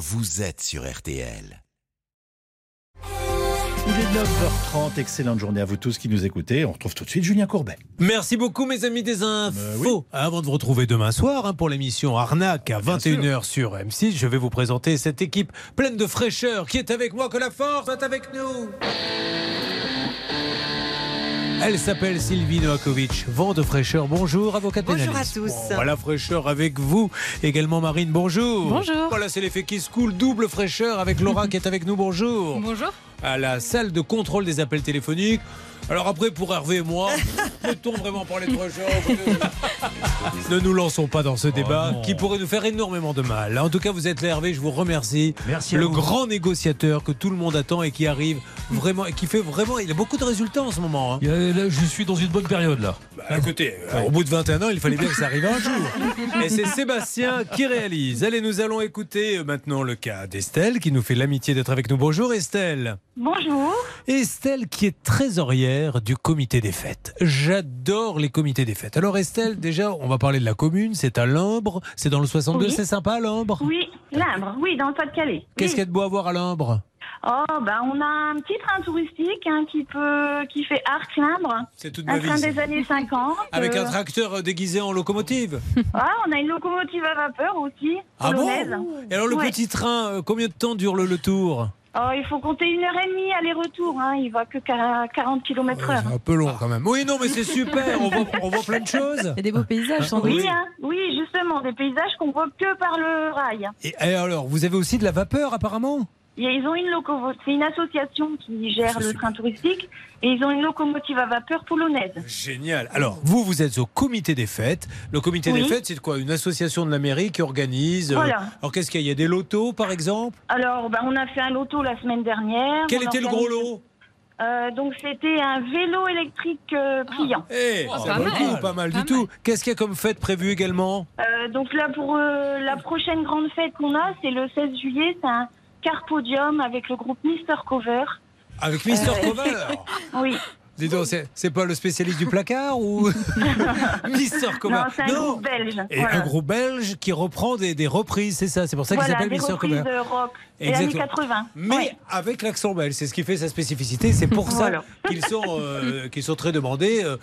vous êtes sur RTL. Il est 9h30, excellente journée à vous tous qui nous écoutez. On retrouve tout de suite Julien Courbet. Merci beaucoup mes amis des infos. Euh, oui. Avant de vous retrouver demain soir hein, pour l'émission Arnaque à 21h sur M6, je vais vous présenter cette équipe pleine de fraîcheur qui est avec moi. Que la force soit avec nous. Elle s'appelle Sylvie Noakovic, vent de fraîcheur. Bonjour, avocate Bonjour pénaliste. à tous. Bon, voilà, fraîcheur avec vous. Également Marine, bonjour. Bonjour. Voilà, c'est l'effet qui se coule. Double fraîcheur avec Laura qui est avec nous. Bonjour. Bonjour. À la salle de contrôle des appels téléphoniques. Alors après, pour Hervé et moi, peut-on vraiment parler de fraîcheur Ne nous lançons pas dans ce débat non. qui pourrait nous faire énormément de mal. En tout cas, vous êtes là, Hervé, je vous remercie. Merci à Le vous. grand négociateur que tout le monde attend et qui arrive vraiment, et qui fait vraiment, il a beaucoup de résultats en ce moment. hein. Il y a- là, je suis dans une bonne période là. Bah, écoutez, euh, au bout de 21 ans, il fallait bien que ça arrive un jour. Et c'est Sébastien qui réalise. Allez, nous allons écouter euh, maintenant le cas d'Estelle qui nous fait l'amitié d'être avec nous. Bonjour Estelle. Bonjour. Estelle qui est trésorière du comité des fêtes. J'adore les comités des fêtes. Alors Estelle, déjà, on va parler de la commune. C'est à Limbre. C'est dans le 62. Oui. C'est sympa, Limbre? Oui, Limbre, oui, dans le Pas-de-Calais. Qu'est-ce Oui. qu'il y a de beau à voir à Limbre? Oh, ben on a un petit train touristique hein, qui peut, qui fait Arc Limbre, C'est toute ma un train des années 50. Avec euh, un tracteur euh, déguisé en locomotive. ah, on a une locomotive à vapeur aussi, Ah bon? Et alors le Ouais. petit train, euh, combien de temps dure le, le tour? Oh, il faut compter une heure et demie aller-retour. Hein. Il va que qu'à 40 km heure. C'est un peu long quand même. Oui, non, mais c'est super. On voit, on voit plein de choses. Il y a des beaux paysages, sans Oui, doute. hein, oui, justement, des paysages qu'on voit que par le rail. Et, et alors, vous avez aussi de la vapeur apparemment? Et Ils ont une locomotive, c'est une association qui gère le train touristique et ils ont une locomotive à vapeur polonaise. Génial. Alors, vous, vous êtes au comité des fêtes. Le comité Oui. des fêtes, c'est quoi? Une association de la mairie qui organise. euh, Voilà. alors, qu'est-ce qu'il y a? Il y a des lotos, par exemple? Alors, ben, on a fait un loto la semaine dernière. Quel On était le gros lot? Euh, Donc, c'était un vélo électrique euh, pliant. Eh, Oh, ça pas vaut le mal. coup, pas mal Pas du tout. Qu'est-ce qu'il y a comme fête prévue également? Euh, donc là, pour euh, la prochaine grande fête qu'on a, c'est le 16 juillet. C'est un car podium avec le groupe Mister Cover. Avec Mister Euh, Cover Oui, Dis donc, c'est pas le spécialiste du placard ou Mister Cover? Non, c'est un groupe belge. Et Voilà. un groupe belge qui reprend des, des reprises, c'est ça C'est pour ça qu'il Voilà, s'appelle Mister Cover. de rock Exactement. 80. Mais avec l'accent belge, c'est ce qui fait sa spécificité. C'est pour ça qu'ils sont, euh, qu'ils sont très demandés. euh,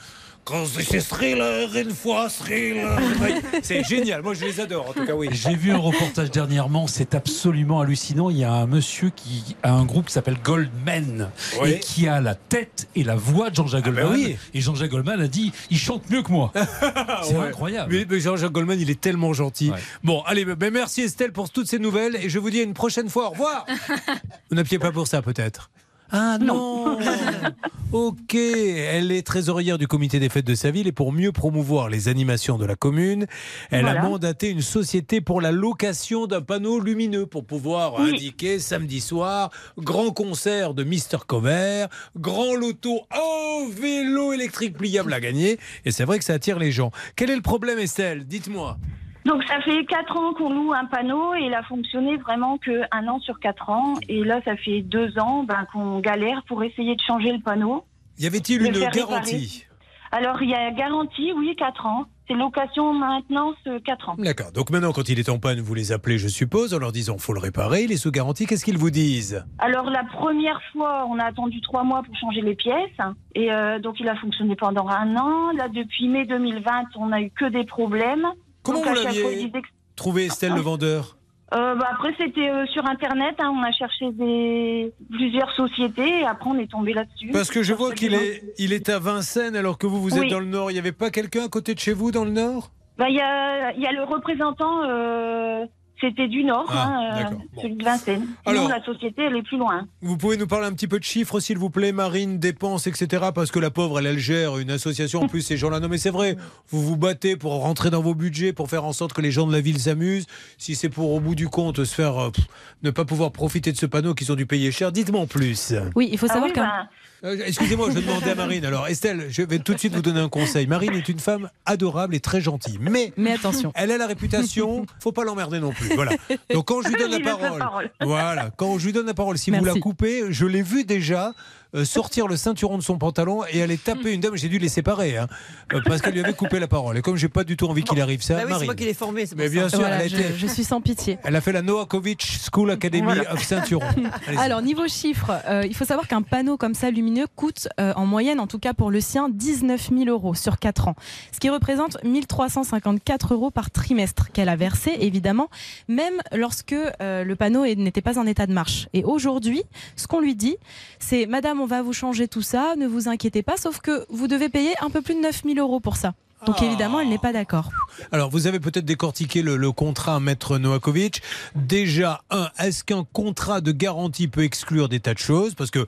c'est thriller, une fois thriller. C'est génial. Moi, je les adore, en tout cas, oui. J'ai vu un reportage dernièrement, c'est absolument hallucinant. Il y a un monsieur qui a un groupe qui s'appelle Goldman Oui. et qui a la tête et la voix de Jean-Jacques Ah ben Goldman. oui. Et Jean-Jacques Goldman a dit il chante mieux que moi. c'est ouais. incroyable. Mais, mais Jean-Jacques Goldman, il est tellement gentil. Ouais. Bon, allez, ben merci Estelle pour toutes ces nouvelles et je vous dis à une prochaine fois. Au revoir. vous n'appuyez pas pour ça, peut-être ah non Ok, elle est trésorière du comité des fêtes de sa ville et pour mieux promouvoir les animations de la commune, elle a mandaté une société pour la location d'un panneau lumineux pour pouvoir Oui. indiquer samedi soir grand concert de Mister Cover, grand loto, un vélo électrique pliable à gagner et c'est vrai que ça attire les gens. Quel est le problème Estelle? Dites-moi. Donc, ça fait 4 ans qu'on loue un panneau et il a fonctionné vraiment que un an sur 4 ans. Et là, ça fait 2 ans ben, qu'on galère pour essayer de changer le panneau. Y avait-il une garantie? Alors, il y a garantie, oui, 4 ans. C'est location maintenance 4 ans. D'accord. Donc maintenant, quand il est en panne, vous les appelez, je suppose, en leur disant faut le réparer, il est sous garantie. Qu'est-ce qu'ils vous disent? Alors, la première fois, on a attendu 3 mois pour changer les pièces. Et euh, donc, il a fonctionné pendant un an. Là, depuis mai 2020, on a eu que des problèmes. Comment Donc, vous l'aviez trouvé, Estelle, le vendeur Euh, bah, après, c'était euh, sur Internet. hein. on a cherché des... plusieurs sociétés et après, on est tombé là-dessus. Parce que je vois qu'il est, il est à Vincennes alors que vous, vous êtes Oui. dans le Nord. Il n'y avait pas quelqu'un à côté de chez vous dans le Nord? Bah, Il y, a, y a le représentant, euh, c'était du Nord, Ah, hein, euh, celui de Vincennes. Alors- Sinon, la société, elle est plus loin. Vous pouvez nous parler un petit peu de chiffres, s'il vous plaît, Marine, dépenses, etc. Parce que la pauvre, elle, elle gère une association. En plus, ces gens-là, non, mais c'est vrai, vous vous battez pour rentrer dans vos budgets, pour faire en sorte que les gens de la ville s'amusent. Si c'est pour, au bout du compte, se faire euh, pff, ne pas pouvoir profiter de ce panneau qu'ils ont dû payer cher, dites-moi en plus. Oui, il faut Ah savoir oui, qu'un bah, Euh, Excusez-moi, je demandais à Marine. Alors, Estelle, je vais tout de suite vous donner un conseil. Marine est une femme adorable et très gentille. Mais Mais attention. elle a la réputation, faut pas l'emmerder non plus. Voilà. Donc quand je lui donne la parole, voilà, quand je lui donne la parole, si vous la coupez, je l'ai vu déjà euh, sortir le ceinturon de son pantalon et aller taper une dame. J'ai dû les séparer hein, euh, parce qu'elle lui avait coupé la parole. Et comme j'ai pas du tout envie qu'il arrive ça, Bah oui, c'est moi qui l'ai formé. Mais ça. bien sûr, Voilà, elle, a je, été- je suis sans pitié. elle a fait la Noakovic School Academy of Ceinturon. Alors, niveau chiffres, euh, il faut savoir qu'un panneau comme ça lumineux coûte euh, en moyenne, en tout cas pour le sien, 19 000 euros sur 4 ans. Ce qui représente 1354 euros par trimestre qu'elle a versé, évidemment, même lorsque euh, le panneau n'était pas en état de marche. Et aujourd'hui, ce qu'on lui dit, c'est Madame, on va vous changer tout ça, ne vous inquiétez pas, sauf que vous devez payer un peu plus de 9 000 euros pour ça. Donc Ah. évidemment, elle n'est pas d'accord. Alors, vous avez peut-être décortiqué le, le contrat Maître Noakovic. Déjà, un, est-ce qu'un contrat de garantie peut exclure des tas de choses? Parce que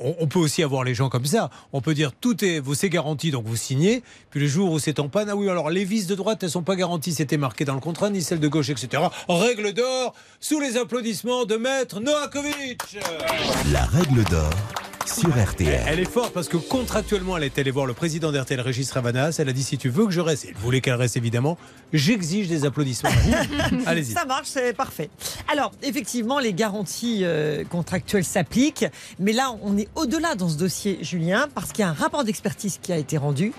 on, on peut aussi avoir les gens comme ça. On peut dire tout est, vous c'est garanti, donc vous signez. Puis le jour où c'est en panne, ah oui, alors les vis de droite, elles sont pas garanties, c'était marqué dans le contrat, ni celles de gauche, etc. Règle d'or, sous les applaudissements de Maître Noakovic. La règle d'or sur RTL. Elle est forte parce que contractuellement, elle est allée voir le président d'RTL, Régis Ravanas. Elle a dit si tu veux que je reste, il voulait qu'elle reste évidemment, j'exige des applaudissements. Allez-y. Ça marche, c'est parfait. Alors, effectivement, les garanties euh, contractuelles s'appliquent, mais là, on est au-delà dans ce dossier, Julien, parce qu'il y a un rapport d'expertise qui a été rendu,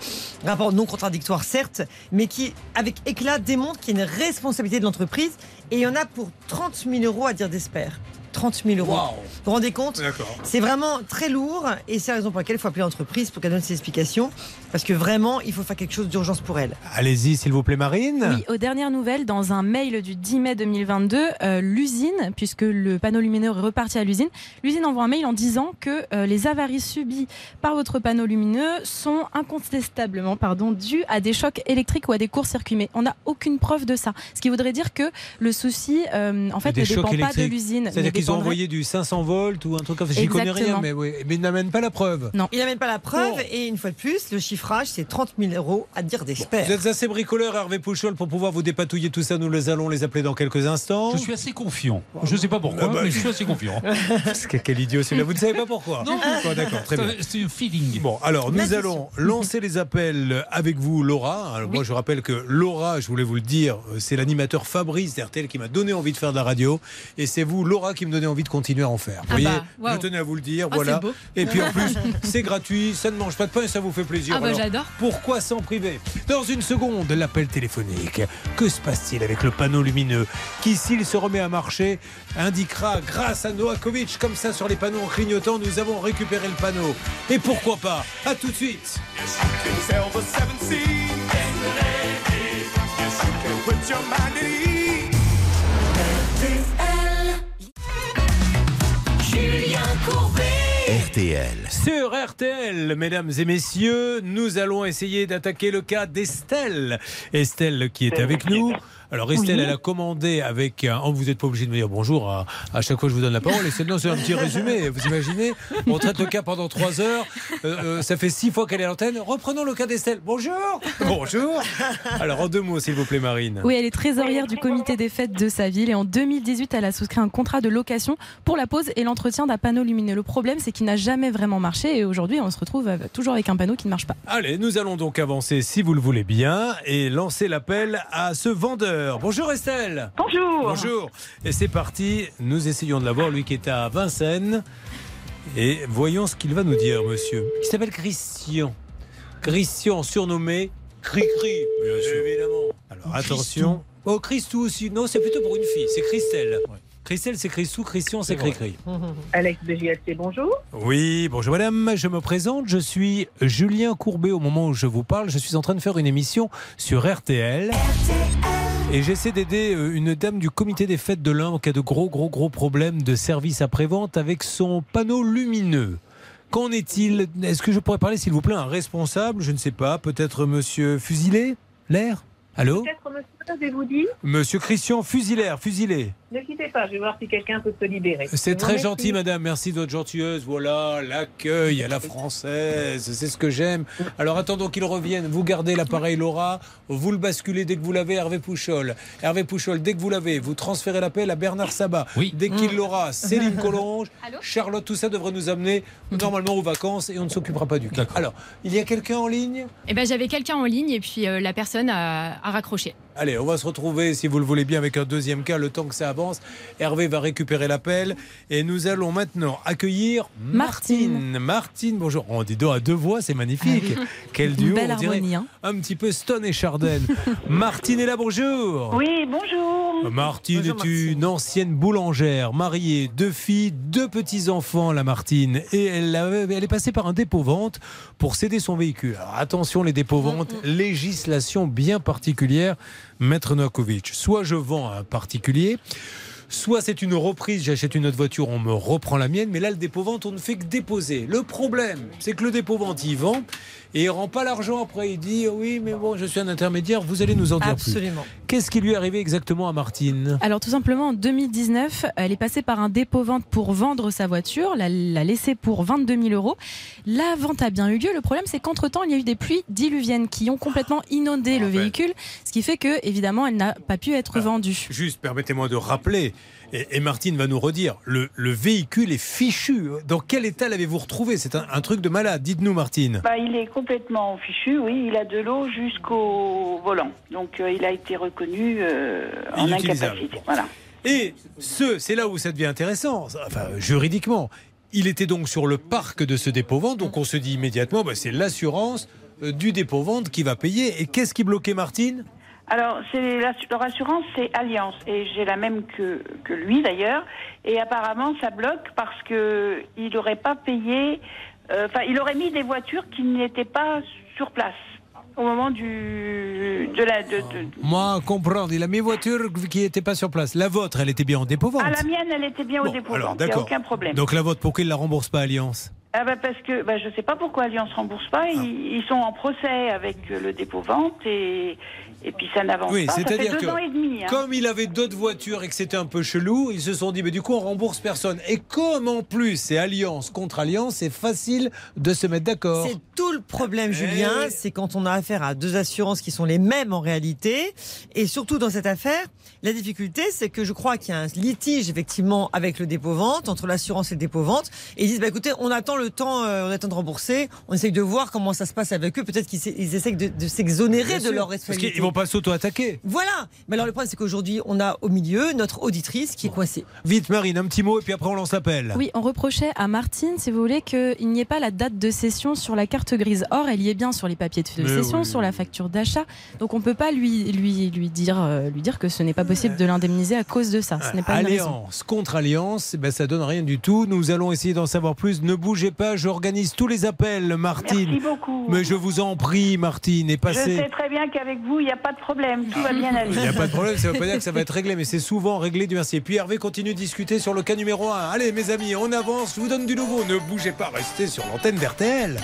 rapport non contradictoire, certes, mais qui, avec éclat, démontre qu'il y a une responsabilité de l'entreprise, et il y en a pour 30 000 euros à dire d'espère. 30 000 euros. Vous vous rendez compte. C'est vraiment très lourd et c'est la raison pour laquelle il faut appeler l'entreprise pour qu'elle donne ses explications parce que vraiment il faut faire quelque chose d'urgence pour elle. Allez-y, s'il vous plaît, Marine. Oui, aux dernières nouvelles, dans un mail du 10 mai 2022, euh, l'usine, puisque le panneau lumineux est reparti à l'usine, l'usine envoie un mail en disant que euh, les avaries subies par votre panneau lumineux sont incontestablement pardon, dues à des chocs électriques ou à des courts-circuits. Mais on n'a aucune preuve de ça. Ce qui voudrait dire que le souci, euh, en fait, Des ne dépend pas de l'usine. Qu'ils ont envoyé du 500 volts ou un truc comme ça. J'y connais rien, mais, oui. mais ils n'amènent pas la preuve. Il n'amène pas la preuve Oh. et une fois de plus le chiffrage c'est 30 000 euros à dire d'espère. Vous êtes assez bricoleur, Hervé Pouchol, pour pouvoir vous dépatouiller tout ça. Nous les allons les appeler dans quelques instants. Je suis assez confiant. Je ne sais pas pourquoi, Ah bah, mais je suis assez confiant. Parce que quel idiot celui-là. Vous ne savez pas pourquoi Non. Bon, D'accord, très bien. C'est un feeling. Bon, alors nous allons lancer les appels avec vous, Laura. Alors, Moi, je rappelle que Laura, je voulais vous le dire, euh, c'est l'animateur Fabrice d'RTL qui m'a donné envie de faire de la radio. Et c'est vous, Laura, qui me donnez envie de continuer à en faire. Vous Ah voyez, bah, je tenais à vous le dire. Ah, voilà. Et puis en plus, c'est gratuit, ça ne mange pas de pain et ça vous fait plaisir. Ah bah, j'adore. Pourquoi s'en priver? Dans une seconde, l'appel téléphonique. Que se passe-t-il avec le panneau lumineux qui, s'il se remet à marcher, indiquera grâce à Noakovic, comme ça sur les panneaux en clignotant, nous avons récupéré le panneau. Et pourquoi pas? À tout de suite. RTL. Sur RTL, mesdames et messieurs, nous allons essayer d'attaquer le cas d'Estelle. Estelle qui est avec nous. Alors Estelle, elle a commandé avec un... Oh, vous n'êtes pas obligé de me dire bonjour à, à chaque fois que je vous donne la parole. Estelle, non, c'est un petit résumé. Vous imaginez On traite le cas pendant trois heures. Euh, euh, ça fait six fois qu'elle est à l'antenne. Reprenons le cas d'Estelle. Bonjour Bonjour Alors en deux mots, s'il vous plaît, Marine. Oui, elle est trésorière du comité des fêtes de sa ville et en 2018, elle a souscrit un contrat de location pour la pose et l'entretien d'un panneau lumineux. Le problème, c'est qu'il n'a jamais vraiment marché et aujourd'hui, on se retrouve euh, toujours avec un panneau qui ne marche pas. Allez, nous allons donc avancer, si vous le voulez bien, et lancer l'appel à ce vendeur. Bonjour Estelle Bonjour. Bonjour. Et c'est parti. Nous essayons de l'avoir, lui qui est à Vincennes. Et voyons ce qu'il va nous dire, monsieur. Il s'appelle Christian. Christian, surnommé Cri-Cri. Bien sûr. Évidemment. Alors attention. Oh, Christou aussi. Non, c'est plutôt pour une fille. C'est Christelle. Christelle, c'est Christou. Christian, c'est Cri-Cri. Alex de JLC, bonjour. Oui, bonjour madame, je me présente, je suis Julien Courbet au moment où je vous parle, je suis en train de faire une émission sur RTL. Et j'essaie d'aider euh, une dame du comité des fêtes de l'Ain qui a de gros gros gros problèmes de service après-vente avec son panneau lumineux. Qu'en est-il? Est-ce que je pourrais parler s'il vous plaît à un responsable? Je ne sais pas, peut-être monsieur Fusilé L'air? Allô? Avez-vous dit Monsieur Christian Fusilaire, Fusilé. Ne quittez pas, je vais voir si quelqu'un peut se libérer. C'est très gentil, madame. Merci de votre gentilleuse. Voilà, l'accueil à la française. C'est ce que j'aime. Alors, attendons qu'il revienne. Vous gardez l'appareil Laura. Vous le basculez dès que vous l'avez, Hervé Pouchol. Hervé Pouchol, dès que vous l'avez, vous transférez l'appel à Bernard Sabat. Oui. Dès qu'il l'aura, Céline Collonge. Charlotte, tout ça devrait nous amener normalement aux vacances et on ne s'occupera pas du cas. Alors, il y a quelqu'un en ligne? Eh ben, j'avais quelqu'un en ligne et puis euh, la personne a, a raccroché. Allez, on va se retrouver, si vous le voulez bien, avec un deuxième cas, le temps que ça avance. Hervé va récupérer l'appel et nous allons maintenant accueillir Martine. Martine. Martine, bonjour. On dit deux à deux voix, c'est magnifique. Quel duo, belle on dirait harmonie, hein. un petit peu Stone et Chardin. Martine est là, bonjour. Oui, bonjour. Martine Bonjour, est une ancienne boulangère, mariée, deux filles, deux petits-enfants, la Martine. Et elle, avait- elle est passée par un dépôt-vente pour céder son véhicule. Alors attention, les dépôts-ventes, législation bien particulière, Maître Novakovic. Soit je vends à un particulier, Soit c'est une reprise, j'achète une autre voiture, on me reprend la mienne, mais là le dépôt-vente, on ne fait que déposer. Le problème, c'est que le dépôt-vente, il vend et il rend pas l'argent après. Il dit oui, mais bon, je suis un intermédiaire, vous allez nous en dire plus. Absolument. Qu'est-ce qui lui est arrivé exactement à Martine? Alors tout simplement en 2019, elle est passée par un dépôt-vente pour vendre sa voiture, l'a, l'a laissée pour 22 000 euros. La vente a bien eu lieu. Le problème c'est qu'entre-temps, il y a eu des pluies diluviennes qui ont complètement inondé le Ah ben. véhicule, ce qui fait que évidemment, elle n'a pas pu être Ah. vendue. Juste, permettez-moi de rappeler, et, et Martine va nous redire, le, le véhicule est fichu. Dans quel état l'avez-vous retrouvé? C'est un, un truc de malade. Dites-nous, Martine. Bah, il est complètement fichu, oui. Il a de l'eau jusqu'au volant. Donc, euh, il a été reconnu euh, en incapacité. Voilà. Et ce, c'est là où ça devient intéressant, enfin, juridiquement. Il était donc sur le parc de ce dépôt-vente, donc on se dit immédiatement, bah, c'est l'assurance euh, du dépôt-vente qui va payer. Et qu'est-ce qui bloquait Martine? Alors, c'est leur assurance, c'est Alliance. Et j'ai la même que, que lui, d'ailleurs. Et apparemment, ça bloque parce que il n'aurait pas payé... euh, Enfin, il aurait mis des voitures qui n'étaient pas sur place au moment du... De la, de, de- Moi, comprendre, il a mes voitures qui n'étaient pas sur place. La vôtre, elle était bien en dépôt-vente. Ah, la mienne, elle était bien Bon, au dépôt. alors, d'accord. aucun problème. Donc la vôtre, pourquoi il ne la rembourse pas Alliance? Ah bah parce que bah je sais pas pourquoi Alliance rembourse pas. Ah. Ils, ils sont en procès avec le dépôt vente et et puis ça n'avance Oui, pas. Ça fait c'est-à-dire deux que ans et demi. hein. Comme il avait d'autres voitures et que c'était un peu chelou, ils se sont dit, mais du coup, on rembourse personne. Et comme en plus, c'est alliance contre alliance, c'est facile de se mettre d'accord. C'est tout le problème, Eh Julien, c'est quand on a affaire à deux assurances qui sont les mêmes en réalité. Et surtout dans cette affaire, la difficulté, c'est que je crois qu'il y a un litige effectivement avec le dépôt-vente, entre l'assurance et le dépôt-vente. Et ils disent, bah, écoutez, on attend le temps, euh, on attend de rembourser, on essaye de voir comment ça se passe avec eux. Peut-être qu'ils ils essayent de, de s'exonérer de sûr, leur Parce responsabilité. qu'ils vont pas s'auto-attaquer. Voilà. Mais alors le problème, c'est qu'aujourd'hui, on a au milieu notre auditrice qui est coincée. Vite, Marine, un petit mot et puis après on lance l'appel. Oui, on reprochait à Martine, si vous voulez, qu'il n'y ait pas la date de cession sur la carte grise. Or, elle y est bien sur les papiers de cession, oui. sur la facture d'achat. Donc, on ne peut pas lui, lui, lui, dire, euh, lui dire que ce n'est pas possible de l'indemniser à cause de ça. Ce n'est pas une raison. Alliance contre alliance, eh ben ça donne rien du tout. Nous allons essayer d'en savoir plus. Ne bougez pas, j'organise tous les appels, Martine. Merci beaucoup. Mais je vous en prie, Martine, et Je passez. sais très bien qu'avec vous, il n'y a pas de problème. Tout va bien aller. Il n'y a pas de problème, ça ne veut pas dire que ça va être réglé, mais c'est souvent réglé, du merci. Et puis Hervé continue de discuter sur le cas numéro 1. Allez, mes amis, on avance, je vous donne du nouveau. Ne bougez pas, restez sur l'antenne d'RTL.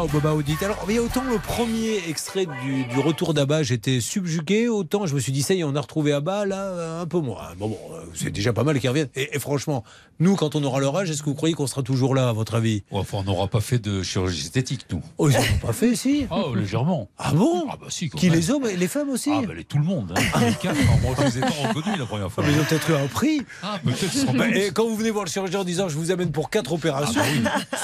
Doubt, Boba Audit. Alors, il y a autant le premier extrait du, retour d'Abba, j'étais subjugué, autant je me suis dit, ça y est, on a retrouvé Abba, là, un peu moins. Bon, c'est déjà pas mal qu'ils reviennent. Et, et franchement, nous, quand on aura leur âge, est-ce que vous croyez qu'on sera toujours là, à votre avis? Enfin, on n'aura pas fait de chirurgie esthétique, nous. Oh, ils n'ont pas fait, si Oh, légèrement. Ah bon? Ah bah si, quand Qui, même. les hommes et les femmes aussi? Ah bah les- tout le monde. Hein. Les quatre, moi je les ai pas reconnus la première fois. Mais ils ont peut-être eu un prix. Ah peut-être Bah, et quand vous venez voir le chirurgien en disant je vous amène pour quatre opérations,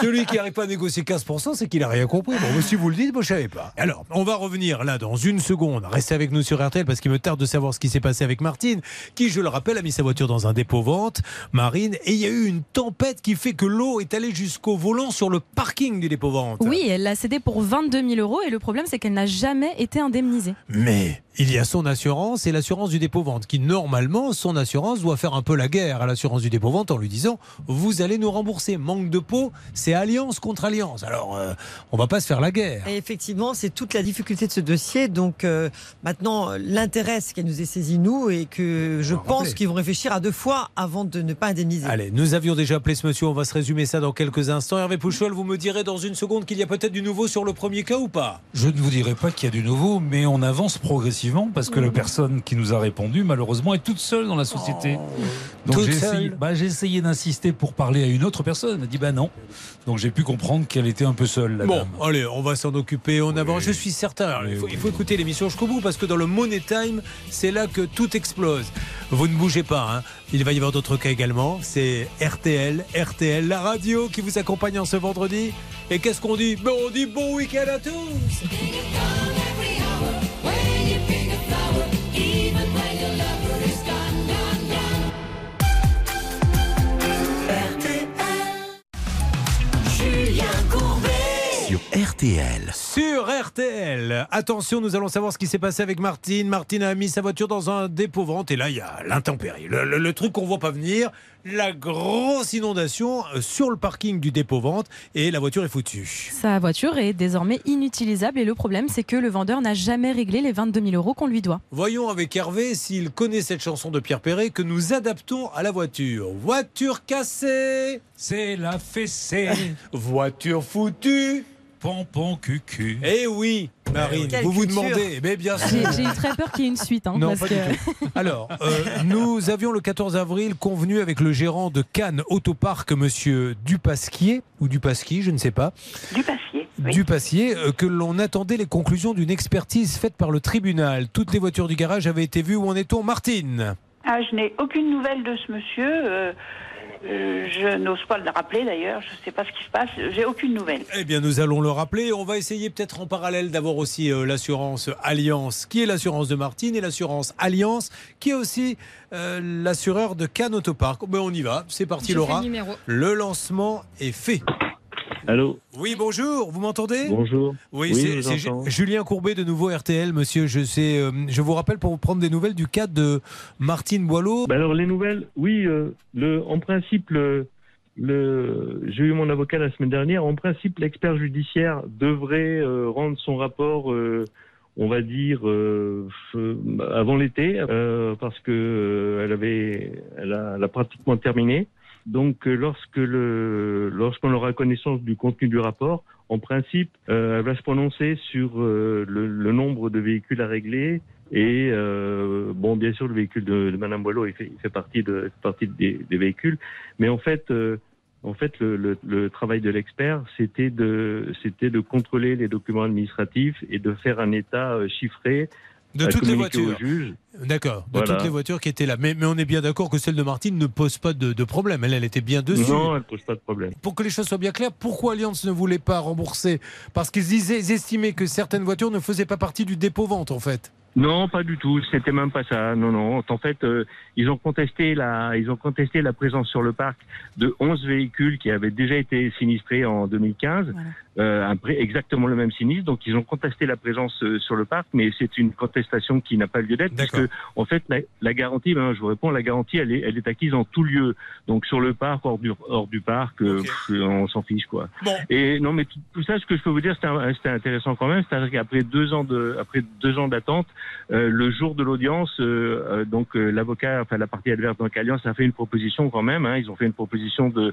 celui qui n'arrive pas à négocier 15%, c'est qu'il n'a rien compris. Bon, mais si vous le dites, moi je savais pas. Alors, on va revenir là dans une seconde. Restez avec nous sur RTL parce qu'il me tarde de savoir ce qui s'est passé avec Martine, qui, je le rappelle, a mis sa voiture dans un dépôt vente, Marine, et il y a eu une tempête qui fait que l'eau est allée jusqu'au volant sur le parking du dépôt vente. Oui, elle l'a cédé pour 22 000 euros et le problème c'est qu'elle n'a jamais été indemnisée. Mais il y a son assurance et l'assurance du dépôt-vente qui, normalement, son assurance doit faire un peu la guerre à l'assurance du dépôt-vente en lui disant Vous allez nous rembourser. Manque de peau, c'est alliance contre alliance. Alors, euh, on va pas se faire la guerre. Et effectivement, c'est toute la difficulté de ce dossier. Donc euh, maintenant, l'intérêt, c'est qu'elle nous ait saisi nous et que je pense qu'ils vont réfléchir à deux fois avant de ne pas indemniser. Allez, nous avions déjà appelé ce monsieur, on va se résumer ça dans quelques instants. Hervé Pouchol, vous me direz dans une seconde qu'il y a peut-être du nouveau sur le premier cas ou pas? Je ne vous dirai pas qu'il y a du nouveau, mais on avance progressivement parce que la personne qui nous a répondu, malheureusement, est toute seule dans la société. Donc j'ai seule essayé, bah, j'ai essayé d'insister pour parler à une autre personne. Elle a dit bah non. Donc j'ai pu comprendre qu'elle était un peu seule, la Bon, dame. allez, on va s'en occuper. On avance. Je suis certain. Alors, il, faut, il faut écouter l'émission jusqu'au bout parce que dans le Money Time, c'est là que tout explose. Vous ne bougez pas. hein. Il va y avoir d'autres cas également. C'est RTL, RTL, la radio qui vous accompagne en ce vendredi. Et qu'est-ce qu'on dit? Ben, On dit bon week-end à tous. RTL. Sur RTL. Attention, nous allons savoir ce qui s'est passé avec Martine. Martine a mis sa voiture dans un dépôt vente et là, il y a l'intempérie. Le, le- le truc qu'on voit pas venir, la grosse inondation euh, sur le parking du dépôt vente et la voiture est foutue. Sa voiture est désormais inutilisable et le problème c'est que le vendeur n'a jamais réglé les 22 000 euros qu'on lui doit. Voyons avec Hervé s'il connaît cette chanson de Pierre Perret que nous adaptons à la voiture. Voiture cassée, C'est la fessée, voiture foutue. Pompon cucu. Eh oui, Marine, Quelle vous vous culture. demandez. Mais bien sûr. J'ai eu très peur qu'il y ait une suite. hein, Non, parce pas que... du tout. Alors, euh, nous avions le 14 avril convenu avec le gérant de Cannes Autopark, monsieur Dupasquier, ou Dupasquier, je ne sais pas, Du papier. oui. Dupassier, euh, que l'on attendait les conclusions d'une expertise faite par le tribunal. Toutes les voitures du garage avaient été vues. Où en est-on, Martine? Ah, je n'ai aucune nouvelle de ce monsieur. euh, euh, je n'ose pas le rappeler d'ailleurs. Je ne sais pas ce qui se passe. J'ai aucune nouvelle. Eh bien, nous allons le rappeler. On va essayer peut-être en parallèle d'avoir aussi euh, l'assurance Alliance, qui est l'assurance de Martine, et l'assurance Alliance, qui est aussi euh, l'assureur de Cannes Autopark. Ben, on y va. C'est parti, Laura. Le lancement est fait. Allô, Oui, bonjour. Vous m'entendez bonjour. Oui, Oui, c'est Julien Courbet de nouveau RTL, monsieur. Je sais, euh, je vous rappelle pour vous prendre des nouvelles du cas de Martine Boileau. Bah alors les nouvelles, oui, euh, le, en principe, le, le, j'ai eu mon avocat la semaine dernière. En principe, l'expert judiciaire devrait euh, rendre son rapport, on va dire, euh, avant l'été, euh, parce que euh, elle avait, elle a, elle a pratiquement terminé. Donc, euh, lorsque le, lorsqu'on aura connaissance du contenu du rapport, en principe, euh, elle va se prononcer sur euh, le, le nombre de véhicules à régler et euh, bon, bien sûr, le véhicule de, de Madame Boileau, il fait, il fait partie de il fait partie des, des véhicules, mais en fait, en fait, le, le, le travail de l'expert, c'était de c'était de contrôler les documents administratifs et de faire un état chiffré De toutes les voitures. au juge. D'accord, de Voilà. toutes les voitures qui étaient là. Mais, mais on est bien d'accord que celle de Martine ne pose pas de, de problème. Elle, elle était bien dessus. Non, elle pose pas de problème. Pour que les choses soient bien claires, pourquoi Alliance ne voulait pas rembourser? Parce qu'ils estimaient que certaines voitures ne faisaient pas partie du dépôt-vente, en fait. Non, pas du tout. C'était même pas ça. Non, non. En fait, euh, ils ont contesté la, ils ont contesté la présence sur le parc de 11 véhicules qui avaient déjà été sinistrés en 2015, Voilà. euh, exactement le même sinistre. Donc, ils ont contesté la présence euh, sur le parc, mais c'est une contestation qui n'a pas lieu d'être, puisque en fait, la, la garantie, ben, je vous réponds, la garantie, elle est, elle est acquise en tout lieu. Donc, sur le parc, hors du, hors du parc, euh, pff, on s'en fiche, quoi. Bon, Et non, mais tout, tout ça, ce que je peux vous dire, c'était intéressant quand même. C'est-à-dire qu'après deux ans de, après deux ans d'attente, euh, le jour de l'audience, euh, donc l'avocat, enfin la partie adverse, donc Alliance a fait une proposition quand même. Hein, ils ont fait une proposition de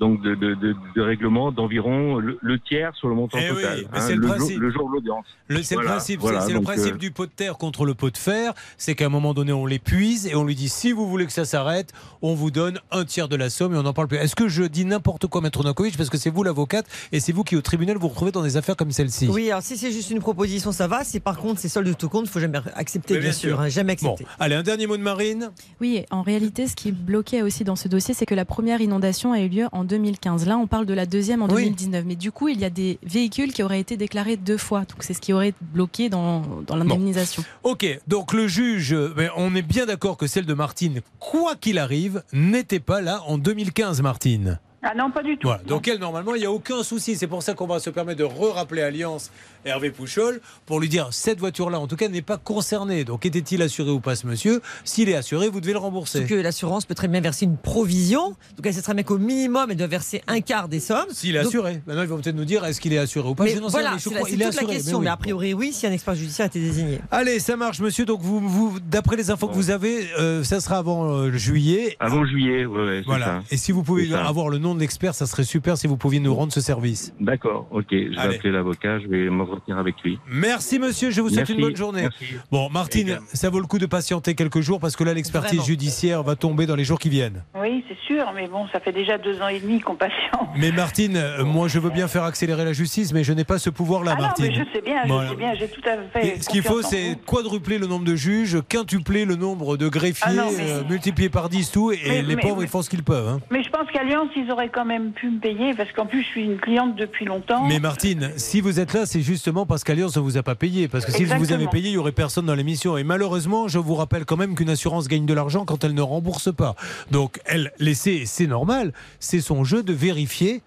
donc de, de, de, de règlement d'environ le, le tiers sur le montant Eh oui, total. mais c'est le jour, de l'audience. C'est Voilà, le principe, voilà, c'est- le principe euh, du pot de terre contre le pot de fer. C'est qu'à un moment donné, on l'épuise et on lui dit si vous voulez que ça s'arrête, on vous donne un tiers de la somme et on n'en parle plus. Est-ce que je dis n'importe quoi, Maître Novakovic Parce que c'est vous l'avocate et c'est vous qui, au tribunal, vous retrouvez dans des affaires comme celle-ci? Oui, alors si c'est juste une proposition, ça va. Si par contre c'est solde de tout compte, il faut jamais accepter, Mais bien, bien sûr. sûr. hein, jamais Bon, accepter. allez, un dernier mot de Marine. Oui, en réalité, ce qui bloquait aussi dans ce dossier, c'est que la première inondation a eu lieu en 2015. Là, on parle de la deuxième en Oui. 2019. Mais du coup, il y a des véhicules qui auraient été déclarés deux fois. Donc, c'est ce qui aurait bloqué dans, dans l'indemnisation. Ok, donc le juge, mais on est bien d'accord que celle de Martine, quoi qu'il arrive, n'était pas là en 2015, Martine. Ah non, pas du tout. Voilà. Donc elle, normalement, il n'y a aucun souci. C'est pour ça qu'on va se permettre de re-rappeler Alliance Hervé Pouchol pour lui dire cette voiture-là, en tout cas, n'est pas concernée. Donc était-il assuré ou pas ce monsieur S'il est assuré, vous devez le rembourser. Sauf que l'assurance peut très bien verser une provision. Donc elle sait très bien qu'au minimum, elle doit verser un quart des sommes. S'il est Donc- assuré. Maintenant, ils vont peut-être nous dire est-ce qu'il est assuré ou pas. Mais Je n'en sais voilà, mais c'est la, il est toute la assuré. question. oui. Mais a priori, oui, si un expert judiciaire a été désigné. Allez, ça marche, monsieur. Donc, vous, vous d'après les infos que vous avez, euh, ça sera avant euh, juillet. Avant juillet, ouais, c'est Voilà. ça. Et si vous pouvez avoir le nom de l'expert, ça serait super si vous pouviez nous rendre ce service. D'accord, ok. Je vais Allez. appeler l'avocat, je vais m'entretenir avec lui. Merci, monsieur. Je vous souhaite Merci, une bonne journée. merci. Bon, Martine, ça vaut le coup de patienter quelques jours parce que là, l'expertise judiciaire va tomber dans les jours qui viennent. Oui, c'est sûr, mais bon, ça fait déjà deux ans et demi qu'on patiente. Mais Martine, euh, moi, je veux bien faire accélérer la justice, mais je n'ai pas ce pouvoir-là, Ah non, mais Martine. je sais bien, je Voilà. sais bien, j'ai tout à fait. Ce qu'il faut, c'est quadrupler le nombre de juges, quintupler le nombre de greffiers, Ah non, mais- euh, multiplier par 10 tout, et Mais- les mais- pauvres, mais- ils font ce qu'ils peuvent. hein. Mais je pense qu'Alliance, ils auraient quand même pu me payer, parce qu'en plus, je suis une cliente depuis longtemps. Mais Martine, si vous êtes là, c'est justement parce qu'Alliance ne vous a pas payé. Parce que si vous avez Exactement. payé, il n'y aurait personne dans l'émission. Et malheureusement, je vous rappelle quand même qu'une assurance gagne de l'argent quand elle ne rembourse pas. Donc, elle, laissez, c'est normal, c'est son jeu de vérifier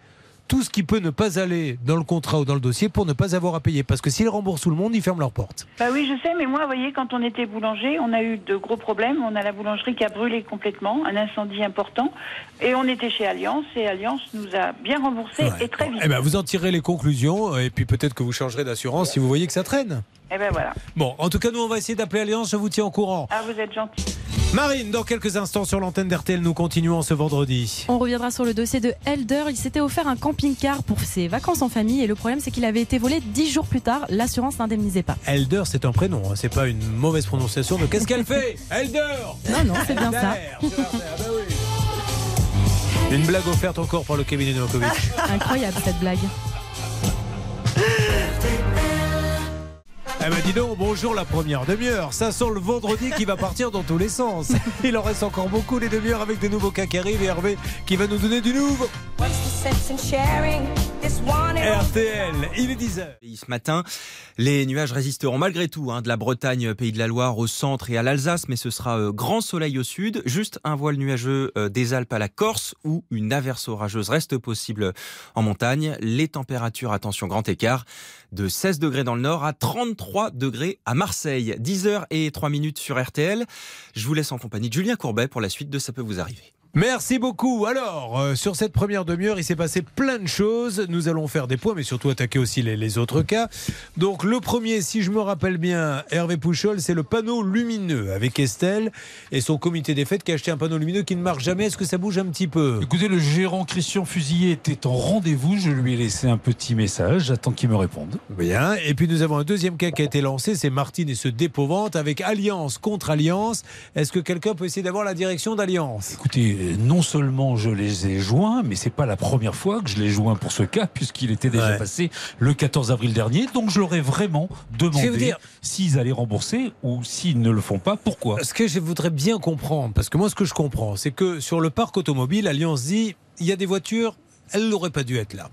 tout ce qui peut ne pas aller dans le contrat ou dans le dossier pour ne pas avoir à payer. Parce que s'ils remboursent tout le monde, ils ferment leurs portes. Bah oui, je sais, mais moi, vous voyez, quand on était boulanger, on a eu de gros problèmes. On a la boulangerie qui a brûlé complètement, un incendie important. Et on était chez Alliance, et Alliance nous a bien remboursé, Ouais. et très vite. Eh ben, vous en tirerez les conclusions et puis peut-être que vous changerez d'assurance si vous voyez que ça traîne. Et ben voilà. Bon, en tout cas, nous, on va essayer d'appeler Alliance. Je vous tiens au courant. Ah, vous êtes gentil. Marine, dans quelques instants sur l'antenne d'RTL, nous continuons ce vendredi. On reviendra sur le dossier de Elder. Il s'était offert un camping-car pour ses vacances en famille et le problème c'est qu'il avait été volé dix jours plus tard. L'assurance n'indemnisait pas. Elder, c'est un prénom, hein, c'est pas une mauvaise prononciation de qu'est-ce qu'elle fait Elder Non, non, c'est bien ça. Oui. Une blague offerte encore par le cabinet de Novakovic. Incroyable cette blague. Eh ben dis donc, bonjour la première demi-heure. Ça sent le vendredi qui va partir dans tous les sens. Il en reste encore beaucoup les demi-heures avec des nouveaux cas qui arrivent et Hervé qui va nous donner du nouveau. RTL, il est 10h. pays ce matin. Les nuages résisteront malgré tout hein, de la Bretagne, Pays de la Loire au centre et à l'Alsace, mais ce sera euh, grand soleil au sud, juste un voile nuageux euh, des Alpes à la Corse où une averse orageuse reste possible en montagne. Les températures, attention, grand écart, de 16 degrés dans le nord à 33 degrés à Marseille. 10h et 3 minutes sur RTL. Je vous laisse en compagnie de Julien Courbet pour la suite de Ça peut vous arriver. Merci beaucoup. Alors, euh, sur cette première demi-heure, il s'est passé plein de choses. Nous allons faire des points, mais surtout attaquer aussi les, les autres cas. Donc, le premier, si je me rappelle bien, Hervé Pouchol, c'est le panneau lumineux avec Estelle et son comité des fêtes qui a acheté un panneau lumineux qui ne marche jamais. Est-ce que ça bouge un petit peu? Écoutez, le gérant Christian Fusillé était en rendez-vous. Je lui ai laissé un petit message. J'attends qu'il me réponde. Bien. Et puis, nous avons un deuxième cas qui a été lancé. C'est Martine et ce dépôt-vente avec Alliance contre Alliance. Est-ce que quelqu'un peut essayer d'avoir la direction d'Alliance? Écoutez, non seulement je les ai joints, mais c'est pas la première fois que je les joins pour ce cas, puisqu'il était déjà Ouais. passé le 14 avril dernier. Donc je leur ai vraiment demandé s'ils allaient rembourser ou s'ils ne le font pas, pourquoi? Ce que je voudrais bien comprendre, parce que moi, ce que je comprends, c'est que sur le parc automobile, Alliance dit il y a des voitures, elles n'auraient pas dû être là.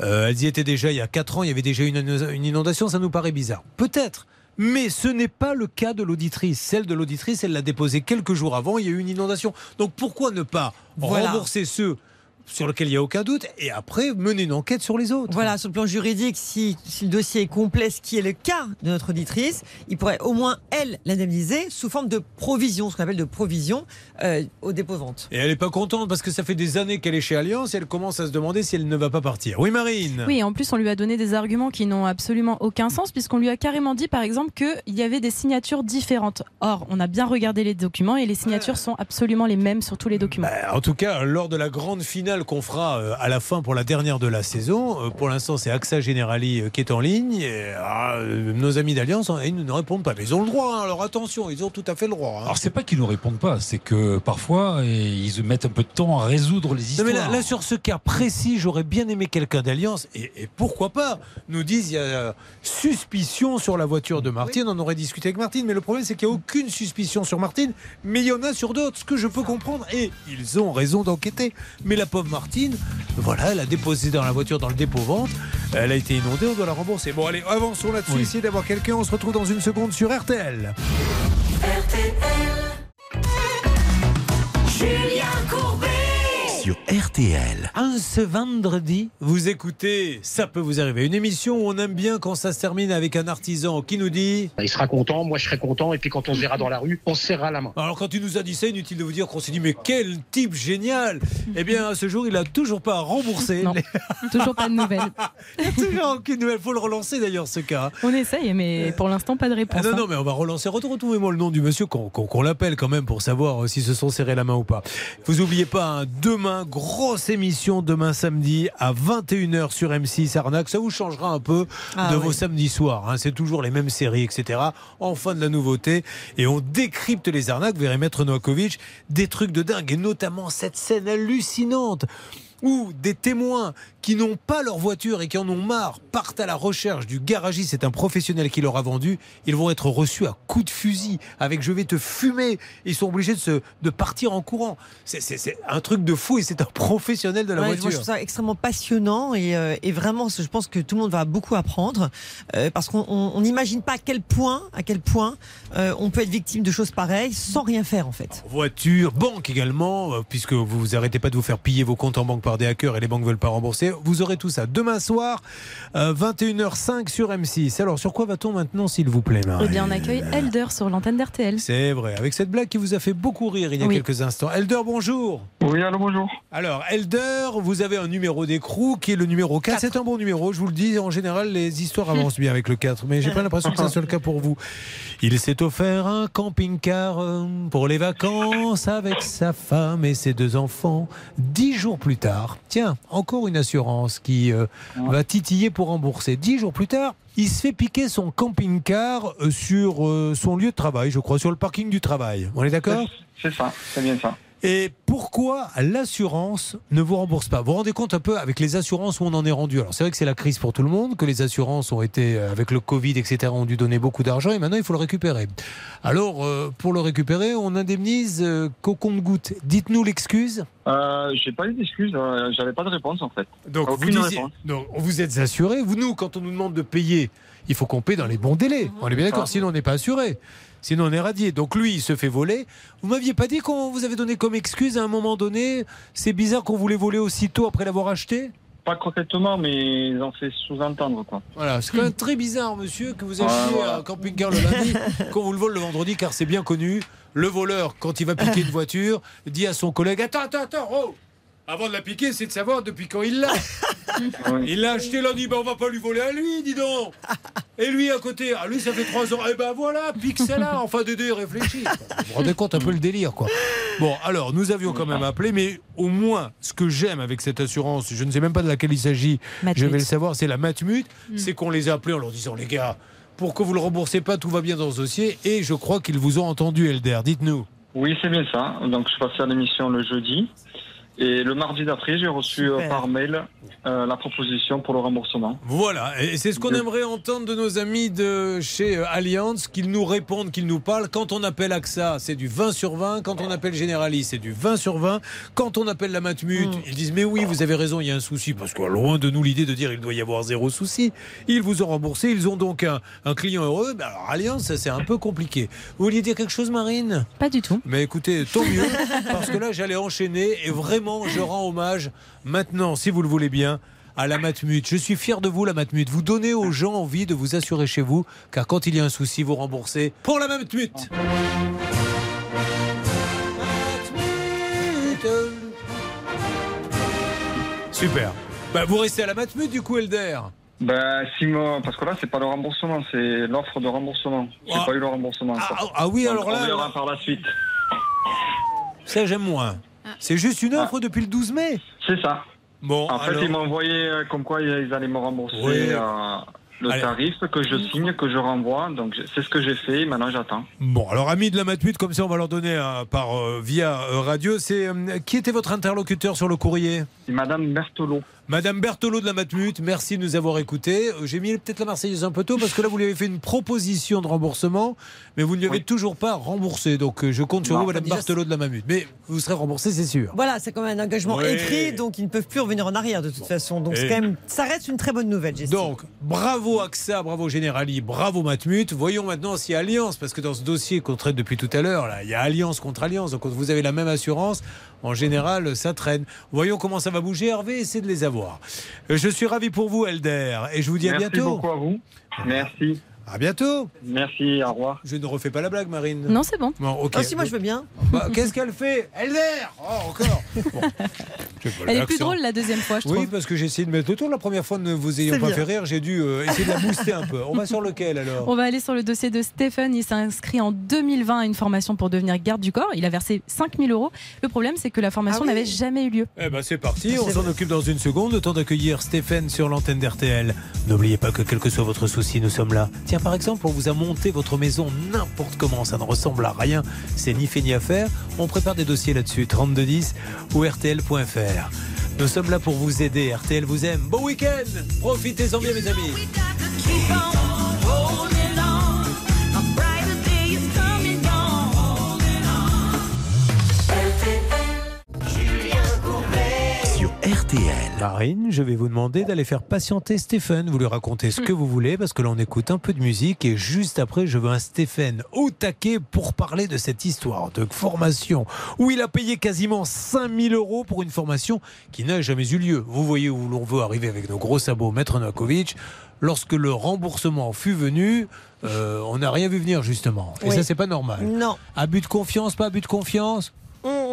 Euh, elles y étaient déjà il y a 4 ans, il y avait déjà une, une inondation, ça nous paraît bizarre. Peut-être. Mais ce n'est pas le cas de l'auditrice. Celle de l'auditrice, elle l'a déposée quelques jours avant, il y a eu une inondation. Donc pourquoi ne pas Voilà. rembourser ceux sur lequel il n'y a aucun doute, et après mener une enquête sur les autres. Voilà, sur le plan juridique, si, si le dossier est complet, ce qui est le cas de notre auditrice, il pourrait au moins, elle, l'indemniser sous forme de provision, ce qu'on appelle de provision euh, au dépôt-vente. Et elle n'est pas contente parce que ça fait des années qu'elle est chez Alliance et elle commence à se demander si elle ne va pas partir. Oui, Marine Oui, en plus, on lui a donné des arguments qui n'ont absolument aucun sens, puisqu'on lui a carrément dit, par exemple, qu'il y avait des signatures différentes. Or, on a bien regardé les documents et les signatures sont absolument les mêmes sur tous les documents. En tout cas, lors de la grande finale qu'on fera euh, à la fin pour la dernière de la saison, euh, pour l'instant, c'est AXA Generali euh, qui est en ligne. Et, ah, nos amis d'Alliance, hein, ils ne répondent pas. Mais ils ont le droit, hein, alors attention, ils ont tout à fait le droit. hein. Alors c'est pas qu'ils nous répondent pas, c'est que parfois ils mettent un peu de temps à résoudre les Non, histoires. mais là, là, sur ce cas précis, j'aurais bien aimé quelqu'un d'Alliance, et, et pourquoi pas, nous disent il y a suspicion sur la voiture de Martine, on aurait discuté avec Martine, mais le problème c'est qu'il n'y a aucune suspicion sur Martine, mais il y en a sur d'autres, ce que je peux comprendre, et ils ont raison d'enquêter. Mais la pauvre Martine, voilà, elle a déposé dans la voiture dans le dépôt-vente, elle a été inondée, on doit la rembourser. Bon allez, avançons là-dessus, Oui. essayez d'avoir quelqu'un, on se retrouve dans une seconde sur RTL. Julien Courbet. Sur RTL. Un ce vendredi, vous écoutez Ça peut vous arriver. Une émission où on aime bien quand ça se termine avec un artisan qui nous dit. Il sera content, moi je serai content, et puis quand on se verra dans la rue, on se serrera la main. Alors quand il nous a dit ça, inutile de vous dire qu'on s'est dit mais quel type génial Eh bien à ce jour, il a toujours pas remboursé. Non. Toujours pas de nouvelles. Il y a toujours aucune nouvelle. Faut le relancer d'ailleurs ce cas. On essaye, mais pour l'instant, pas de Ah réponse. non, hein. non, mais on va relancer. Retrouvez-moi le nom du monsieur, qu'on l'appelle quand même pour savoir euh, s'ils se sont serrés la main ou pas. Vous oubliez pas, hein, demain, grosse émission, demain samedi à 21h sur M6 Arnaque. Ça vous changera un peu Ah de oui. vos samedis soirs. hein. C'est toujours les mêmes séries, etc. Enfin de la nouveauté. Et on décrypte les arnaques. Vous verrez Maître Novakovic, des trucs de dingue. Et notamment cette scène hallucinante où des témoins qui n'ont pas leur voiture et qui en ont marre partent à la recherche du garagiste, c'est un professionnel qui leur a vendu, ils vont être reçus à coups de fusil avec je vais te fumer. Ils sont obligés de, se, de partir en courant. C'est- un truc de fou et c'est un professionnel de la Ouais, moi, voiture. je trouve ça extrêmement passionnant et, euh, et vraiment, je pense que tout le monde va beaucoup apprendre euh, parce qu'on on- on n'imagine pas à quel point, à quel point euh, on peut être victime de choses pareilles sans rien faire en fait. Voiture, banque également, puisque vous vous arrêtez pas de vous faire piller vos comptes en banque par des hackers et les banques veulent pas rembourser. Vous aurez tout ça demain soir, euh, 21h05 sur M6. Alors sur quoi va-t-on maintenant, s'il vous plaît, Marie Eh bien, on accueille Elder sur l'antenne d'RTL. C'est vrai, avec cette blague qui vous a fait beaucoup rire il y a Oui. quelques instants. Elder, bonjour. Oui, allô, bonjour. Alors, Elder, vous avez un numéro d'écrou qui est le numéro 4. C'est un bon numéro, je vous le dis. En général, les histoires avancent bien avec le 4, mais j'ai pas l'impression que ça soit le cas pour vous. Il s'est offert un camping-car euh, pour les vacances avec sa femme et ses deux enfants. Dix jours plus tard, tiens, encore une assurance qui euh, va titiller pour rembourser. Dix jours plus tard, il se fait piquer son camping-car euh, sur euh, son lieu de travail, je crois, sur le parking du travail. On est d'accord? C'est ça, c'est bien ça. et pourquoi l'assurance ne vous rembourse pas? Vous vous rendez compte un peu avec les assurances où on en est rendu? Alors c'est vrai que c'est la crise pour tout le monde, que les assurances ont été, avec le Covid, etc., ont dû donner beaucoup d'argent et maintenant il faut le récupérer. Alors euh, pour le récupérer, on indemnise euh, qu'au compte-goutte. Dites-nous l'excuse. Euh, j'ai pas eu d'excuses, euh, j'avais pas de réponse en fait. Donc vous, Aucune disiez- réponse. donc, vous êtes assuré. Vous, nous, quand on nous demande de payer, il faut qu'on paye dans les bons délais. On est bien d'accord, Ah. sinon on n'est pas assuré. Sinon on est radié. Donc lui, il se fait voler. Vous m'aviez pas dit qu'on vous avait donné comme excuse à un moment donné C'est bizarre qu'on voulait voler aussitôt après l'avoir acheté? Pas concrètement, mais ils ont fait sous-entendre quoi. Voilà, c'est quand même très bizarre, monsieur, que vous achetiez voilà. un camping-car le lundi, qu'on vous le vole le vendredi, car c'est bien connu. Le voleur, quand il va piquer une voiture, dit à son collègue Attends, attends, attends, oh Avant de la piquer, c'est de savoir depuis quand il l'a. Il l'a acheté lundi, ben on va pas lui voler à lui, dis donc. Et lui à côté, ah lui ça fait trois ans, et ben voilà, pique celle-là. Enfin, Dédé réfléchit. Vous vous rendez compte un peu le délire, quoi. Bon, alors nous avions quand même appelé, mais au moins, ce que j'aime avec cette assurance, je ne sais même pas de laquelle il s'agit, je vais le savoir, c'est la Matmut, Mm. c'est qu'on les a appelés en leur disant, les gars, pour que vous le remboursez pas, tout va bien dans ce dossier, et je crois qu'ils vous ont entendu, Elder. Dites-nous. Oui, c'est bien ça. Donc je suis passé à l'émission le jeudi. Et le mardi d'après, j'ai reçu euh, Super. par mail euh, la proposition pour le remboursement. Voilà, et c'est ce qu'on aimerait entendre de nos amis de chez euh, Allianz, qu'ils nous répondent, qu'ils nous parlent. Quand on appelle AXA, c'est du 20 sur 20. Quand on appelle Generali, c'est du 20 sur 20. Quand on appelle la Matmut, ils disent Mais oui, vous avez raison, il y a un souci. Parce que loin de nous l'idée de dire il doit y avoir zéro souci. Ils vous ont remboursé, ils ont donc un, un client heureux. Mais alors, Allianz, ça, c'est un peu compliqué. Vous vouliez dire quelque chose, Marine? Pas du tout. mais écoutez, tant mieux, parce que là, j'allais enchaîner et vraiment, Je rends hommage maintenant, si vous le voulez bien, à la Matmut. Je suis fier de vous, la Matmut. Vous donnez aux gens envie de vous assurer chez vous, car quand il y a un souci, vous remboursez pour la Matmut. Super. Bah, vous restez à la Matmut du coup, Elder Ben, six mois, parce que là, c'est pas le remboursement, c'est l'offre de remboursement. J'ai Ah. pas eu le remboursement. encore. ah oui, alors là- On verra par la suite. Ça, j'aime moins. C'est juste une offre depuis le 12 mai. C'est ça. Bon, En fait, alors- ils m'ont envoyé euh, comme quoi ils allaient me rembourser Oui. euh, le Allez. tarif que je signe, que je renvoie. Donc, c'est ce que j'ai fait. Maintenant, j'attends. Bon, alors amis de la Matmut, comme ça on va leur donner euh, par euh, via euh, radio. C'est euh, qui était votre interlocuteur sur le courrier? C'est Madame Berthelot. Madame Berthelot de la Matmut, merci de nous avoir écoutés. Euh, J'ai mis peut-être la Marseillaise un peu tôt parce que là vous lui avez fait une proposition de remboursement, mais vous ne lui avez toujours pas remboursé. Donc euh, je compte sur Non. vous, Madame Déjà, Berthelot de la Matmut. Mais vous serez remboursé, c'est sûr. Voilà, c'est quand même un engagement Oui. écrit, donc ils ne peuvent plus revenir en arrière de toute façon. Donc Et- quand même, ça reste une très bonne nouvelle, j'estime. Donc, bravo AXA, bravo Generali, bravo Matmut. Voyons maintenant si Alliance, parce que dans ce dossier qu'on traite depuis tout à l'heure, là, il y a Alliance contre Alliance. Donc, quand vous avez la même assurance, en général, ça traîne. Voyons comment ça va bouger. Hervé, essayez de les avoir. Euh, Je suis ravi pour vous, Elder, et je vous dis à Merci bientôt. beaucoup à vous. Merci. À bientôt. Merci, au revoir. Je ne refais pas la blague, Marine. Non, c'est bon. Bon, ok. Ah, si, moi je veux bien. Bah, Qu'est-ce qu'elle fait? Elder Oh, encore Bon. Elle est plus drôle la deuxième fois, je Oui, trouve. parce que j'ai essayé de mettre le tour. La première fois, ne vous ayant pas bien. fait rire, j'ai dû euh, essayer de la booster un peu. On va sur lequel alors? On va aller sur le dossier de Stephen. Il s'est inscrit en 2020 à une formation pour devenir garde du corps. Il a versé 5000 euros. Le problème, c'est que la formation Ah oui. n'avait jamais eu lieu. Eh ben c'est parti, on s'en occupe dans une seconde, le temps d'accueillir Stéphane sur l'antenne d'RTL. N'oubliez pas que quel que soit votre souci, nous sommes là. Tiens, par exemple, on vous a monté votre maison n'importe comment, ça ne ressemble à rien, c'est ni fait ni à faire. On prépare des dossiers là-dessus, 3210 ou RTL.fr. Nous sommes là pour vous aider, RTL vous aime. Bon week-end Profitez-en bien mes amis RTL. Marine, je vais vous demander d'aller faire patienter Stéphane. Vous lui racontez ce que vous voulez parce que là on écoute un peu de musique et juste après je veux un Stéphane au taquet pour parler de cette histoire de formation où il a payé quasiment 5000 euros pour une formation qui n'a jamais eu lieu. Vous voyez où l'on veut arriver avec nos gros sabots, Maître Novakovic. Lorsque le remboursement fut venu, euh, on n'a rien vu venir justement. Et Oui. ça c'est pas normal. Non. Abus de confiance, pas abus de confiance?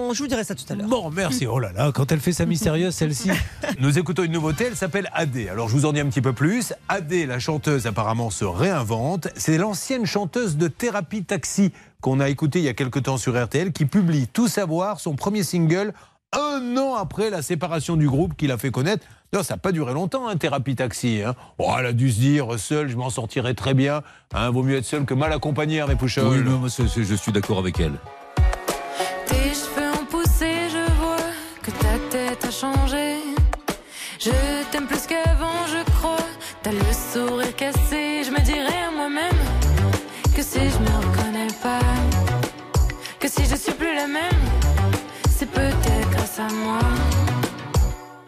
On, je vous dirai ça tout à l'heure. Bon, merci. Oh là là, quand elle fait sa mystérieuse, celle-ci. Nous écoutons une nouveauté, elle s'appelle AD. Alors je vous en dis un petit peu plus. AD, la chanteuse apparemment se réinvente. C'est l'ancienne chanteuse de Thérapie Taxi qu'on a écoutée il y a quelque temps sur RTL qui publie Tout savoir, son premier single, un an après la séparation du groupe qu'il a fait connaître. Non, ça n'a pas duré longtemps, hein, Thérapie Taxi. hein. Oh, elle a dû se dire, seule, je m'en sortirai très bien. Hein, vaut mieux être seul que mal accompagné, Hervé Pouchol. Oui, non, je suis d'accord avec elle. C'est peut-être grâce à moi.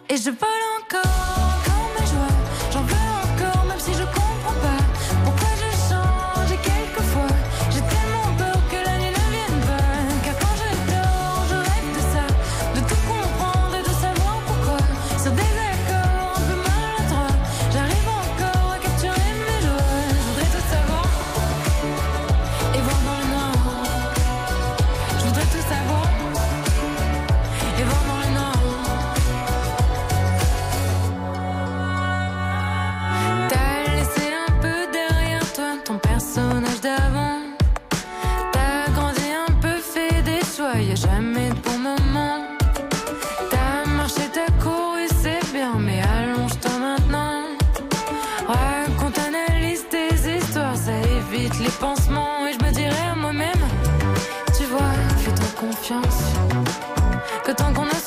Et je vole encore,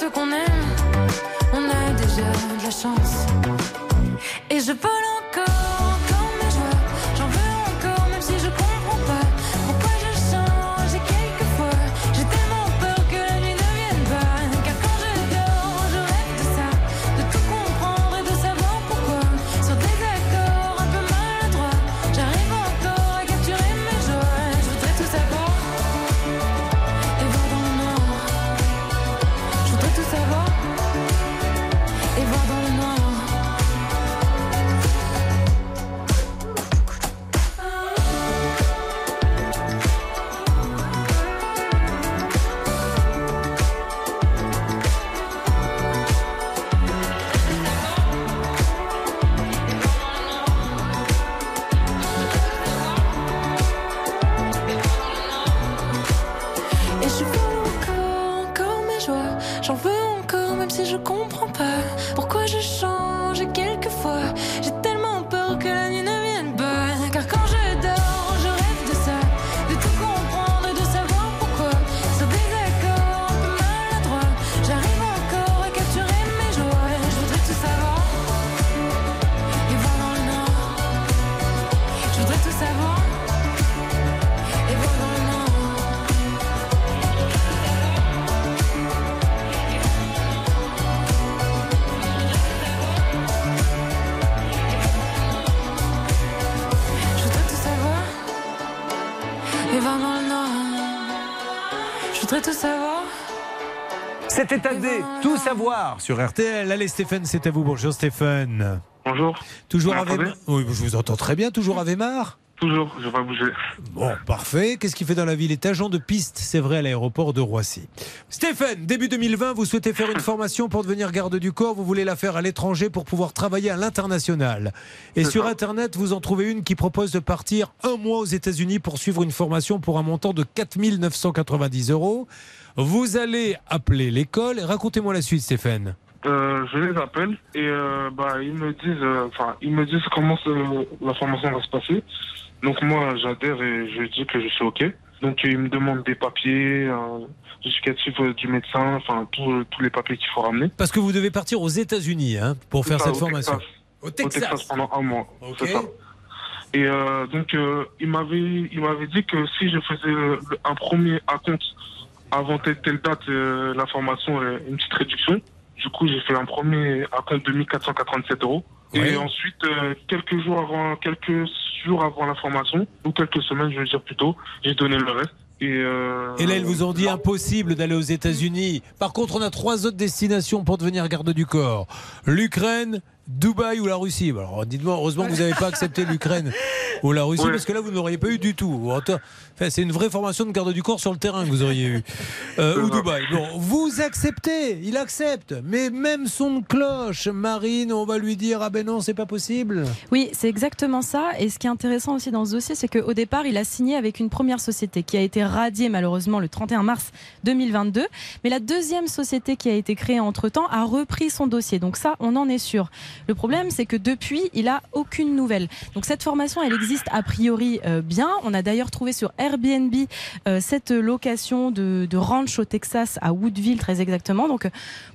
tant qu'on a ce qu'on aime, AD, tout savoir sur RTL. Allez Stéphane, c'est à vous. Bonjour Stéphane. Bonjour. Toujours Vous avec Oui, je vous entends très bien. Toujours avec Mar Toujours, je vais pas bouger. Bon, parfait. Qu'est-ce qu'il fait dans la vie Il est agent de piste, c'est vrai, à l'aéroport de Roissy. Stéphane, début 2020, vous souhaitez faire une formation pour devenir garde du corps? Vous voulez la faire à l'étranger pour pouvoir travailler à l'international? Et sur ça. Internet, vous en trouvez une qui propose de partir un mois aux États-Unis pour suivre une formation pour un montant de 4 990 euros. Vous allez appeler l'école. Racontez-moi la suite, Stéphane. Euh, je les appelle et euh, bah ils me disent, euh, ils me disent comment la formation va se passer. Donc moi j'adhère et je dis que je suis ok. Donc ils me demandent des papiers, un justificatif du médecin, enfin tous les papiers qu'il faut ramener. Parce que vous devez partir aux États-Unis hein, pour faire ça, cette au formation. Texas. Au Au Texas. Pendant un mois. Ok. C'est ça. Et donc il m'avait il m'avait dit que si je faisais un premier acompte avant telle telle date, euh, la formation euh, une petite réduction. Du coup j'ai fait un premier acompte de 1487 euros. Ouais. Et ensuite euh, quelques jours avant quelques jours avant la formation ou quelques semaines je veux dire plutôt, j'ai donné le reste. Et, euh, Et là, ils vous ont dit impossible d'aller aux États-Unis. Par contre, on a trois autres destinations pour devenir garde du corps l'Ukraine, Dubaï ou la Russie. Alors, dites-moi, heureusement que vous n'avez pas accepté l'Ukraine ou la Russie, Ouais. parce que là, vous ne l'auriez pas eu du tout. Enfin, c'est une vraie formation de garde du corps sur le terrain que vous auriez eu. Euh, ou Dubaï. Bon, vous acceptez, il accepte. Mais même son de cloche, Marine, on va lui dire ah ben non, c'est pas possible. Oui, c'est exactement ça. Et ce qui est intéressant aussi dans ce dossier, c'est qu'au départ, il a signé avec une première société qui a été radiée malheureusement le 31 mars 2022. Mais la deuxième société qui a été créée entre-temps a repris son dossier. Donc ça, on en est sûr. Le problème, c'est que depuis, il a aucune nouvelle. Donc cette formation, elle existe a priori euh, bien. On a d'ailleurs trouvé sur Airbnb euh, cette location de, de ranch au Texas, à Woodville très exactement. Donc euh,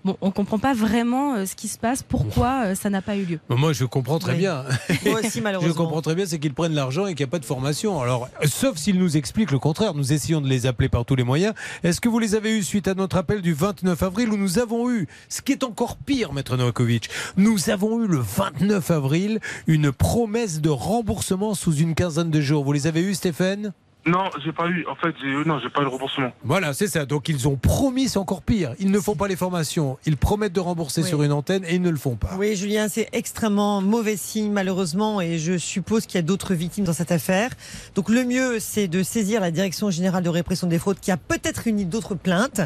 bon, on comprend pas vraiment euh, ce qui se passe, pourquoi euh, ça n'a pas eu lieu. Moi, je comprends très Oui. bien. Moi aussi, Je malheureusement. comprends très bien, c'est qu'ils prennent l'argent et qu'il n'y a pas de formation. Alors, sauf s'ils nous expliquent le contraire, nous essayons de les appeler par tous les moyens. Est-ce que vous les avez eus suite à notre appel du 29 avril où nous avons eu, ce qui est encore pire, maître Novakovic, nous avons eu le 29 avril une promesse de remboursement sous une quinzaine de jours. Vous les avez eus, Stéphane? Non, j'ai pas eu. En fait, j'ai non, j'ai pas eu le remboursement. Voilà, c'est ça. Donc ils ont promis, c'est encore pire. Ils ne font pas les formations. Ils promettent de rembourser Oui. sur une antenne et ils ne le font pas. Oui, Julien, c'est extrêmement mauvais signe, malheureusement, et je suppose qu'il y a d'autres victimes dans cette affaire. Donc, le mieux, c'est de saisir la Direction générale de répression des fraudes, qui a peut-être uni d'autres plaintes,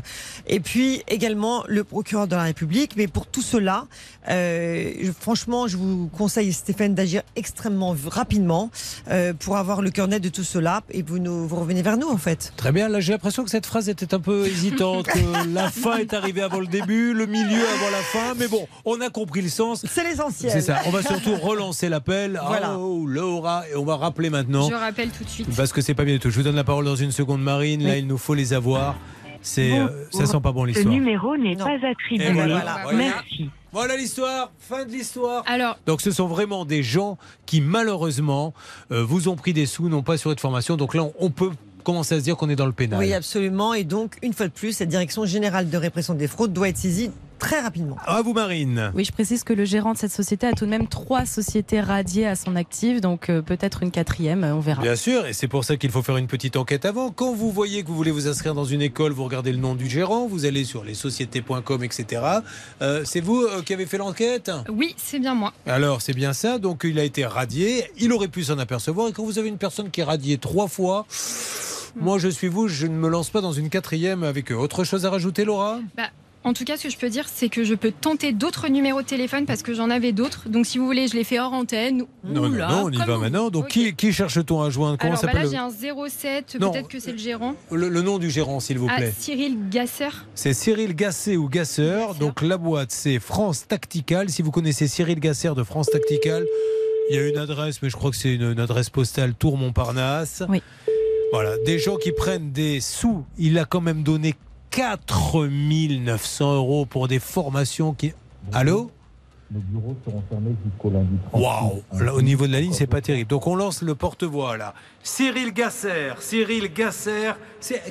et puis également le procureur de la République. Mais pour tout cela, euh, franchement, je vous conseille, Stéphane, d'agir extrêmement rapidement euh, pour avoir le cœur net de tout cela, et vous, nous, vous revenez vers nous, en fait. Très bien, là j'ai l'impression que cette phrase était un peu hésitante, que la fin est arrivée avant le début, le milieu avant la fin, mais bon, on a compris le sens. C'est l'essentiel. C'est ça, on va surtout relancer l'appel. Voilà. Oh, Laura, et on va rappeler maintenant. Je rappelle tout de suite. Parce que c'est pas bien du tout. Je vous donne la parole dans une seconde, Marine. Là, il nous faut les avoir. C'est, euh, ça sent pas bon l'histoire. numéro n'est pas attribué. Voilà. Merci. Voilà l'histoire, fin de l'histoire. Alors, Donc ce sont vraiment des gens qui malheureusement euh, vous ont pris des sous, n'ont pas assuré de formation. Donc là, on, on peut commencer à se dire qu'on est dans le pénal. Oui, absolument. Et donc, une fois de plus, cette Direction générale de répression des fraudes doit être saisie très rapidement. À vous, Marine. Oui, je précise que le gérant de cette société a tout de même trois sociétés radiées à son actif, donc euh, peut-être une quatrième, euh, on verra. Bien sûr, et c'est pour ça qu'il faut faire une petite enquête avant. Quand vous voyez que vous voulez vous inscrire dans une école, vous regardez le nom du gérant, vous allez sur lessociétés.com, etc. Euh, c'est vous euh, qui avez fait l'enquête? Oui, c'est bien moi. Alors, c'est bien ça. Donc, il a été radié. Il aurait pu s'en apercevoir. Et quand vous avez une personne qui est radiée trois fois, moi, je suis vous, je ne me lance pas dans une quatrième avec eux. Autre chose à rajouter, Laura? Bah, en tout cas, ce que je peux dire, c'est que je peux tenter d'autres numéros de téléphone parce que j'en avais d'autres. Donc, si vous voulez, je les fais hors antenne. Non, Oula, non, non, on y va vous. maintenant. Donc, qui, qui cherche-t-on à joindre? Comment Alors, bah là, le- j'ai un 07, Non. peut-être que c'est le gérant. le, le nom du gérant, s'il vous Ah, plaît Cyril Gasser. C'est Cyril Gasset ou Gasseur. Donc la boîte, c'est France Tactical. Si vous connaissez Cyril Gasser de France Tactical, il y a une adresse, mais je crois que c'est une, une adresse postale Tour Montparnasse. Oui. Voilà, des gens qui prennent des sous. Il a quand même donné 4900 euros pour des formations qui. Allô Nos bureaux seront fermés jusqu'au lundi 30. Waouh Au niveau de la ligne, c'est pas terrible. Donc on lance le porte-voix là. Cyril Gasser, Cyril Gasser.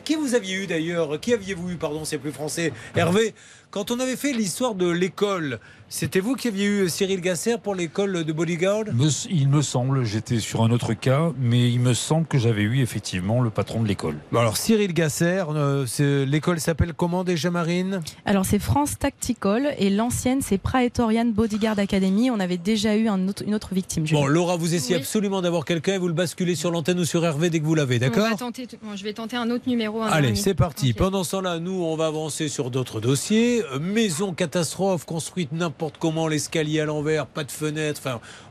Qui vous aviez eu d'ailleurs? Qui aviez-vous eu Pardon, c'est plus français? Hervé. Quand on avait fait l'histoire de l'école, c'était vous qui aviez eu Cyril Gasser pour l'école de bodyguard? Il me semble, j'étais sur un autre cas, mais il me semble que j'avais eu effectivement le patron de l'école. Bon, alors Cyril Gasser, euh, l'école s'appelle comment déjà Marine? Alors c'est France Tactical et l'ancienne c'est Praetorian Bodyguard Academy. On avait déjà eu un autre- une autre victime. Bon, Laura, vous essayez absolument d'avoir quelqu'un et vous le basculez sur l'antenne ou sur Hervé dès que vous l'avez, On d'accord? bon, je vais tenter un autre numéro. un Allez, c'est parti. Pendant ce temps-là, nous, on va avancer sur d'autres dossiers. Maison catastrophe, construite n'importe comment, l'escalier à l'envers, pas de fenêtre.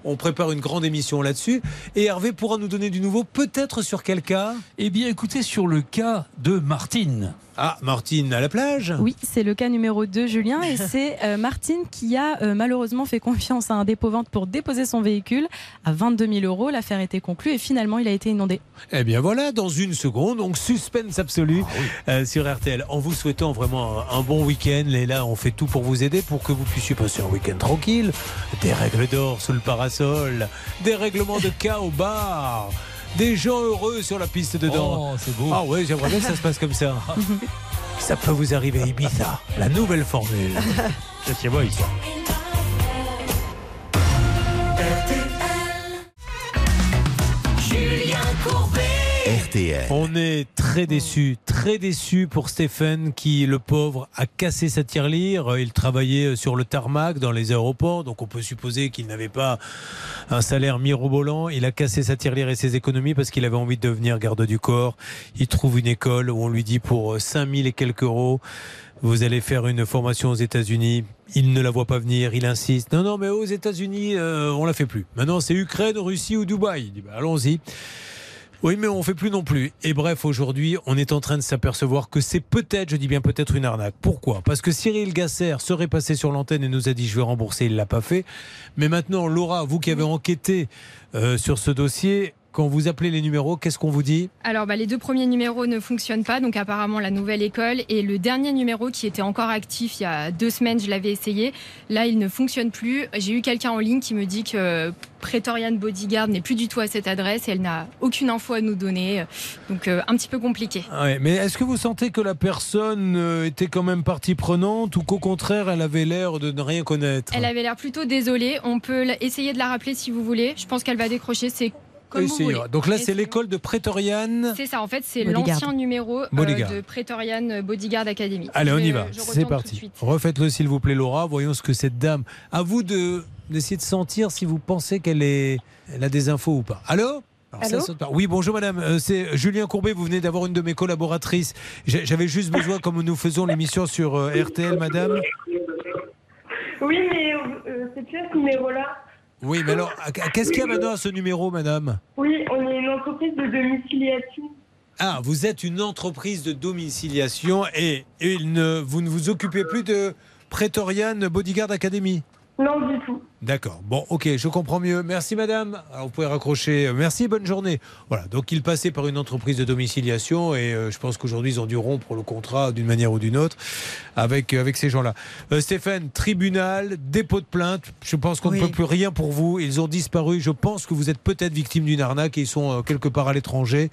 On prépare une grande émission là-dessus. Et Hervé pourra nous donner du nouveau, peut-être sur quel cas? Eh bien, écoutez, sur le cas de Martine. Ah, Martine à la plage? Oui, c'est le cas numéro 2, Julien, et c'est euh, Martine qui a euh, malheureusement fait confiance à un dépôt-vente pour déposer son véhicule à 22 000 euros. L'affaire était conclue et finalement il a été inondé. Eh bien voilà, dans une seconde, donc suspense absolu euh, sur RTL. En vous souhaitant vraiment un, un bon week-end, et là on fait tout pour vous aider pour que vous puissiez passer un week-end tranquille. Des règles d'or sous le parasol, des règlements de cas au bar, des gens heureux sur la piste de danse. Oh, c'est beau. Ah ouais, j'aimerais bien que ça se passe comme ça. ça peut vous arriver à Ibiza, la nouvelle formule. C'est Boys. Julien Courbet. On est très déçus, très déçus pour Stéphane qui, le pauvre, a cassé sa tirelire. Il travaillait sur le tarmac dans les aéroports, donc on peut supposer qu'il n'avait pas un salaire mirobolant. Il a cassé sa tirelire et ses économies parce qu'il avait envie de devenir garde du corps. Il trouve une école où on lui dit pour 5000 et quelques euros, vous allez faire une formation aux États-Unis. Il ne la voit pas venir, il insiste. Non, non, mais aux États-Unis, euh, on la fait plus. Maintenant, c'est Ukraine, Russie ou Dubaï. Bah, allons-y. Oui, mais on fait plus non plus. Et bref, aujourd'hui, on est en train de s'apercevoir que c'est peut-être, je dis bien peut-être une arnaque. Pourquoi? Parce que Cyril Gasser serait passé sur l'antenne et nous a dit je vais rembourser, il l'a pas fait. Mais maintenant, Laura, vous qui avez enquêté euh, sur ce dossier, quand vous appelez les numéros, qu'est-ce qu'on vous dit Alors, bah, les deux premiers numéros ne fonctionnent pas, donc apparemment la nouvelle école. Et le dernier numéro qui était encore actif il y a deux semaines, je l'avais essayé. Là, il ne fonctionne plus. J'ai eu quelqu'un en ligne qui me dit que Praetorian Bodyguard n'est plus du tout à cette adresse et elle n'a aucune info à nous donner. Donc, euh, un petit peu compliqué. Ouais, mais est-ce que vous sentez que la personne euh, était quand même partie prenante ou qu'au contraire, elle avait l'air de ne rien connaître? Elle avait l'air plutôt désolée. On peut essayer de la rappeler si vous voulez. Je pense qu'elle va décrocher. C'est comme vous voulez. Donc là, c'est l'école de Prétoriane. C'est ça, en fait, c'est l'ancien numéro euh, Bodyguard. de Praetorian Bodyguard Academy. Allez, on y va. je C'est parti. Refaites-le, s'il vous plaît, Laura. Voyons ce que cette dame. À vous de d'essayer de sentir si vous pensez qu'elle est, elle a des infos ou pas. Allô ça Allô. Oui, bonjour madame. Euh, C'est Julien Courbet. Vous venez d'avoir une de mes collaboratrices. J'avais juste besoin, comme nous faisons l'émission sur euh, RTL, madame. Oui, mais euh, c'est plus à ce numéro-là. Oui, mais alors, qu'est-ce qu'il y a maintenant à ce numéro, madame? Oui, on est une entreprise de domiciliation. Ah, vous êtes une entreprise de domiciliation et, et il ne, vous ne vous occupez plus de Praetorian Bodyguard Academy? Non, du tout. D'accord. Bon, ok, je comprends mieux. Merci, madame. Alors, vous pouvez raccrocher. Merci, bonne journée. Voilà. Donc, il passait par une entreprise de domiciliation et euh, je pense qu'aujourd'hui, ils ont dû rompre le contrat d'une manière ou d'une autre avec, euh, avec ces gens-là. Euh, Stéphane, tribunal, dépôt de plainte. Je pense qu'on Oui. ne peut plus rien pour vous. Ils ont disparu. Je pense que vous êtes peut-être victime d'une arnaque et ils sont euh, quelque part à l'étranger.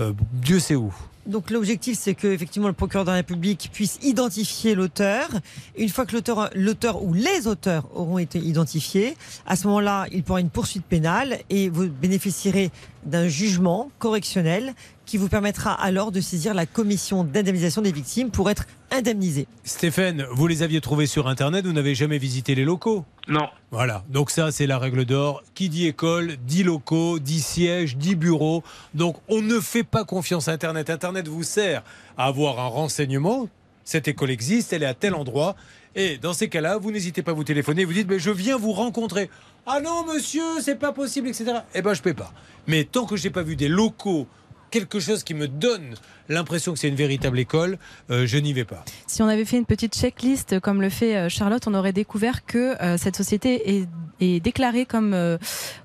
Euh, Dieu sait où. Donc l'objectif, c'est que effectivement le procureur de la République puisse identifier l'auteur. Une fois que l'auteur, l'auteur ou les auteurs auront été identifiés, à ce moment-là, il pourra une poursuite pénale et vous bénéficierez d'un jugement correctionnel qui vous permettra alors de saisir la commission d'indemnisation des victimes pour être indemnisé. Stéphane, vous les aviez trouvés sur Internet, vous n'avez jamais visité les locaux Non. Voilà, donc ça c'est la règle d'or. Qui dit école, dit locaux, dit siège, dit bureau. Donc on ne fait pas confiance à Internet. Internet vous sert à avoir un renseignement. Cette école existe, elle est à tel endroit. Et dans ces cas-là, vous n'hésitez pas à vous téléphoner, vous dites mais je viens vous rencontrer. Ah non monsieur, c'est pas possible, etc. Eh ben je paie pas. Mais tant que j'ai pas vu des locaux, quelque chose qui me donne l'impression que c'est une véritable école, euh, je n'y vais pas. Si on avait fait une petite checklist comme le fait euh, Charlotte, on aurait découvert que euh, cette société est, est déclarée comme, euh,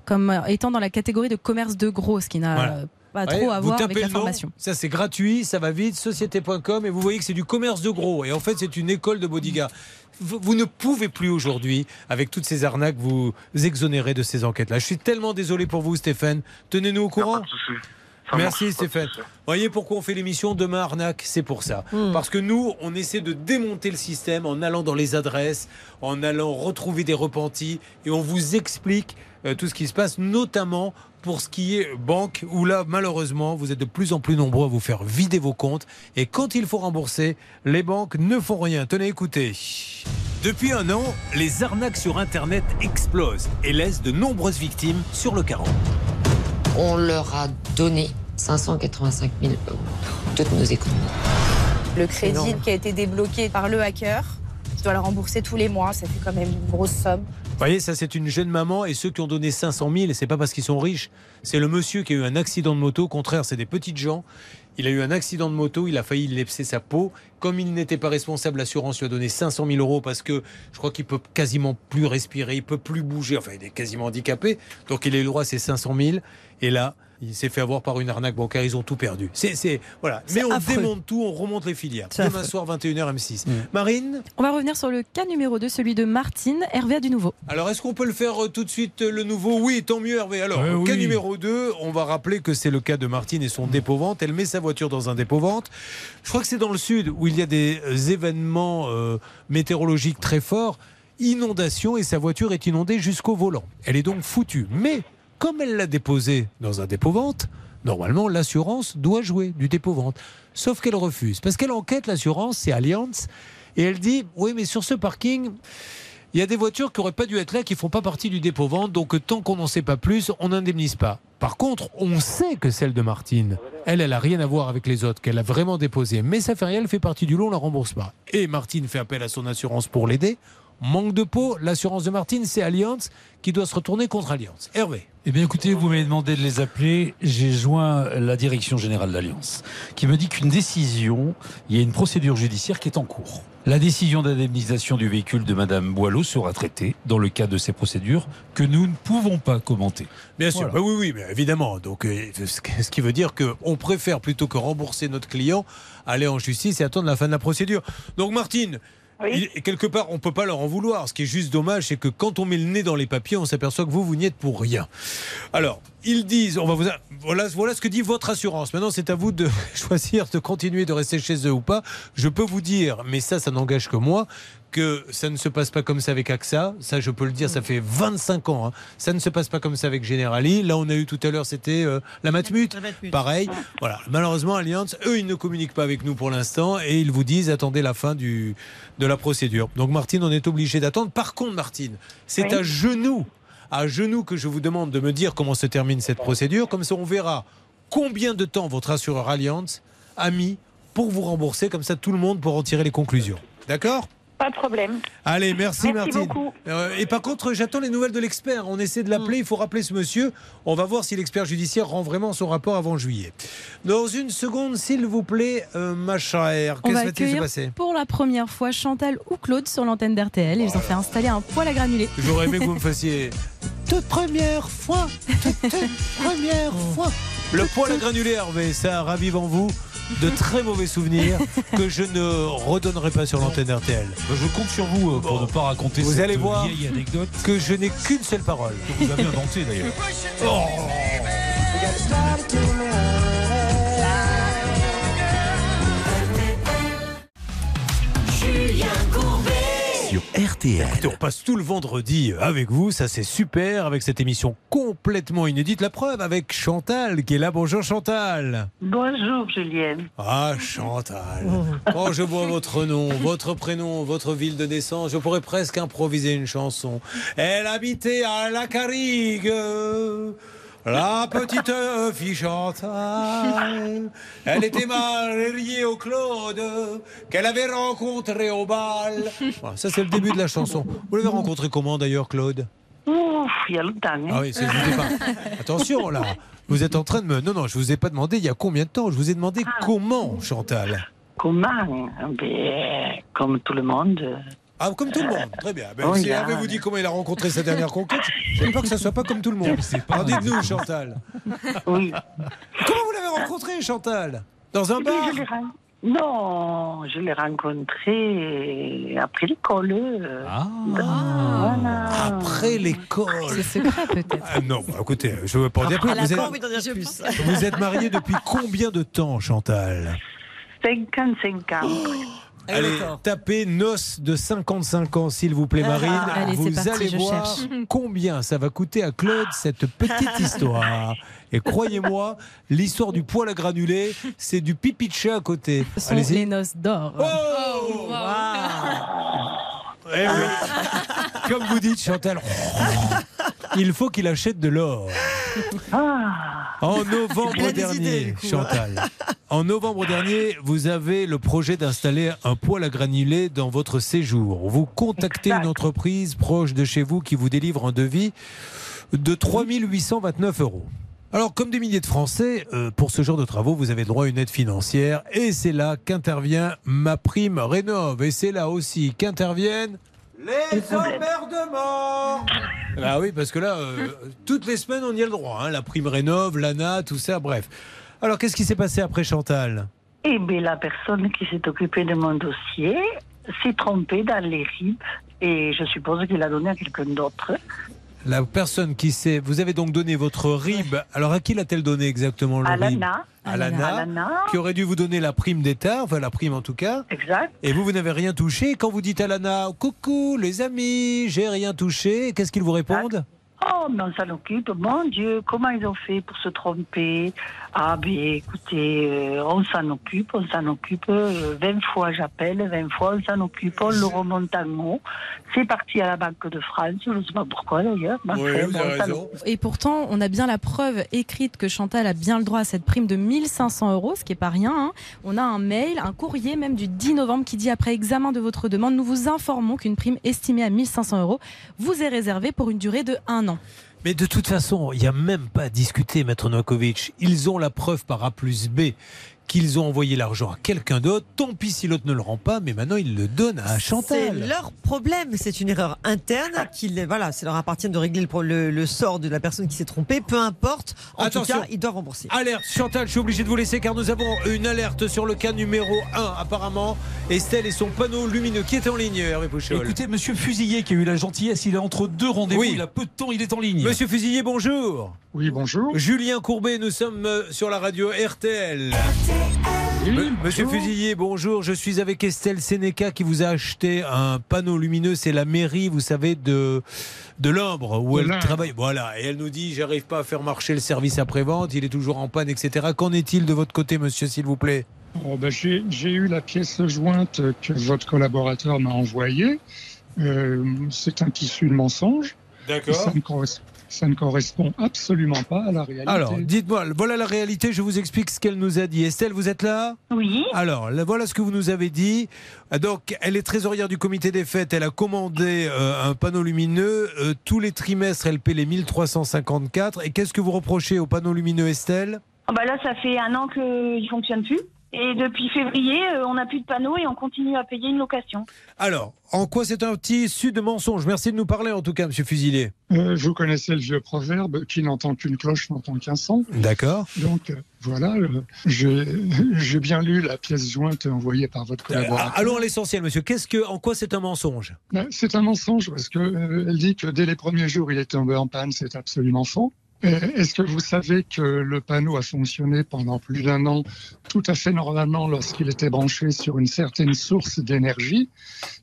comme étant dans la catégorie de commerce de gros, ce qui n'a Voilà. pas Ouais, trop à vous voir tapez avec la le nom, formation. Ça c'est gratuit, ça va vite, société.com et vous voyez que c'est du commerce de gros. Et en fait c'est une école de bodyguard. Vous, vous ne pouvez plus aujourd'hui, avec toutes ces arnaques, vous exonérer de ces enquêtes-là. Je suis tellement désolé pour vous Stéphane. Tenez-nous au courant. Ça Merci Stéphane. Voyez pourquoi on fait l'émission Demain Arnaque C'est pour ça. Parce que nous, on essaie de démonter le système en allant dans les adresses, en allant retrouver des repentis et on vous explique euh, tout ce qui se passe, notamment pour ce qui est banque, où là, malheureusement, vous êtes de plus en plus nombreux à vous faire vider vos comptes. Et quand il faut rembourser, les banques ne font rien. Tenez, écoutez. Depuis un an, les arnaques sur Internet explosent et laissent de nombreuses victimes sur le carreau. On leur a donné 585 000 euros, toutes nos économies. Le crédit qui a été débloqué par le hacker, je dois le rembourser tous les mois, ça fait quand même une grosse somme. Vous voyez, ça c'est une jeune maman et ceux qui ont donné 500 000, c'est pas parce qu'ils sont riches, c'est le monsieur qui a eu un accident de moto. Au contraire, c'est des petites gens. Il a eu un accident de moto, il a failli lepser sa peau. Comme il n'était pas responsable, l'assurance lui a donné 500 000 euros parce que je crois qu'il peut quasiment plus respirer, il peut plus bouger. Enfin, il est quasiment handicapé, donc il a eu le droit à ses 500 000. Et là, il s'est fait avoir par une arnaque bancaire. Ils ont tout perdu. C'est, c'est voilà. Mais on affreux. démonte tout, on remonte les filières. C'est Demain affreux. soir, 21h M6. Marine. On va revenir sur le cas numéro 2, celui de Martine. Hervé a du nouveau. Alors, est-ce qu'on peut le faire euh, tout de suite, euh, le nouveau? Oui, tant mieux, Hervé. Alors, Ouais, cas oui. numéro 2, on va rappeler que c'est le cas de Martine et son dépôt-vente. Elle met sa voiture dans un dépôt-vente. Je crois que c'est dans le sud où il y a des euh, événements euh, météorologiques très forts. Inondation et sa voiture est inondée jusqu'au volant. Elle est donc foutue. Mais, comme elle l'a déposée dans un dépôt-vente, normalement, l'assurance doit jouer du dépôt-vente. Sauf qu'elle refuse. Parce qu'elle enquête, l'assurance, c'est Allianz. Et elle dit Oui, mais sur ce parking, il y a des voitures qui n'auraient pas dû être là, qui font pas partie du dépôt-vente, donc tant qu'on n'en sait pas plus, on n'indemnise pas. Par contre, on sait que celle de Martine, elle, elle a rien à voir avec les autres, qu'elle a vraiment déposé. Mais rien, elle fait partie du lot, on la rembourse pas. Et Martine fait appel à son assurance pour l'aider. Manque de peau, l'assurance de Martine, c'est Allianz qui doit se retourner contre Allianz. Hervé. Eh bien, écoutez, vous m'avez demandé de les appeler. J'ai joint la direction générale d'Alliance, qui me dit qu'une décision, il y a une procédure judiciaire qui est en cours. La décision d'indemnisation du véhicule de Madame Boileau sera traitée dans le cadre de ces procédures que nous ne pouvons pas commenter. Bien sûr, Voilà. Bah oui, oui, mais évidemment. Donc, euh, ce qui- ce qui veut dire qu'on préfère plutôt que rembourser notre client, aller en justice et attendre la fin de la procédure. Donc, Martine. Il- quelque part, on peut pas leur en vouloir. Ce qui est juste dommage, c'est que quand on met le nez dans les papiers, on s'aperçoit que vous, vous n'y êtes pour rien. Alors, ils disent, on va vous, voilà, voilà ce que dit votre assurance. Maintenant, c'est à vous de choisir de continuer de rester chez eux ou pas. Je peux vous dire, mais ça, ça n'engage que moi, que ça ne se passe pas comme ça avec AXA. Ça, je peux le dire, ça fait 25 ans. hein. Ça ne se passe pas comme ça avec Generali. Là, on a eu tout à l'heure, c'était euh, la Matmut. Pareil. Voilà. Malheureusement, Allianz, eux, ils ne communiquent pas avec nous pour l'instant et ils vous disent attendez la fin du, de la procédure. Donc, Martine, on est obligé d'attendre. Par contre, Martine, c'est Oui. à genoux, à genoux que je vous demande de me dire comment se termine cette procédure. Comme ça, on verra combien de temps votre assureur Allianz a mis pour vous rembourser. Comme ça, tout le monde pourra en tirer les conclusions. D'accord? Pas de problème. Allez, merci, Merci Martine. beaucoup. Euh, et par contre, j'attends les nouvelles de l'expert. On essaie de l'appeler. Il faut rappeler ce monsieur. On va voir si l'expert judiciaire rend vraiment son rapport avant juillet. Dans une seconde, s'il vous plaît, euh, ma chère, qu'est-ce va-t-il se passer pour la première fois Chantal ou Claude sur l'antenne d'RTL. Ils ont fait installer un poêle à granulés. J'aurais aimé que vous me fassiez toute première fois, toute, première fois. Le poil à granulé, Hervé, ça ravive en vous de très mauvais souvenirs que je ne redonnerai pas sur l'antenne RTL. Je compte sur vous euh, pour ne pas raconter Vous cette allez voir vieille anecdote que je n'ai qu'une seule parole. que vous avez inventée d'ailleurs. Julien Courbet. Sur RTL. Écoutez, on passe tout le vendredi avec vous, ça c'est super, avec cette émission complètement inédite. La preuve avec Chantal qui est là. Bonjour Chantal. Bonjour Julienne. Ah Chantal, quand je vois votre nom, votre prénom, votre ville de naissance, je pourrais presque improviser une chanson. Elle habitait à la Carrigue. La petite fille Chantal, elle était mariée au Claude, qu'elle avait rencontré au bal. Voilà, ça c'est le début de la chanson. Vous l'avez rencontré comment d'ailleurs Claude? Ouf, il y a longtemps. hein. Ah oui, c'est- je vous ai pas. Attention là, vous êtes en train de me. Non, non, je vous ai pas demandé il y a combien de temps. Je vous ai demandé comment, Chantal? Comment? Ben, Comme tout le monde. Ah, comme tout le monde, très bien. Ben, Oh, si Hervé vous dit comment il a rencontré sa dernière conquête, j'aime pas que ça soit pas comme tout le monde. Alors dites-nous, Chantal. Oui. Comment vous l'avez rencontré, Chantal? Dans un bar? Non, je l'ai rencontré après l'école. euh, Voilà. Après l'école. C'est secret peut-être. Ah non, bah, écoutez, je ne veux pas en dire plus. Elle a Vous pas êtes, envie d'en dire plus. vous êtes mariés depuis combien de temps, Chantal? 55 ans. Allez, tapez noces de 55 ans, s'il vous plaît, Ah. Marine. Allez, c'est vous parti, allez voir cherche. combien ça va coûter à Claude cette petite histoire. Et croyez-moi, l'histoire du poil à granulés, c'est du pipi de chat à côté. Ce sont les noces d'or. Oh Eh oui. Comme vous dites, Chantal, il faut qu'il achète de l'or. En novembre dernier, idées. Chantal, en novembre dernier, vous avez le projet d'installer un poêle à granulés dans votre séjour. Vous contactez une entreprise proche de chez vous qui vous délivre un devis de 3829 euros. Alors, comme des milliers de Français, euh, pour ce genre de travaux, vous avez droit à une aide financière. Et c'est là qu'intervient ma prime Rénov. Et c'est là aussi qu'interviennent les emmerdements Ah oui, parce que là, euh, toutes les semaines, on y a le droit. hein. La prime Rénov, l'ANA, tout ça, bref. Alors, qu'est-ce qui s'est passé après Chantal? Eh bien, la personne qui s'est occupée de mon dossier s'est trompée dans les RIB et je suppose qu'il a donné à quelqu'un d'autre. La personne qui s'est... Vous avez donc donné votre RIB. Alors, à qui l'a-t-elle donné exactement le À RIB l'ANA. À l'ANA, À l'ANA. qui aurait dû vous donner la prime d'État, enfin la prime en tout cas. Exact. Et vous, vous n'avez rien touché. Quand vous dites à l'ANA, coucou les amis, j'ai rien touché, qu'est-ce qu'ils vous répondent? Oh, mais on s'en occupe. Mon Dieu, comment ils ont fait pour se tromper? Ah, ben écoutez, euh, on s'en occupe, on s'en occupe. euh, 20 fois j'appelle, 20 fois on s'en occupe, on le remonte en haut. C'est parti à la Banque de France, je ne sais pas pourquoi d'ailleurs. bon. Et pourtant, on a bien la preuve écrite que Chantal a bien le droit à cette prime de 1500 euros, ce qui est pas rien. hein. On a un mail, un courrier même du 10 novembre qui dit après examen de votre demande, nous vous informons qu'une prime estimée à 1500 euros vous est réservée pour une durée de un an. Mais de toute façon, il n'y a même pas à discuter, Maître Novakovic. Ils ont la preuve par A plus B qu'ils ont envoyé l'argent à quelqu'un d'autre. Tant pis si l'autre ne le rend pas, mais maintenant ils le donnent à C'est Chantal. leur problème, c'est une erreur interne. Qu'il, voilà, ça leur appartient de régler le, pro- le- le sort de la personne qui s'est trompée. Peu importe. En Attention. tout cas, ils doivent rembourser. Alerte, Chantal, je suis obligé de vous laisser car nous avons une alerte sur le cas numéro 1 apparemment. Estelle et son panneau lumineux qui est en ligne, Hervé Pouchol. Écoutez, monsieur Fusillé qui a eu la gentillesse, il est entre deux rendez-vous, Oui. il a peu de temps, il est en ligne. Monsieur Fusillé, bonjour. Oui, bonjour. Julien Courbet, nous sommes euh, sur la radio RTL. Monsieur Fusillé, bonjour. Je suis avec Estelle Sénéca qui vous a acheté un panneau lumineux. C'est la mairie, vous savez, de, de l'Ambre où elle travaille. Voilà. Et elle nous dit j'arrive pas à faire marcher le service après-vente, il est toujours en panne, etc. Qu'en est-il de votre côté, monsieur, s'il vous plaît? Oh, ben, J'ai eu la pièce jointe que votre collaborateur m'a envoyée. Euh, C'est un tissu de mensonge. D'accord. Ça ne, ça ne correspond absolument pas à la réalité. Alors, dites-moi, voilà la réalité, je vous explique ce qu'elle nous a dit. Estelle, vous êtes là? Oui. Alors, là, voilà ce que vous nous avez dit. Ah, Donc, elle est trésorière du comité des fêtes, elle a commandé euh, un panneau lumineux. Euh, tous les trimestres, elle paie les 1354. Et qu'est-ce que vous reprochez au panneau lumineux, Estelle? Ah bah là, ça fait un an qu'il ne fonctionne plus. Et depuis février, euh, on n'a plus de panneaux et on continue à payer une location. Alors, en quoi c'est un petit issu de mensonge? Merci de nous parler en tout cas, monsieur Fusilé. Euh, vous connaissez le vieux proverbe qui n'entend qu'une cloche n'entend qu'un son. D'accord. Donc euh, voilà, euh, j'ai bien lu la pièce jointe envoyée par votre collaborateur. Allons à l'essentiel, monsieur. Qu'est-ce que, en quoi c'est un mensonge? Ben, C'est un mensonge parce que euh, elle dit que dès les premiers jours il est tombé en panne, c'est absolument faux. Euh, Est-ce que vous savez que le panneau a fonctionné pendant plus d'un an? Tout à fait normalement lorsqu'il était branché sur une certaine source d'énergie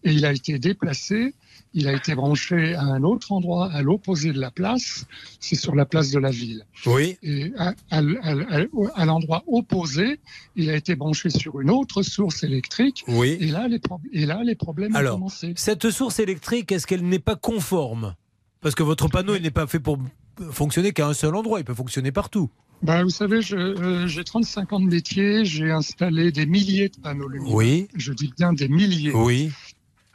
et il a été déplacé, il a été branché à un autre endroit à l'opposé de la place, c'est sur la place de la ville. Oui. Et à, à- à- à l'endroit opposé, il a été branché sur une autre source électrique. Oui. Et là, les, pro- et là, les problèmes ont commencé. cette source électrique, est-ce qu'elle n'est pas conforme? Parce que votre panneau, il n'est pas fait pour fonctionner qu'à un seul endroit, il peut fonctionner partout. Bah, vous savez, euh, j'ai 35 ans de métier, j'ai installé des milliers de panneaux lumineux. Oui. Je dis bien des milliers. Oui.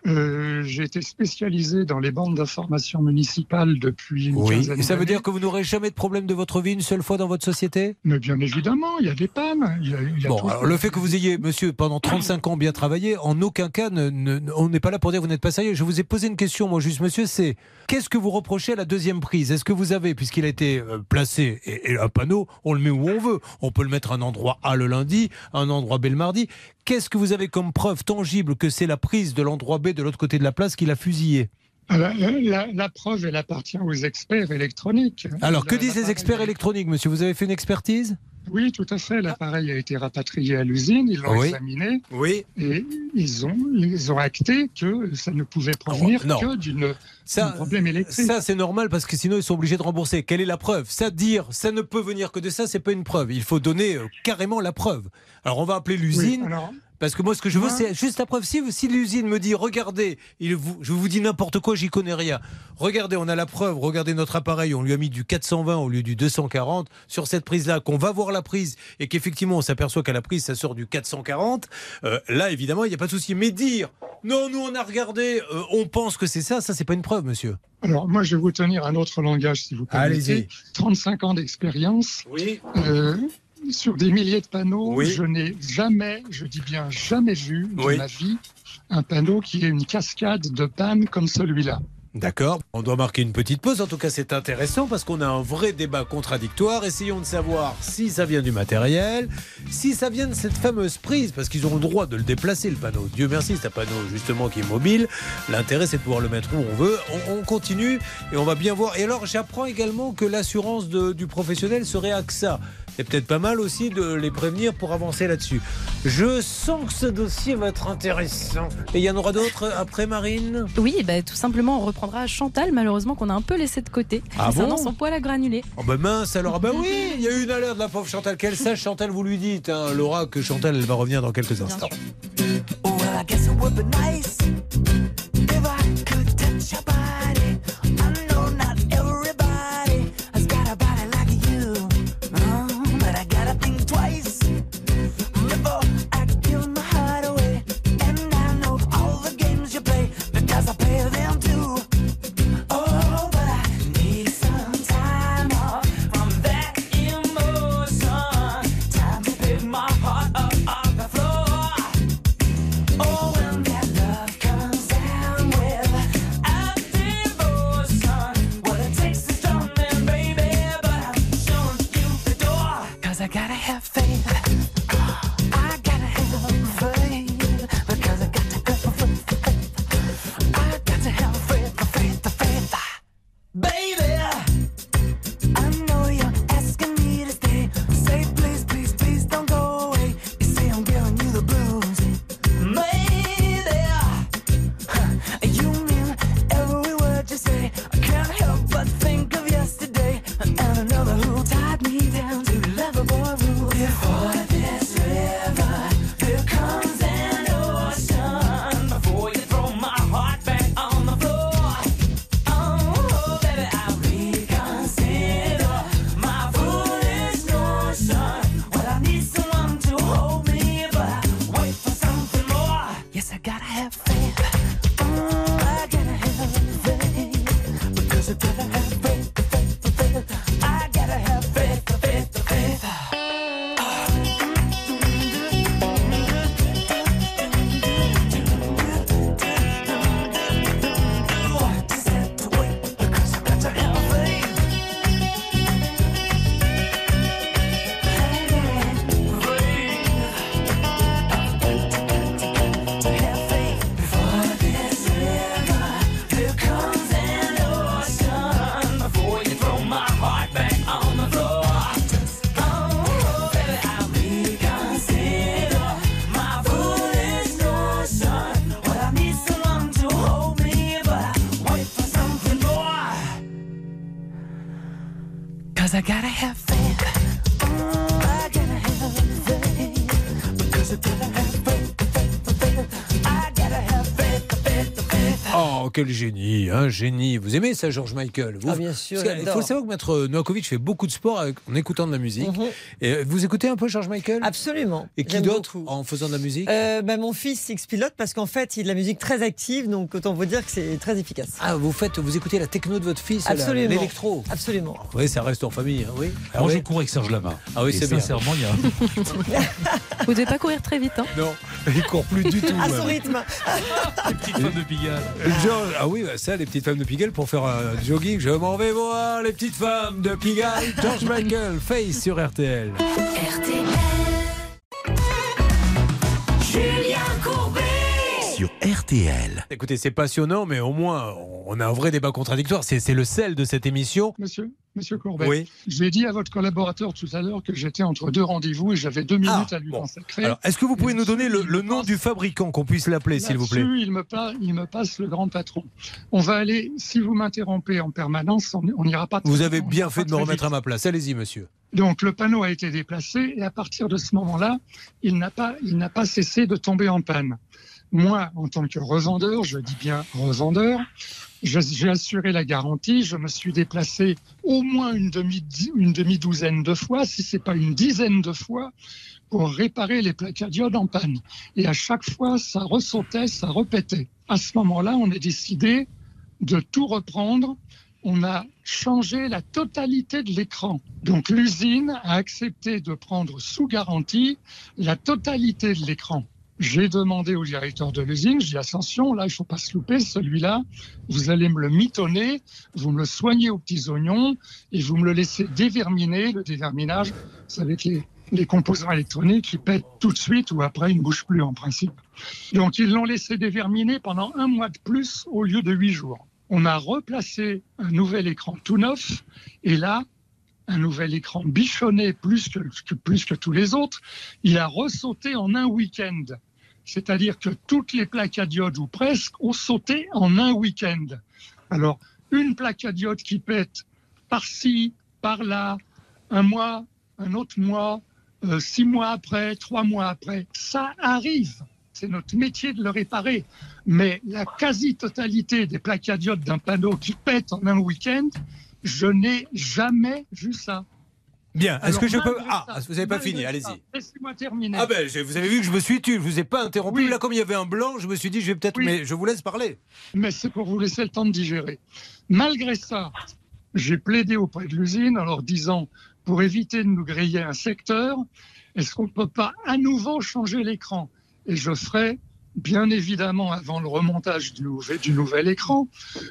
Euh, J'ai été spécialisé dans les bandes d'information municipales depuis une Oui. Et ça veut dire que vous n'aurez jamais de problème de votre vie une seule fois dans votre société? Mais bien évidemment, il y a des pannes. Il y a, il y a Bon, tout- alors le fait que vous ayez, monsieur, pendant 35 ans bien travaillé, en aucun cas, ne- ne- on n'est pas là pour dire que vous n'êtes pas sérieux. Je vous ai posé une question, moi, juste, monsieur, c'est qu'est-ce que vous reprochez à la deuxième prise? Est-ce que vous avez, puisqu'il a été euh, placé, et, et un panneau, on le met où on veut. On peut le mettre à un endroit A le lundi, à un endroit B le mardi. Qu'est-ce que vous avez comme preuve tangible que c'est la prise de l'endroit B de l'autre côté de la place qui l'a fusillé Ah, La, la- la preuve, elle appartient aux experts électroniques. Alors, que disent les experts électroniques, monsieur Vous avez fait une expertise? Oui, tout à fait. L'appareil a été rapatrié à l'usine, ils l'ont Oui. examiné. Oui. Et ils ont, ils ont acté que ça ne pouvait provenir non. que d'une Ça, d'un problème électrique. Ça, c'est normal parce que sinon, ils sont obligés de rembourser. Quelle est la preuve? Ça, dire, ça ne peut venir que de ça, c'est pas une preuve. Il faut donner euh, carrément la preuve. Alors, on va appeler l'usine. Oui, alors- Parce que moi, ce que je veux, Moi- c'est juste la preuve. Si, si l'usine me dit, regardez, il vous, je vous dis n'importe quoi, j'y connais rien. Regardez, on a la preuve, regardez notre appareil, on lui a mis du 420 au lieu du 240 sur cette prise-là, qu'on va voir la prise et qu'effectivement, on s'aperçoit qu'à la prise, ça sort du 440. euh, là, évidemment, il n'y a pas de souci. Mais dire, non, nous, on a regardé, euh, on pense que c'est ça, ça, c'est pas une preuve, monsieur. Alors, moi, je vais vous tenir un autre langage, si vous permettez. Allez-y. 35 ans d'expérience. Oui. Euh, sur des milliers de panneaux, Oui. je n'ai jamais, je dis bien jamais vu de Oui. ma vie un panneau qui ait une cascade de pannes comme celui-là. D'accord. On doit marquer une petite pause. En tout cas, c'est intéressant parce qu'on a un vrai débat contradictoire. Essayons de savoir si ça vient du matériel, si ça vient de cette fameuse prise, parce qu'ils ont le droit de le déplacer, le panneau. Dieu merci, c'est un panneau justement qui est mobile. L'intérêt, c'est de pouvoir le mettre où on veut. On, on continue et on va bien voir. Et alors, j'apprends également que l'assurance du professionnel serait AXA. C'est peut-être pas mal aussi de les prévenir pour avancer là-dessus. Je sens que ce dossier va être intéressant. Et il y en aura d'autres après, Marine? Oui, bah, tout simplement, on reprendra Chantal, malheureusement, qu'on a un peu laissé de côté. Ah bon son poil à granulés. Oh bah mince alors, ah bah oui, il y a eu une alerte de la pauvre Chantal. Qu'elle sache, Chantal, vous lui dites, hein, Laura, que Chantal, elle va revenir dans quelques instants. Well, I guess it would be nice if I could touch your body. Quel génie, un génie. Vous aimez ça, George Michael vous Ah, bien sûr, Il faut savoir que Maître Novakovic fait beaucoup de sport avec- en écoutant de la musique. Mhm. Et euh, vous écoutez un peu George Michael? Absolument. Et qui d'autre en faisant de la musique? Euh, bah, mon fils X-Pilote parce qu'en fait, il a de la musique très active, donc autant vous dire que c'est très efficace. Ah, vous faites, vous écoutez la techno de votre fils, Absolument. l'électro? Absolument. Oui, ça reste en famille, hein, oui. Ah Moi, oui je cours avec Serge Lama. Ah oui, c'est bien. Sincèrement, il y a. Vous devez pas courir très vite. Hein. Non, il court plus du tout. À son même. rythme. Les petites femmes de Pigalle. Georges- ah oui, bah, ça, les petites femmes de Pigalle pour faire un jogging. Je m'en vais voir les petites femmes de Pigalle. George Michael, Face sur RTL. Julien Courbet. Sur RTL. Écoutez, c'est passionnant, mais au moins, on a un vrai débat contradictoire. C'est c'est le sel de cette émission. Monsieur, monsieur Courbet, Oui. j'ai dit à votre collaborateur tout à l'heure que j'étais entre deux rendez-vous et j'avais deux minutes à lui consacrer. Ah, Alors, est-ce que vous pouvez nous donner le, nom du fabricant, qu'on puisse l'appeler, s'il vous plaît? Il me, il me passe le grand patron. On va aller, si vous m'interrompez en permanence, on n'ira pas. Vous avez on bien fait de me remettre vite. à ma place. Allez-y, monsieur. Donc le panneau a été déplacé et à partir de ce moment-là, il n'a pas, il n'a pas cessé de tomber en panne. Moi, en tant que revendeur, je dis bien revendeur, j'ai assuré la garantie, je me suis déplacé au moins une demi, une demi-douzaine de fois, si c'est pas une dizaine de fois, pour réparer les plaques à diode en panne. Et à chaque fois, ça ressautait, ça repétait. À ce moment-là, on a décidé de tout reprendre. On a changé la totalité de l'écran. Donc l'usine a accepté de prendre sous garantie la totalité de l'écran. J'ai demandé au directeur de l'usine, j'ai dit attention, là il faut pas se louper, celui-là, vous allez me le mitonner, vous me le soignez aux petits oignons et vous me le laissez déverminer. Le déverminage, c'est avec les, les composants électroniques qui pètent tout de suite ou après ils ne bougent plus en principe. Donc ils l'ont laissé déverminer pendant un mois de plus au lieu de huit jours. On a replacé un nouvel écran tout neuf et là, un nouvel écran bichonné plus que, plus que tous les autres, il a ressauté en un week-end. C'est-à-dire que toutes les plaques à diode, ou presque, ont sauté en un week-end. Alors, une plaque à diode qui pète par-ci, par-là, un mois, un autre mois, euh, six mois après, trois mois après, ça arrive. C'est notre métier de le réparer. Mais la quasi-totalité des plaques à diode d'un panneau qui pète en un week-end, je n'ai jamais vu ça. Bien, est-ce que je peux. Ah, ça, vous n'avez pas malgré fini, allez-y. Laissez-moi terminer. Ah ben, je- vous avez vu que je me suis tué, je vous ai pas interrompu. Là, comme il y avait un blanc, je me suis dit, je vais peut-être. Oui. Mais je vous laisse parler. mais c'est pour vous laisser le temps de digérer. Malgré ça, j'ai plaidé auprès de l'usine en leur disant, pour éviter de nous griller un secteur, est-ce qu'on ne peut pas à nouveau changer l'écran? Et je ferai, bien évidemment, avant le remontage du, nouvel- du nouvel écran,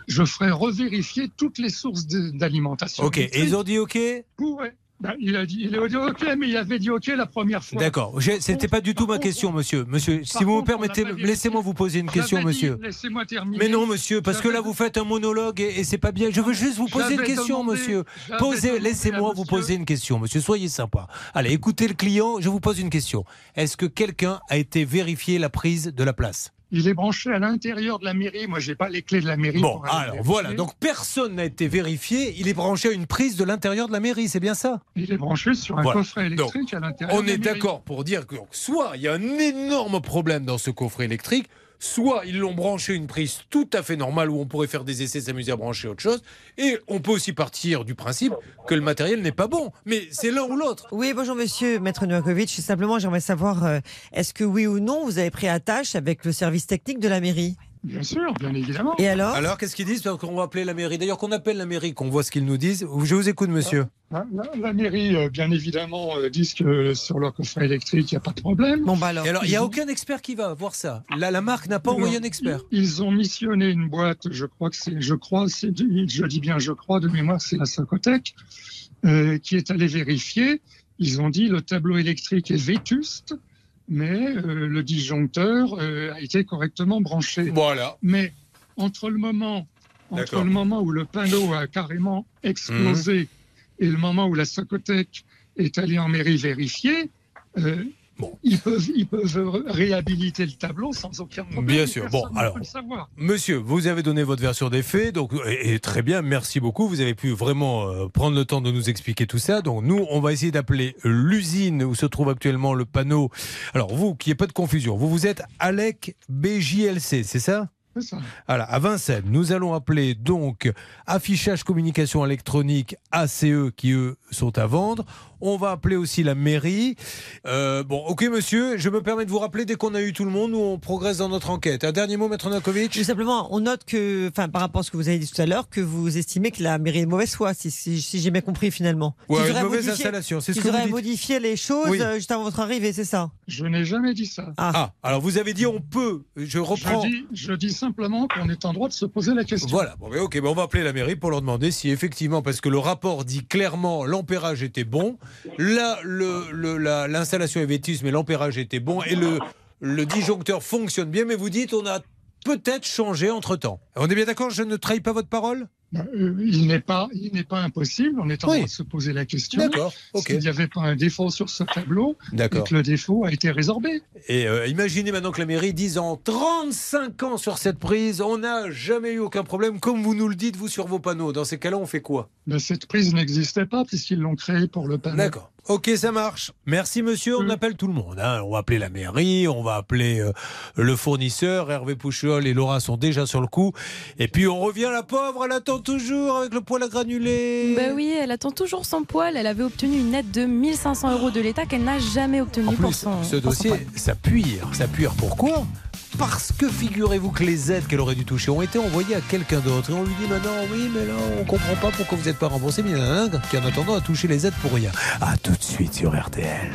je ferai revérifier toutes les sources d'alimentation. Ok, et ils ont dit OK? Pour- ben, il a dit, il a dit OK, mais il avait dit OK la première fois. D'accord. C'était pas du tout ma question, monsieur. Monsieur, si vous me permettez, laissez-moi vous poser une question, monsieur. Laissez-moi terminer. Mais non, monsieur, parce que là, vous faites un monologue et, et c'est pas bien. Je veux juste vous poser une question, demandé- monsieur. Posez, laissez-moi vous poser une question, monsieur. Soyez sympa. Allez, écoutez le client. Je vous pose une question. Est-ce que quelqu'un a été vérifié la prise de la place? Il est branché à l'intérieur de la mairie. Moi, j'ai pas les clés de la mairie. Bon, pour alors vérifier. voilà. Donc personne n'a été vérifié. Il est branché à une prise de l'intérieur de la mairie. C'est bien ça? Il est branché sur un Voilà. coffret électrique à l'intérieur. On de la est d'accord pour dire que soit il y a un énorme problème dans ce coffret électrique, soit ils l'ont branché une prise tout à fait normale où on pourrait faire des essais, s'amuser à brancher autre chose, et on peut aussi partir du principe que le matériel n'est pas bon. Mais c'est l'un ou l'autre. Oui, bonjour monsieur, maître Novakovic. Simplement, j'aimerais savoir, euh, est-ce que oui ou non, vous avez pris attache avec le service technique de la mairie? Bien sûr, bien évidemment. Et alors Alors qu'est-ce qu'ils disent Parce qu'on va appeler la mairie? D'ailleurs qu'on appelle la mairie, qu'on voit ce qu'ils nous disent. Je vous écoute, monsieur. La, la- la mairie, euh, bien évidemment, euh, disent que sur leur coffret électrique, il n'y a pas de problème. Bon, bah alors. Et alors, il n'y a aucun expert qui va voir ça. Là, la marque n'a pas envoyé un expert. Ils ont missionné une boîte, je crois que c'est, je crois, c'est, je dis bien je crois, de mémoire, c'est la Socotec, euh, qui est allée vérifier. Ils ont dit le tableau électrique est vétuste, mais euh, le disjoncteur euh, a été correctement branché. Voilà. Mais entre le moment, entre le moment où le panneau a carrément explosé Mhm. et le moment où la Socotec est allée en mairie vérifier, euh, ils, peuvent, ils peuvent réhabiliter le tableau sans aucun problème. Bien sûr. Bon, alors. Monsieur, vous avez donné votre version des faits, donc et, et très bien, merci beaucoup. Vous avez pu vraiment euh, prendre le temps de nous expliquer tout ça. Donc nous, on va essayer d'appeler l'usine où se trouve actuellement le panneau. Alors vous, qu'il n'y ait pas de confusion, vous vous êtes Alec BJLC, c'est ça? C'est ça. Voilà, à Vincennes, nous allons appeler donc affichage communication électronique ACE qui eux sont à vendre. On va appeler aussi la mairie. Euh, bon, ok monsieur, je me permets de vous rappeler dès qu'on a eu tout le monde, nous on progresse dans notre enquête. Un dernier mot, maître Nakovic Tout simplement, on note que, enfin, par rapport à ce que vous avez dit tout à l'heure, que vous estimez que la mairie est de mauvaise foi, si, si- si j'ai bien compris finalement. Ouais, Qu'ils une mauvaise modifié- installation, c'est ce qu'ils que vous dites. modifié les choses Oui. euh, juste avant votre arrivée, c'est ça? Je n'ai jamais dit ça. Ah, alors vous avez dit on peut. Je reprends. Je dis, je dis simplement qu'on est en droit de se poser la question. Voilà, bon, mais ok, ben on va appeler la mairie pour leur demander si effectivement, parce que le rapport dit clairement l'ampérage était bon, là l'installation est vétuste, mais l'ampérage était bon et le, disjoncteur fonctionne bien, mais vous dites on a peut-être changé entre temps. On est bien d'accord, je ne trahis pas votre parole? Il n'est pas, il n'est pas impossible. On est en Oui. droit de se poser la question. D'accord. S'il n'y avait pas un défaut sur ce tableau, et que le défaut a été résorbé. Et euh, imaginez maintenant que la mairie dise en 35 ans sur cette prise, on n'a jamais eu aucun problème, comme vous nous le dites, vous, sur vos panneaux. Dans ces cas-là, on fait quoi? Mais cette prise n'existait pas puisqu'ils l'ont créée pour le panneau. D'accord. Ok, ça marche. Merci monsieur, on appelle tout le monde. hein. On va appeler la mairie, on va appeler euh, le fournisseur. Hervé Pouchol et Laura sont déjà sur le coup. Et puis on revient, la pauvre, elle attend toujours avec le poil à granulés. Bah oui, elle attend toujours son poil. Elle avait obtenu une aide de 1500 euros de l'État qu'elle n'a jamais obtenue En pour son. ce pour son dossier, ça puire. Ça puire pourquoi? Parce que figurez-vous que les aides qu'elle aurait dû toucher ont été envoyées à quelqu'un d'autre. Et on lui dit maintenant, oui, mais là, on comprend pas pourquoi vous n'êtes pas remboursé. Mais il y en a un qui, en attendant, a touché les aides pour rien. À tout de suite sur RTL.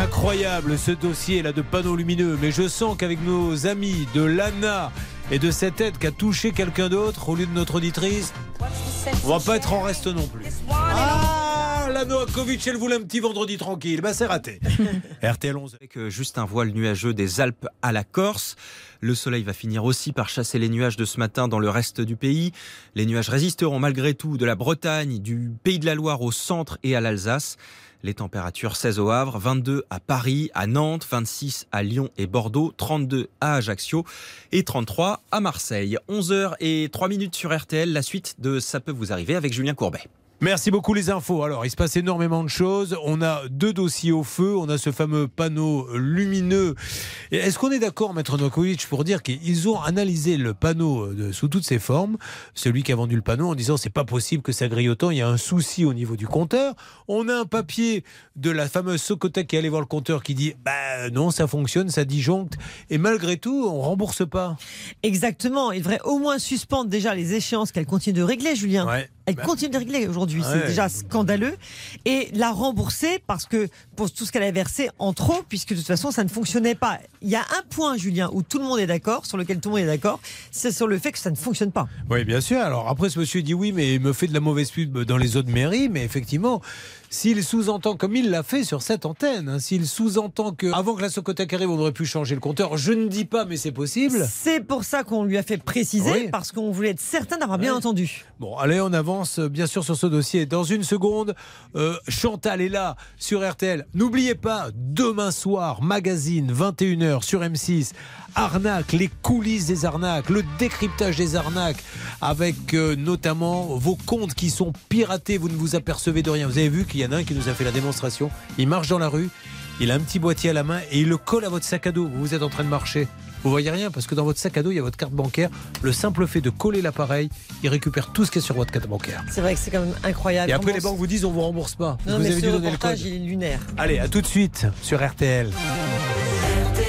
Incroyable ce dossier là de panneaux lumineux, mais je sens qu'avec nos amis de l'ANA et de cette aide qu'a touché quelqu'un d'autre au lieu de notre auditrice, on va pas être en reste non plus. Ah, la Noakovic, elle voulait un petit vendredi tranquille, bah c'est raté. RTL 11. Avec euh, juste un voile nuageux des Alpes à la Corse. Le soleil va finir aussi par chasser les nuages de ce matin dans le reste du pays. Les nuages résisteront malgré tout de la Bretagne, du Pays de la Loire au centre et à l'Alsace. Les températures 16 au Havre, 22 à Paris, à Nantes, 26 à Lyon et Bordeaux, 32 à Ajaccio et 33 à Marseille. 11h et 3 minutes sur RTL. La suite de Ça peut vous arriver avec Julien Courbet. Merci beaucoup les infos. Alors, il se passe énormément de choses. On a deux dossiers au feu. On a ce fameux panneau lumineux. Est-ce qu'on est d'accord, Maître Nokovic, pour dire qu'ils ont analysé le panneau de- sous toutes ses formes, celui qui a vendu le panneau, en disant c'est pas possible que ça grille autant, il y a un souci au niveau du compteur. On a un papier de la fameuse Socotec qui est allé voir le compteur qui dit bah non, ça fonctionne, ça disjoncte. Et malgré tout, on rembourse pas. Exactement. Il devrait au moins suspendre déjà les échéances qu'elle continue de régler, Julien. Ouais. Elle Bah. continue de régler aujourd'hui. Ouais. C'est déjà scandaleux. Et la rembourser parce que pour tout ce qu'elle a versé en trop, puisque de toute façon, ça ne fonctionnait pas. Il y a un point, Julien, où tout le monde est d'accord, sur lequel tout le monde est d'accord, c'est sur le fait que ça ne fonctionne pas. Oui, bien sûr. Alors après, ce monsieur dit oui, mais il me fait de la mauvaise pub dans les autres mairies. Mais effectivement, s'il sous-entend, comme il l'a fait sur cette antenne, hein, s'il sous-entend que avant que la Socotec arrive, on aurait pu changer le compteur, je ne dis pas, mais c'est possible. C'est pour ça qu'on lui a fait préciser, Oui. parce qu'on voulait être certain d'avoir bien entendu. Bon, allez, on avance euh, bien sûr sur ce dossier. Dans une seconde, euh, Chantal est là sur RTL. N'oubliez pas, demain soir, magazine 21h sur M6. Arnaque, les coulisses des arnaques, le décryptage des arnaques, avec euh, notamment vos comptes qui sont piratés, vous ne vous apercevez de rien. Vous avez vu qu'il y en a un qui nous a fait la démonstration. Il marche dans la rue, il a un petit boîtier à la main et il le colle à votre sac à dos. Vous êtes en train de marcher. Vous voyez rien parce que dans votre sac à dos, il y a votre carte bancaire. Le simple fait de coller l'appareil, il récupère tout ce qui est sur votre carte bancaire. C'est vrai que c'est quand même incroyable. Et après, les banques vous disent on vous rembourse pas. Non, vous mais avez ce dû donner le code. il est lunaire. Allez, à tout de suite sur RTL. Sur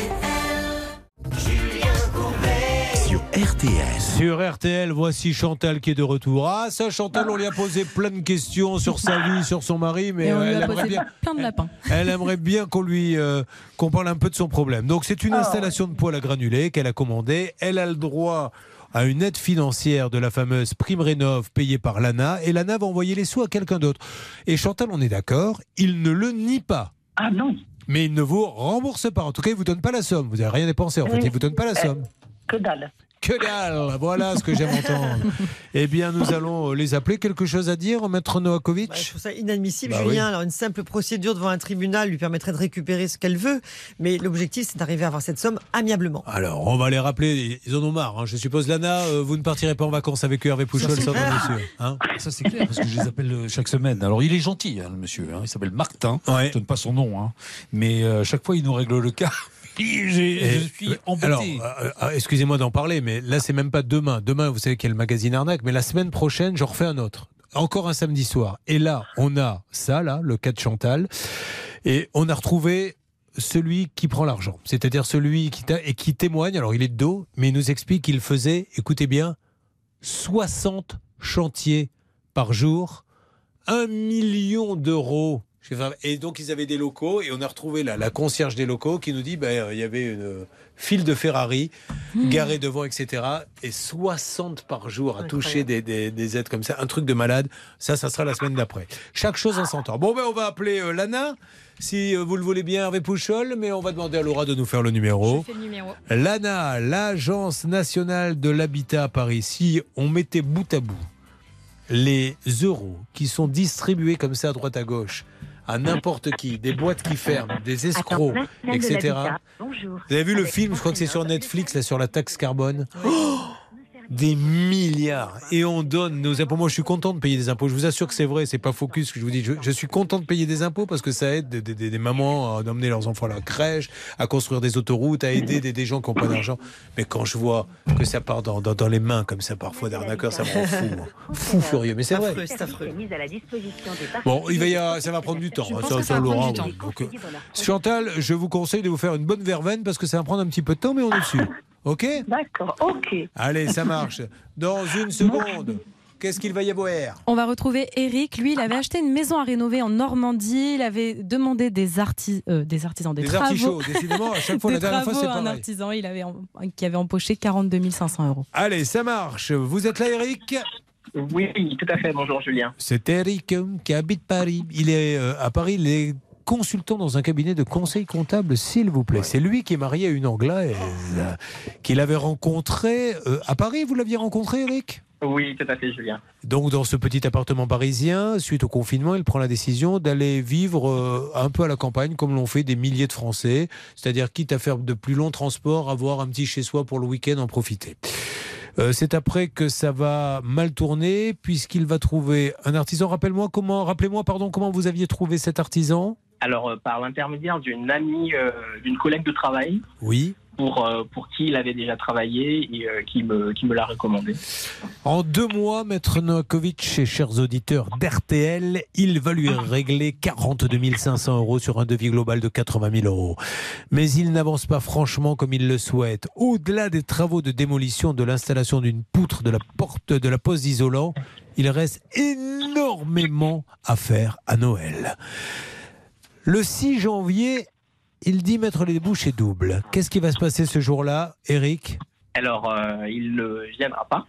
RTL. Sur RTL, voici Chantal qui est de retour. Ah, ça, Chantal, on lui a posé plein de questions sur sa vie, sur son mari, mais Et on euh, lui elle a aimerait posé bien. plein de lapins. Elle aimerait bien qu'on lui euh, qu'on parle un peu de son problème. Donc c'est une installation de poêle à granulés qu'elle a commandée. Elle a le droit à une aide financière de la fameuse prime rénov payée par l'ANA et l'ANA va envoyer les sous à quelqu'un d'autre. Et Chantal, on est d'accord, il ne le nie pas. Ah non, Mais il ne vous rembourse pas. En tout cas, il vous donne pas la somme. Vous n'avez rien dépensé. En fait, il vous donne pas la somme. que dalle. Que dalle Voilà ce que j'aime entendre. Eh bien, nous allons les appeler. Quelque chose à dire, Maître Novakovic Bah, je trouve ça inadmissible, Bah Julien. oui. Alors, une simple procédure devant un tribunal lui permettrait de récupérer ce qu'elle veut, mais l'objectif, c'est d'arriver à avoir cette somme amiablement. Alors, on va les rappeler. Ils en ont marre. hein. Je suppose, Lana, euh, vous ne partirez pas en vacances avec eux, Hervé Pouchol, clair. monsieur. Hein Ça c'est clair parce que je les appelle euh, chaque semaine. Alors il est gentil, hein, le monsieur. hein. Il s'appelle Martin. Je donne pas son nom, hein. mais euh, chaque fois il nous règle le cas. Je suis embêté. Alors, euh, euh, excusez-moi d'en parler, mais là, c'est même pas demain. Demain, vous savez qu'il y a le magazine Arnaque, mais la semaine prochaine, j'en refais un autre. Encore un samedi soir. Et là, on a ça, là, le cas de Chantal. Et on a retrouvé celui qui prend l'argent. C'est-à-dire celui qui, t'a- et qui témoigne. Alors, il est de dos, mais il nous explique qu'il faisait, écoutez bien, 60 chantiers par jour, 1 million d'euros. Et donc, ils avaient des locaux, et on a retrouvé la concierge des locaux qui nous dit ben, il y avait une euh, file de Ferrari garée devant, etc. Et 60 par jour à toucher des, des- des aides comme ça. Un truc de malade. Ça, ça sera la semaine d'après. Chaque chose en son temps. Bon, ben, on va appeler euh, Lana, si euh, vous le voulez bien, Hervé Pouchol, mais on va demander à Laura de nous faire le numéro. Je fais le numéro. L'ANA, l'Agence nationale de l'habitat à Paris, si on mettait bout à bout les euros qui sont distribués comme ça à droite à gauche à n'importe qui, des boîtes qui ferment, des escrocs, etc. Vous avez vu le film, je crois que c'est sur Netflix, là, sur la taxe carbone. Oh des milliards et on donne nos impôts. Moi, je suis content de payer des impôts. Je vous assure que c'est vrai, c'est pas focus que je vous dis. Je, je suis content de payer des impôts parce que ça aide des, des- des mamans à emmener leurs enfants à la crèche, à construire des autoroutes, à aider des, des gens qui n'ont pas d'argent. Mais quand je vois que ça part dans, dans- dans les mains comme ça parfois d'arnaqueurs, ça me rend fou, moi. fou furieux. Mais c'est vrai. Affreux, c'est affreux. Bon, il va y avoir- ça va prendre du temps. Je hein, pense ça, que ça, ça va prendre Laurent, du temps. oui. Donc, euh, Chantal, je vous conseille de vous faire une bonne verveine parce que ça va prendre un petit peu de temps, mais on est dessus. Ok? D'accord, ok. Allez, ça marche. Dans une seconde, qu'est-ce qu'il va y avoir? On va retrouver Eric. Lui, il avait acheté une maison à rénover en Normandie. Il avait demandé des, artis- euh, des artisans, des, Des travaux. artichauts, décidément, à chaque fois, Des la dernière fois, c'est un artisan il avait, qui avait empoché 42 500 euros. Allez, ça marche. Vous êtes là, Eric? Oui, tout à fait. Bonjour Julien. C'est Eric euh, qui habite Paris. Il est euh, à Paris, il est consultant dans un cabinet de conseil comptable, s'il vous plaît. C'est lui qui est marié à une Anglaise qu'il avait rencontrée euh, à Paris. Vous l'aviez rencontré, Eric? Oui, tout à fait Julien. Donc, dans ce petit appartement parisien, suite au confinement, il prend la décision d'aller vivre euh, un peu à la campagne, comme l'ont fait des milliers de Français. C'est-à-dire, quitte à faire de plus longs transports, avoir un petit chez-soi pour le week-end, en profiter. Euh, c'est après que ça va mal tourner, puisqu'il va trouver un artisan. Rappelle-moi comment, rappelez-moi, pardon, comment vous aviez trouvé cet artisan? Alors, euh, par l'intermédiaire d'une amie, euh, d'une collègue de travail, Oui. pour, euh, pour qui il avait déjà travaillé et euh, qui me, qui me l'a recommandé. En deux mois, Maître Novakovic et chers auditeurs d'RTL, il va lui régler 42 500 euros sur un devis global de 80 000 euros. Mais il n'avance pas franchement comme il le souhaite. Au-delà des travaux de démolition de l'installation d'une poutre de la porte de la poste isolant, il reste énormément à faire à Noël. Le 6 janvier, il dit mettre les bouchées doubles. Qu'est-ce qui va se passer ce jour-là, Eric Alors, euh, il ne viendra pas.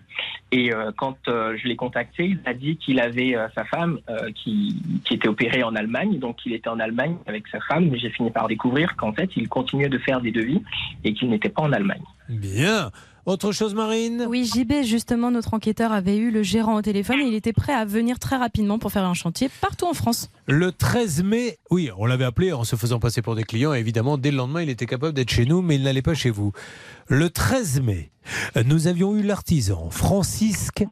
Et euh, quand euh, je l'ai contacté, il a dit qu'il avait sa femme qui, qui était opérée en Allemagne. Donc, il était en Allemagne avec sa femme. Mais j'ai fini par découvrir qu'en fait, il continuait de faire des devis et qu'il n'était pas en Allemagne. Bien. Autre chose, Marine? Oui, JB, justement, notre enquêteur avait eu le gérant au téléphone et il était prêt à venir très rapidement pour faire un chantier partout en France. Le 13 mai, oui, on l'avait appelé en se faisant passer pour des clients. Évidemment, dès le lendemain, il était capable d'être chez nous, mais il n'allait pas chez vous. Le 13 mai, nous avions eu l'artisan Francisque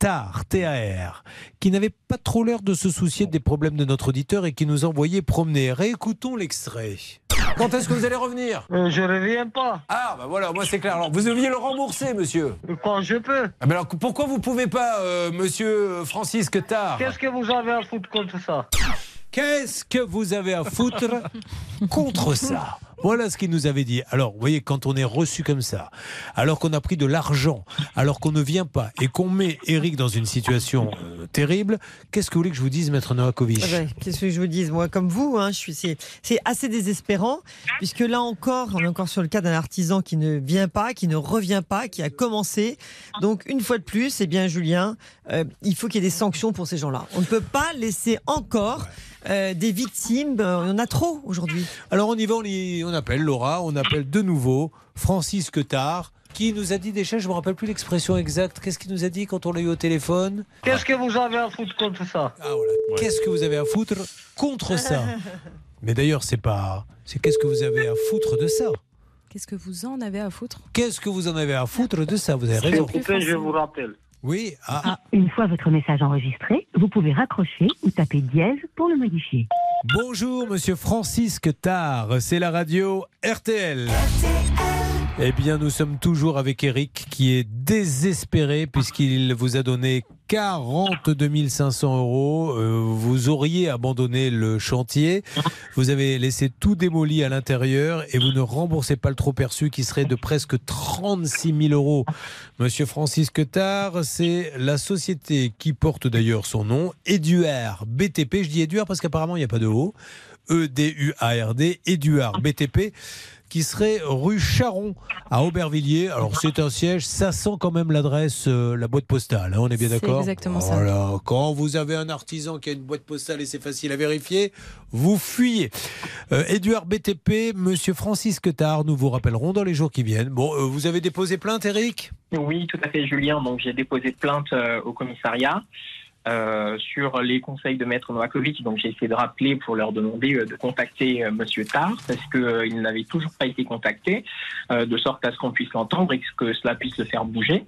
Tar, TAR, qui n'avait pas trop l'air de se soucier des problèmes de notre auditeur et qui nous envoyait promener. Réécoutons l'extrait. Quand est-ce que vous allez revenir Euh, Je reviens pas. Ah, bah voilà, moi c'est clair. Alors, vous deviez le rembourser, monsieur. Quand je peux. Ah, mais alors, pourquoi vous pouvez pas, euh, monsieur Francisque Tar Qu'est-ce que vous avez à foutre contre ça? Qu'est-ce que vous avez à foutre contre ça? Voilà ce qu'il nous avait dit. Alors, vous voyez, quand on est reçu comme ça, alors qu'on a pris de l'argent, alors qu'on ne vient pas et qu'on met Eric dans une situation euh, terrible, qu'est-ce que vous voulez que je vous dise, maître Novakovic? Qu'est-ce que je vous dise Moi, comme vous, hein, je suis, c'est, c'est assez désespérant, puisque là encore, on est encore sur le cas d'un artisan qui ne vient pas, qui ne revient pas, qui a commencé. Donc, une fois de plus, eh bien, Julien, euh, il faut qu'il y ait des sanctions pour ces gens-là. On ne peut pas laisser encore euh, des victimes. On en a trop aujourd'hui. Alors, on y va, on, y- on appelle Laura, on appelle de nouveau Francis Quetard, qui nous a dit déjà, je ne me rappelle plus l'expression exacte, qu'est-ce qu'il nous a dit quand on l'a eu au téléphone? Qu'est-ce que vous avez à foutre contre ça? Qu'est-ce que vous avez à foutre contre ça? Mais d'ailleurs, c'est pas. C'est qu'est-ce que vous avez à foutre de ça? Qu'est-ce que vous en avez à foutre? Qu'est-ce que vous en avez à foutre de ça? Vous avez raison. je vous rappelle. Oui, ah. Une fois votre message enregistré, vous pouvez raccrocher ou taper dièse pour le modifier. Bonjour, monsieur Francis Tard, c'est la radio RTL. Eh bien, nous sommes toujours avec Eric qui est désespéré puisqu'il vous a donné 42 500 euros. Euh, vous auriez abandonné le chantier. Vous avez laissé tout démoli à l'intérieur et vous ne remboursez pas le trop perçu qui serait de presque 36 000 euros. Monsieur Francis Quetard, c'est la société qui porte d'ailleurs son nom, Eduard BTP. Je dis Eduard parce qu'apparemment il n'y a pas de O. E E-D-U-A-R-D, Eduard BTP qui serait rue Charon à Aubervilliers. Alors c'est un siège, ça sent quand même l'adresse, euh, la boîte postale, hein, on est bien C'est d'accord exactement ça. Voilà. Quand vous avez un artisan qui a une boîte postale et c'est facile à vérifier, vous fuyez. Euh, Édouard BTP, Monsieur Francis Quetard, nous vous rappellerons dans les jours qui viennent. Bon, euh, vous avez déposé plainte, Eric Oui, tout à fait, Julien. Donc, j'ai déposé plainte euh, au commissariat euh, sur les conseils de Maître Novakovic. Donc, j'ai essayé de rappeler pour leur demander euh, de contacter euh, Monsieur Tard parce qu'il n'avait toujours pas été contacté, euh, de sorte à ce qu'on puisse l'entendre et que cela puisse le faire bouger.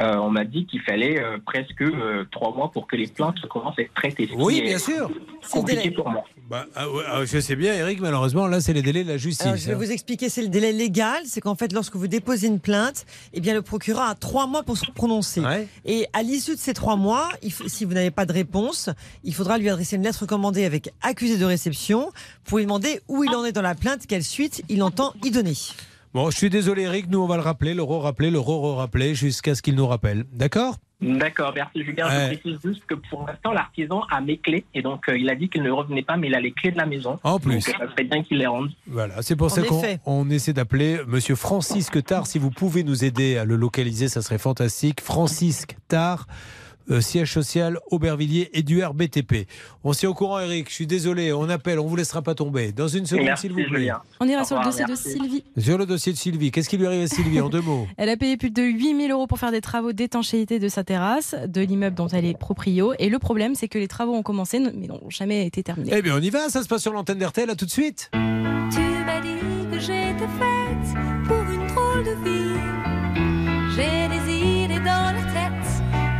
Euh, on m'a dit qu'il fallait euh, presque euh, trois mois pour que les plaintes commencent à être traitées. Oui, bien sûr. Compliqué pour moi. Bah, ah ah, je sais bien, Eric, malheureusement, là, c'est les délais de la justice. Alors, je vais hein. vous expliquer, c'est le délai légal. C'est qu'en fait, lorsque vous déposez une plainte, eh bien, le procureur a trois mois pour se prononcer. Et à l'issue de ces trois mois, il faut- si vous n'avez pas de réponse, il faudra lui adresser une lettre recommandée avec accusé de réception pour lui demander où il en est dans la plainte, quelle suite il entend y donner. Bon, je suis désolé, Eric, nous, on va le rappeler, le re-rappeler, le re-rappeler jusqu'à ce qu'il nous rappelle. D'accord? D'accord, merci Julien. Ouais. Je précise juste que pour l'instant, l'artisan a mes clés et donc euh, il a dit qu'il ne revenait pas, mais il a les clés de la maison. En plus. Donc, euh, ça serait bien qu'il les rende. Voilà, c'est pour En ça qu'on essaie d'appeler Monsieur Francis Quetard. Si vous pouvez nous aider à le localiser, ça serait fantastique. Francis Quetard, euh, siège social Aubervilliers, Éduard BTP. On s'est au courant, Eric. Je suis désolé, on appelle, on vous laissera pas tomber. Dans une seconde, s'il vous plaît. Julien. On ira Au sur le dossier de. Sylvie. Sur le dossier de Sylvie, qu'est-ce qui lui arrive à Sylvie en deux mots Elle a payé plus de 8000 euros pour faire des travaux d'étanchéité de sa terrasse, de l'immeuble dont elle est proprio. Et le problème, c'est que les travaux ont commencé, mais n'ont jamais été terminés. Eh bien, on y va, ça se passe sur l'antenne d'RTL, à tout de suite. Tu m'as dit que j'étais faite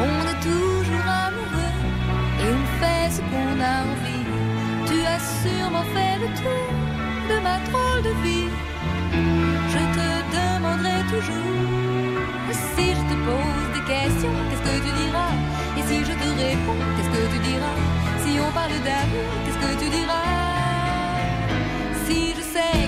On est toujours amoureux et on fait ce qu'on a envie. Tu as sûrement fait le tour de ma drôle de vie. Je te demanderai toujours si je te pose des questions, qu'est-ce que tu diras? Et si je te réponds, qu'est-ce que tu diras? Si on parle d'amour, qu'est-ce que tu diras? Si je sais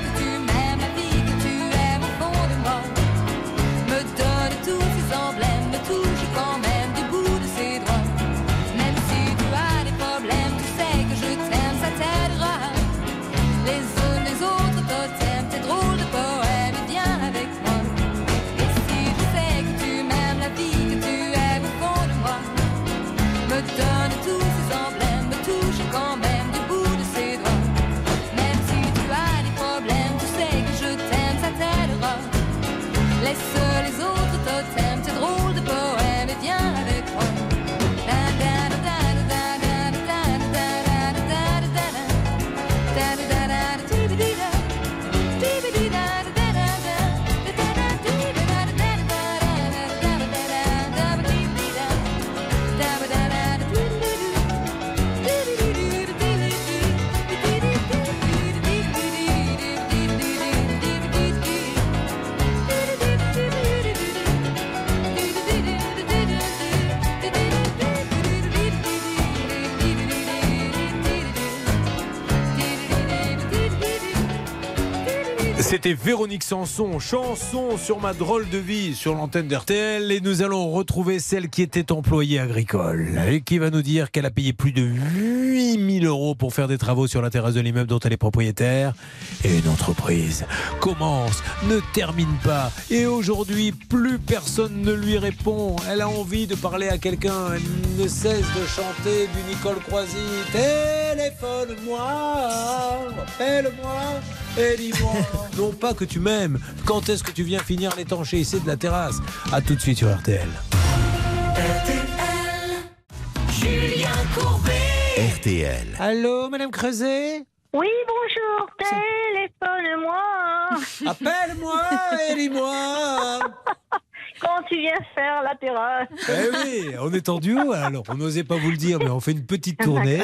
C'était Véronique Sanson, chanson sur ma drôle de vie sur l'antenne d'RTL et nous allons retrouver celle qui était employée agricole et qui va nous dire qu'elle a payé plus de 8000 euros pour faire des travaux sur la terrasse de l'immeuble dont elle est propriétaire et une entreprise commence, ne termine pas et aujourd'hui plus personne ne lui répond. Elle a envie de parler à quelqu'un, elle ne cesse de chanter du Nicole Croisy. Téléphone-moi, appelle-moi et dis-moi. Non pas que tu m'aimes. Quand est-ce que tu viens finir l'étanchéité de la terrasse? À tout de suite sur RTL. Julien Courbet. RTL. Allô, Madame Creuset? Oui, bonjour, téléphone-moi. Appelle-moi et dis-moi. Quand tu viens faire la terrasse. Eh oui, on est en duo alors. On n'osait pas vous le dire, mais on fait une petite tournée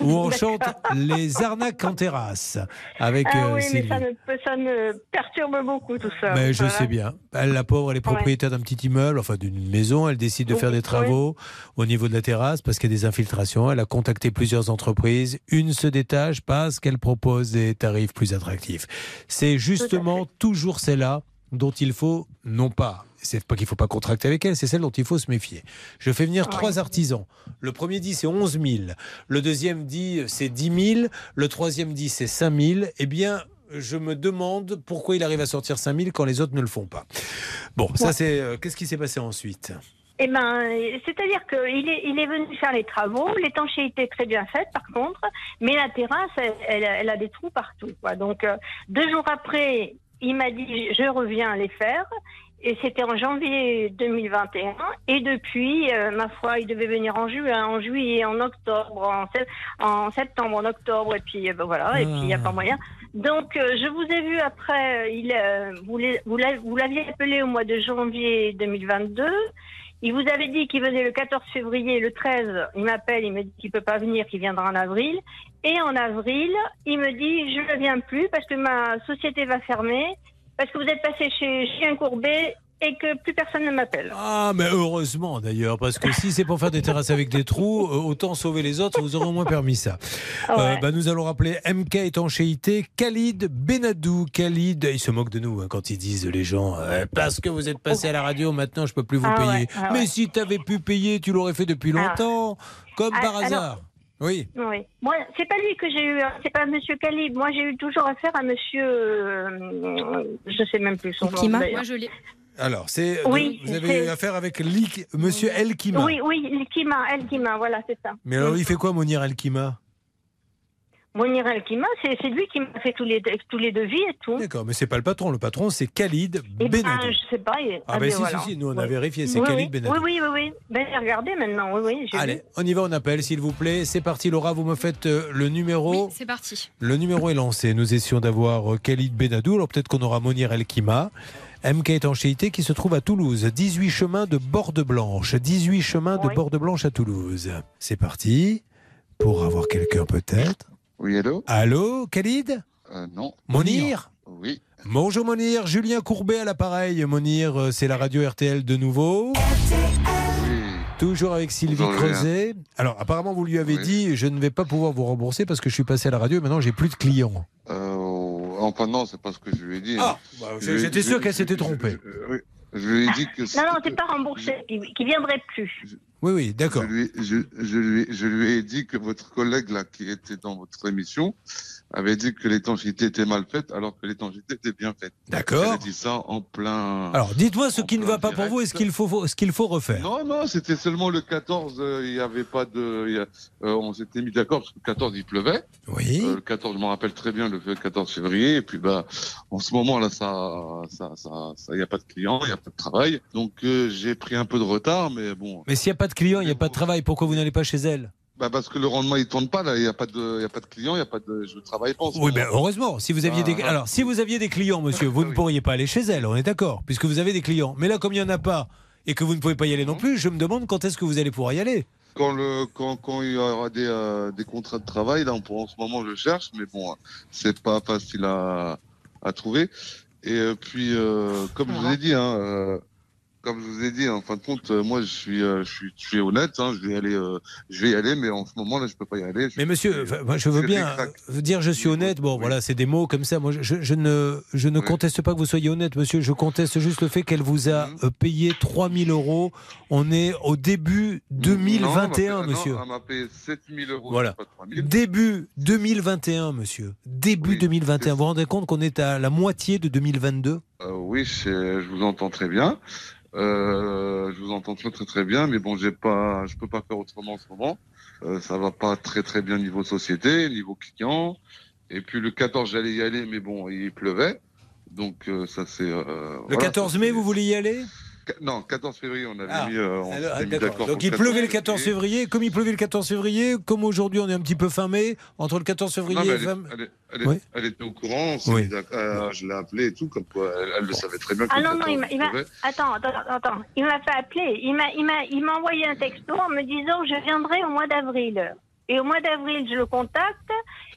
où on chante les arnaques en terrasse avec ah euh, oui, mais Sylvie. ça me, ça me perturbe beaucoup tout ça. Mais je Voilà. sais bien. Elle, la pauvre, elle est propriétaire d'un petit immeuble, enfin d'une maison. Elle décide de Oui, faire des oui. travaux au niveau de la terrasse parce qu'il y a des infiltrations. Elle a contacté plusieurs entreprises. Une se détache parce qu'elle propose des tarifs plus attractifs. C'est justement toujours celle-là dont il faut, non pas, c'est pas qu'il faut pas contracter avec elle, c'est celle dont il faut se méfier. Je fais venir trois artisans. Le premier dit c'est 11 000. Le deuxième dit c'est 10 000. Le troisième dit c'est 5 000. Eh bien, je me demande pourquoi il arrive à sortir 5 000 quand les autres ne le font pas. Bon, ça c'est. euh, Qu'est-ce qui s'est passé ensuite? Eh ben, c'est-à-dire qu'il est, il est venu faire les travaux, l'étanchéité est très bien faite par contre, mais la terrasse, elle, elle- elle a des trous partout. Quoi. Donc, euh, deux jours après, il m'a dit je reviens les faire. Et c'était en janvier 2021. Et depuis, euh, ma foi, il devait venir en juin, en juillet, en octobre, en, sept- en septembre, en octobre. Et puis, euh, ben voilà. Et puis, il n'y a pas moyen. Donc, euh, je vous ai vu après, il, euh, vous l'aviez appelé au mois de janvier 2022. Il vous avait dit qu'il venait le 14 février, le 13, il m'appelle, il me dit qu'il peut pas venir, qu'il viendra en avril. Et en avril, il me dit je ne viens plus parce que ma société va fermer, parce que vous êtes passé chez Chien Courbet et que plus personne ne m'appelle. Ah, mais heureusement d'ailleurs, parce que si c'est pour faire des terrasses avec des trous, euh, autant sauver les autres, vous aurez au moins permis ça. Euh, Ouais. bah, nous allons rappeler MK étanchéité, Khalid Benadou. Khalid, ils se moquent de nous hein, quand ils disent les gens, euh, parce que vous êtes passé à la radio, maintenant je peux plus vous Ah payer. ouais, ah mais si tu avais pu payer, tu l'aurais fait depuis Ah. longtemps, comme Ah, par alors- hasard. Oui. Oui. Moi, c'est pas lui que j'ai eu, hein, c'est pas Monsieur Calib. Moi, j'ai eu toujours affaire à Monsieur, euh, je sais même plus son nom. Kima. Moi, je l'ai. Alors, c'est Oui, vous avez eu affaire avec Lik- Monsieur Elkima. Oui, oui, Elkima, Elkima, voilà, c'est ça. Mais alors, il fait quoi, Monir Elkima? Monir Elkima, c'est c'est lui qui m'a fait tous les, tous les devis et tout. D'accord, mais c'est pas le patron. Le patron, c'est Khalid Eh ben, Benadou. je sais pas. et- Ah, ben ben si, voilà. si, si, nous on a Oui. vérifié, c'est Oui, Khalid oui. Benadou. Oui, oui, oui, oui. Ben, j'ai regardé maintenant, oui, oui. Allez, vu. on y va, on appelle, s'il vous plaît. C'est parti, Laura, vous me faites euh, le numéro. C'est parti. Le numéro est lancé. Nous essayons d'avoir euh, Khalid Benadou. Alors peut-être qu'on aura Monir Elkima. MK étanchéité qui se trouve à Toulouse. 18 chemins de Borde Blanche. 18 chemins de Borde Blanche à Toulouse. C'est parti. Pour avoir quelqu'un peut-être. Oui, allô Allô, Khalid Euh, Non. Monir Oui. Bonjour Monir, Julien Courbet à l'appareil. Monir, euh, c'est la radio RTL de nouveau. Toujours avec Sylvie Bonjour, Julien. Creuset. Alors apparemment vous lui avez dit je ne vais pas pouvoir vous rembourser parce que je suis passé à la radio et maintenant j'ai plus de clients. Euh, enfin, non, c'est pas ce que je lui ai dit. Ah, bah, Je j'étais sûr je- qu'elle s'était trompée. Oui. Je lui ai dit que. Non, non, c'est pas remboursé, qui, qui viendrait plus. Oui, oui, d'accord. Je lui, ai dit que votre collègue là qui était dans votre émission avait dit que l'étanchéité était mal faite alors que l'étanchéité était bien faite. D'accord. Elle a dit ça en plein. Alors dites-moi ce qui ne va pas pour vous et ce qu'il faut, ce qu'il faut refaire. Non, non, c'était seulement le 14. euh, Il n'y avait pas de. il y a- euh, on s'était mis d'accord parce que le 14 il pleuvait. Oui. Euh, le 14, je me rappelle très bien le 14 février. Et puis bah, en ce moment là, ça, ça, ça, il n'y a pas de clients, il n'y a pas de travail. Donc euh, j'ai pris un peu de retard, mais bon. Mais s'il n'y a pas de clients, il n'y a pas de travail, pourquoi vous n'allez pas chez elle? Bah parce que le rendement il tourne pas là, il n'y a pas de, il y a pas de clients, il y a pas de, je travaille pas. En ce Oui, moment. ben heureusement. Si vous aviez des, Ah, alors si vous aviez des clients, monsieur, vous ne pourriez pas aller chez elle. On est d'accord, puisque vous avez des clients. Mais là, comme il n'y en a pas et que vous ne pouvez pas y aller non plus, je me demande quand est-ce que vous allez pouvoir y aller. Quand le, quand, quand il y aura des, euh, des contrats de travail, là, on en ce moment, je cherche, mais bon, c'est pas facile à, à trouver. Et euh, puis, euh, comme je vous ai dit, hein, euh, comme je vous ai dit, en fin de compte, euh, moi, je suis, euh, je suis, je suis honnête. hein, je vais y aller, euh, je vais y aller, mais en ce moment là, je peux pas y aller. Mais monsieur, moi, je veux bien dire je suis honnête. Bon, voilà, c'est des mots comme ça. Moi, je, je ne, je ne conteste pas que vous soyez honnête, monsieur. Je conteste juste le fait qu'elle vous a euh, payé 3000 euros. On est au début 2021, Non, monsieur. Non, elle m'a payé 7000 euros. Voilà. pas 3000. Début 2021, monsieur. Début 2021. Vous vous rendez compte qu'on est à la moitié de 2022 Euh, oui, je vous entends très bien. Euh, je vous entends très très très bien, mais bon, j'ai pas, je peux pas faire autrement en ce moment. Euh, ça va pas très très bien niveau société, niveau client. Et puis le 14, j'allais y aller, mais bon, il pleuvait. Donc euh, ça c'est. euh, Le voilà, 14 ça, mai, vous voulez y aller? Non, 14 février, on avait Ah. mis, euh, on Alors, s'était mis d'accord. Donc il 14 pleuvait le 14 février. Comme il pleuvait le 14 février, comme aujourd'hui on est un petit peu fin mai, entre le 14 février Non, et elle, est- fin elle est- elle est- Oui. elle était au courant, Oui. euh, je l'ai appelé et tout, comme quoi elle, elle le savait très bien. que Ah non, non, 14, il m'a. il m'a- pleuvait. Attends, attends, attends. Il m'a fait appeler. Il m'a, il m'a, il m'a envoyé un texto en me disant je viendrai au mois d'avril. Et au mois d'avril, je le contacte.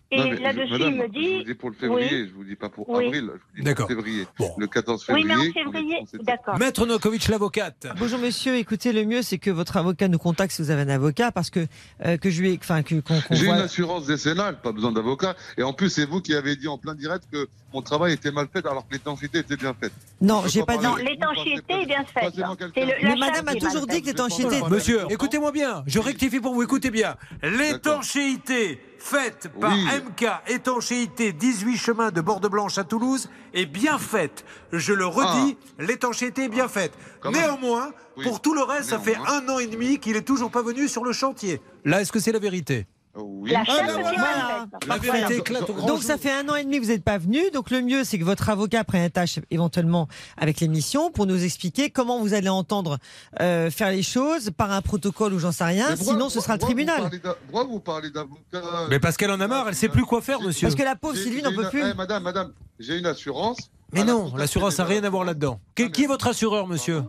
Et je- là-dessus, madame, il me Je dit. vous dis pour le février, Oui. je vous dis pas pour Oui. avril, je vous dis D'accord. pour février. Le 14 Oui, février. mais en février, d'accord. Maître Nokovic, l'avocate. Bonjour monsieur, écoutez, le mieux c'est que votre avocat nous contacte si vous avez un avocat parce que, euh, que je lui ai. Enfin, qu'on qu'on J'ai voit. une assurance décennale, pas besoin d'avocat. Et en plus, c'est vous qui avez dit en plein direct que mon travail était mal fait alors que l'étanchéité était bien faite. Non, Je j'ai pas dit. Non, l'étanchéité est bien faite. Mais la madame a toujours dit que l'étanchéité. Monsieur, écoutez-moi bien, je rectifie pour vous, écoutez bien. L'étanchéité faite par Oui. MK, étanchéité 18 chemin de Borde-Blanche à Toulouse, est bien faite. Je le redis, l'étanchéité est bien faite. Ah. Quand même. Néanmoins, Oui. pour tout le reste, ça fait un an et demi qu'il est toujours pas venu sur le chantier. Là, est-ce que c'est la vérité? Oui. La Ah, ben voilà. La vérité éclate au grand Donc jour. ça fait un an et demi que vous n'êtes pas venu. Donc le mieux c'est que votre avocat prenne la tâche éventuellement avec l'émission pour nous expliquer comment vous allez entendre euh, faire les choses par un protocole ou j'en sais rien. Pourquoi- Sinon ce sera le tribunal. Pourquoi vous parlez d'avocat Mais parce qu'elle en a marre, elle sait plus quoi faire, monsieur. Parce que la pauvre Sylvie n'en peut plus. Eh, madame, madame, j'ai une assurance. Mais non, l'assurance n'a rien à voir là-dedans. Qui, est votre assureur, monsieur?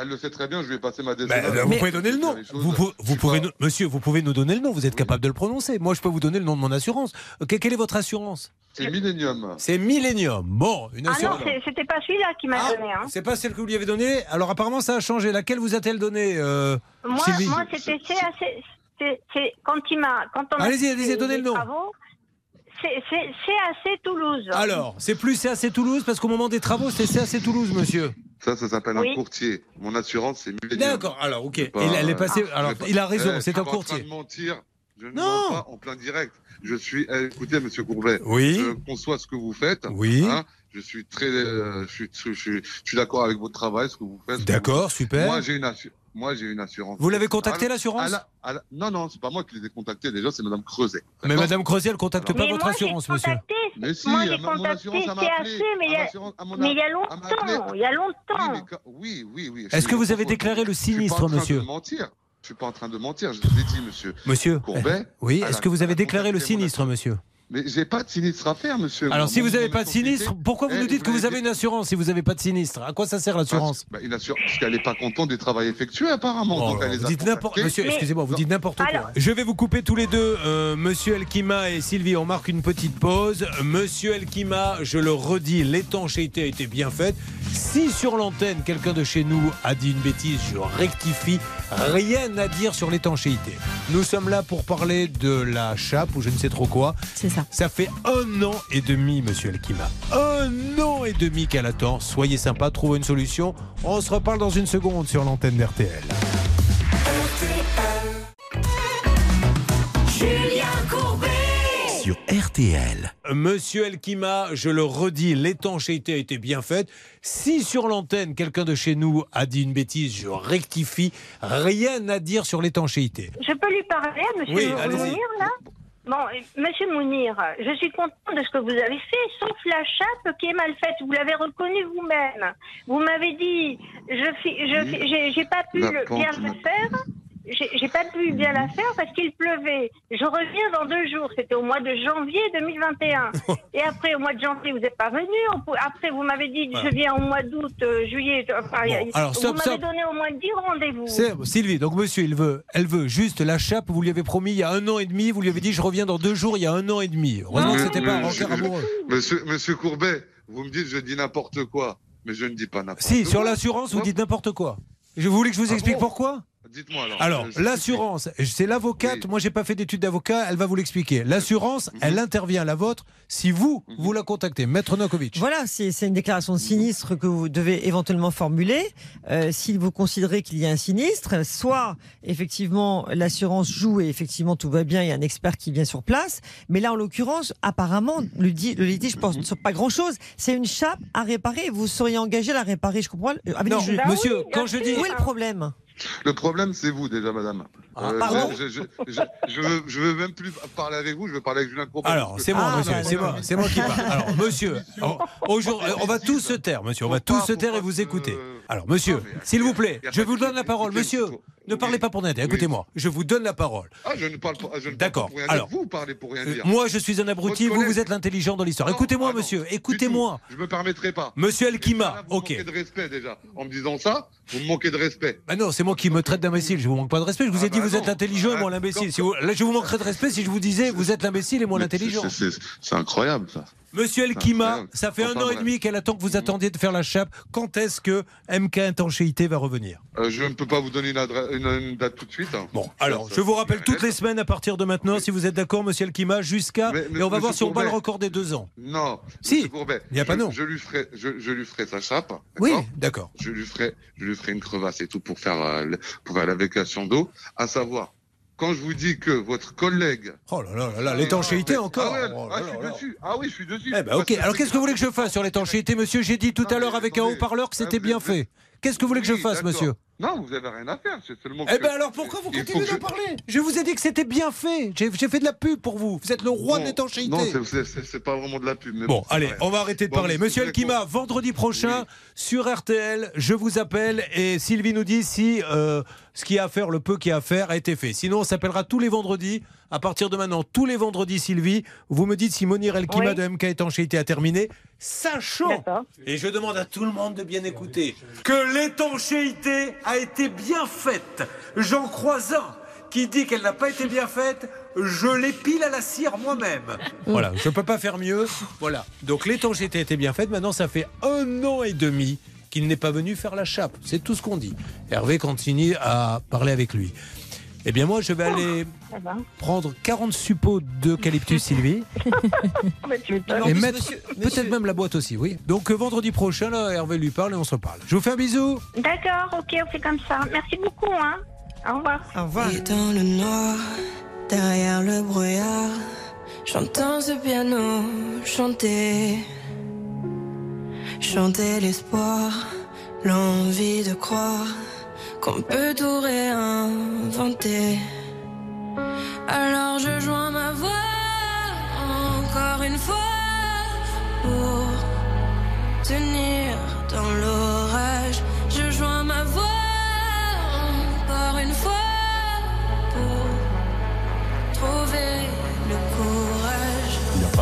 Elle le sait très bien, je lui ai passé ma Ben, décennale. vous pouvez donner le nom. Vous, pou- vous pouvez, nous- monsieur, vous pouvez nous donner le nom. Vous êtes capable de le prononcer. Moi, je peux vous donner le nom de mon assurance. Euh, que- quelle est votre assurance? C'est Millennium. C'est Millennium. Bon, une Ah non, assurance. c'était pas celui-là qui m'a Ah, donné. Hein. c'est pas celle que vous lui avez donnée? Alors apparemment, ça a changé. Laquelle vous a-t-elle donnée, euh, Moi, moi c'était CAC. c'est- c'est- Quand il m'a. quand on a Allez-y, allez-y, les- donnez le nom. travaux, CAC Toulouse. Alors, c'est plus CAC Toulouse parce qu'au moment des travaux, c'est CAC Toulouse, monsieur. Ça, ça s'appelle Oui. un courtier. Mon assurance, c'est Millennium. D'accord. Alors, ok. Pas- Il, elle est passée. Ah, alors, pas- il a raison. Eh, c'est un pas en courtier. train de mentir. Je ne Non. pas en plein direct. Je suis. eh, écoutez, Monsieur Courbet. Oui. Je conçois ce que vous faites. Oui. hein. je suis très. euh, je suis, je suis, je suis d'accord avec votre travail, ce que vous faites. D'accord, vous- super. Moi, j'ai une assurance. Moi, j'ai une assurance. Vous l'avez contacté, l'assurance la- Non, non, c'est pas moi qui les ai contactés. Déjà, c'est Madame Creuset. Mais Madame Creuset, elle contacte pas Mais votre assurance, monsieur. Mais si, moi, j'ai contacté CAC, mais il y a, ma assurance- à mon mais il y a elle m'a appelé. longtemps. Il y a Oui, longtemps. oui, oui, oui. Est-ce Je- que vous avez déclaré le je sinistre, monsieur mentir. Je suis pas en train de mentir. Je vous ai dit, monsieur. Monsieur. Courbet. eh, Oui, est-ce que vous avez déclaré le sinistre, monsieur Mais j'ai pas de sinistre à faire, monsieur. Alors, si vous n'avez pas de sinistre, pourquoi vous Eh, nous dites que vous avez une assurance si vous n'avez pas de sinistre? À quoi ça sert l'assurance? Bah, une assurance, parce qu'elle n'est pas contente du travail effectué, apparemment. Oh vous dites n'importe. Monsieur, excusez-moi, vous dites n'importe quoi. Je vais vous couper tous les deux, euh, Monsieur Elkima et Sylvie. On marque une petite pause. Monsieur Elkima, je le redis, l'étanchéité a été bien faite. Si sur l'antenne, quelqu'un de chez nous a dit une bêtise, je rectifie. Rien à dire sur l'étanchéité. Nous sommes là pour parler de la chape ou je ne sais trop quoi. C'est ça. Ça fait un an et demi, monsieur Elkima. Un an et demi qu'elle attend. Soyez sympa, trouvez une solution. On se reparle dans une seconde sur l'antenne d'RTL. Julien Courbet. Sur RTL. Monsieur Elkima, je le redis, l'étanchéité a été bien faite. Si sur l'antenne, quelqu'un de chez nous a dit une bêtise, je rectifie. Rien à dire sur l'étanchéité. Je peux lui parler, monsieur Oui, allez-y. Bon, monsieur Mounir, je suis content de ce que vous avez fait, sauf la chape qui est mal faite. Vous l'avez reconnu vous-même. Vous m'avez dit, je fi- je fi- j'ai- j'ai pas pu La le- bien le faire. J'ai pas pu bien la faire parce qu'il pleuvait. Je reviens dans deux jours. C'était au mois de janvier 2021. Et après, au mois de janvier, vous n'êtes pas venu. On- Après, vous m'avez dit, Voilà. je viens au mois d'août, euh, juillet. Enfin, Bon, alors, stop, vous m'avez stop. donné au moins 10 rendez-vous. Sylvie, donc monsieur, il veut, elle veut juste la chape. Vous lui avez promis il y a un an et demi. Vous lui avez dit je reviens dans deux jours. Il y a un an et demi. Heureusement que Mais- c'était pas un rencard amoureux. Monsieur, monsieur Courbet, vous me dites je dis n'importe quoi. mais je ne dis pas n'importe Si, quoi. sur l'assurance, vous dites n'importe quoi. Je voulais que je vous Ah explique bon pourquoi? Dites-moi alors. Alors, l'assurance, c'est l'avocate. Moi, j'ai pas fait d'études d'avocat. Elle va vous l'expliquer. L'assurance, Mhm. elle intervient, la vôtre, si vous, vous la contactez. Maître Nokovic. Voilà, c'est c'est une déclaration de sinistre que vous devez éventuellement formuler. Euh, si vous considérez qu'il y a un sinistre, soit effectivement l'assurance joue et effectivement tout va bien, il y a un expert qui vient sur place. Mais là, en l'occurrence, apparemment, le, di- le litige porte sur pas grand-chose. C'est une chape à réparer. Vous seriez engagé à la réparer, je comprends. Euh, avec Non. Bah monsieur, oui, bien quand je dis-. Où est le problème? Le problème, c'est vous déjà, madame. Ah, Euh, pardon je, je, je, je, veux, je veux même plus parler avec vous, je veux parler avec Julien Courbet. Alors, c'est moi, Ah, monsieur, c'est moi, c'est moi qui parle. Alors, monsieur, on- aujourd'hui, on va tous se taire, monsieur, on va tous se taire et vous écouter. Alors, monsieur, s'il vous plaît, je vous donne la parole, monsieur. Ne parlez pas pour rien dire. Écoutez-moi, je vous donne la parole. Ah, je ne parle pas, je ne parle D'accord. pas pour rien Alors. Vous parlez pour rien Euh, dire. Moi, je suis un abruti, vous, vous êtes l'intelligent dans l'histoire. Écoutez-moi, monsieur, écoutez-moi. Je me permettrai pas. Monsieur Elkima, Là, vous ok. manquez de respect déjà. En me disant ça, vous me manquez de respect. Bah non, c'est moi qui me traite d'imbécile. Je vous manque pas de respect. Je vous ai Ah dit vous êtes non. l'intelligent et moi l'imbécile. Si vous- Là, je vous manquerais de respect si je vous disais vous êtes l'imbécile et moi l'intelligent. C'est incroyable ça. Monsieur Elkima, ça fait un an et demi qu'elle attend que vous attendiez de faire la chape. Quand est-ce que MK Étanchéité va revenir? Euh, je ne peux pas vous donner une, adresse- une- une date tout de suite. hein. Bon, alors, je vous rappelle toutes les semaines à partir de maintenant, si vous êtes d'accord, monsieur Elkima, jusqu'à. Et on va voir si on bat le record des deux ans. Non. Si. Courbet, Il y a pas je- non. Je lui ferai, je, je lui ferai sa chape. Oui, d'accord? Je lui ferai, je lui ferai une crevasse et tout pour faire, euh, pour faire la d'eau. À savoir, quand je vous dis que votre collègue. Oh là là là là, l'étanchéité encore. Ah, ouais, Oh ah, là je suis dessus. Ah oui, je suis dessus. Eh ben ok, alors qu'est-ce que vous voulez que je fasse sur l'étanchéité, monsieur J'ai dit tout à l'heure avec un haut-parleur que c'était bien fait. Qu'est-ce que vous voulez que je fasse, monsieur Non, vous avez rien à faire. C'est seulement. Eh que- ben alors pourquoi vous continuez que d'en je- parler? Je vous ai dit que c'était bien fait. J'ai fait de la pub pour vous. Vous êtes le roi de l'étanchéité. Non, c'est- pas vraiment de la pub. mais Bon, allez, on va arrêter de Bon, parler. Monsieur c'est Elkima, vendredi prochain sur RTL, je vous appelle et Sylvie nous dit si euh, ce qu'il y a à faire, le peu qu'il y a à faire, a été fait. Sinon, on s'appellera tous les vendredis. À partir de maintenant, tous les vendredis, Sylvie, vous me dites si Monir Elkima Oui. de MK étanchéité a terminé, sachant, et je demande à tout le monde de bien écouter, que l'étanchéité a été bien faite. J'en crois un qui dit qu'elle n'a pas été bien faite, je l'épile à la cire moi-même. Voilà, je ne peux pas faire mieux. Voilà. Donc l'étanchéité était bien faite. Maintenant, ça fait un an et demi qu'il n'est pas venu faire la chape. C'est tout ce qu'on dit. Hervé continue à parler avec lui. Eh bien, moi, je vais aller Ça va. prendre 40 suppôts d'eucalyptus, Sylvie, m'étonnes. et mettre peut-être même la boîte aussi, oui. Donc, euh, vendredi prochain, là, Hervé lui parle et on se reparle. Je vous fais un bisou. D'accord, ok, on fait comme ça. Merci beaucoup, hein. Au revoir. Au revoir. Et dans le noir, derrière le brouillard, j'entends ce piano chanter. Chanter l'espoir, l'envie de croire qu'on peut tout réinventer. Alors je joins ma voix encore une fois pour tenir dans l'orage. Je joins ma voix encore une fois pour trouver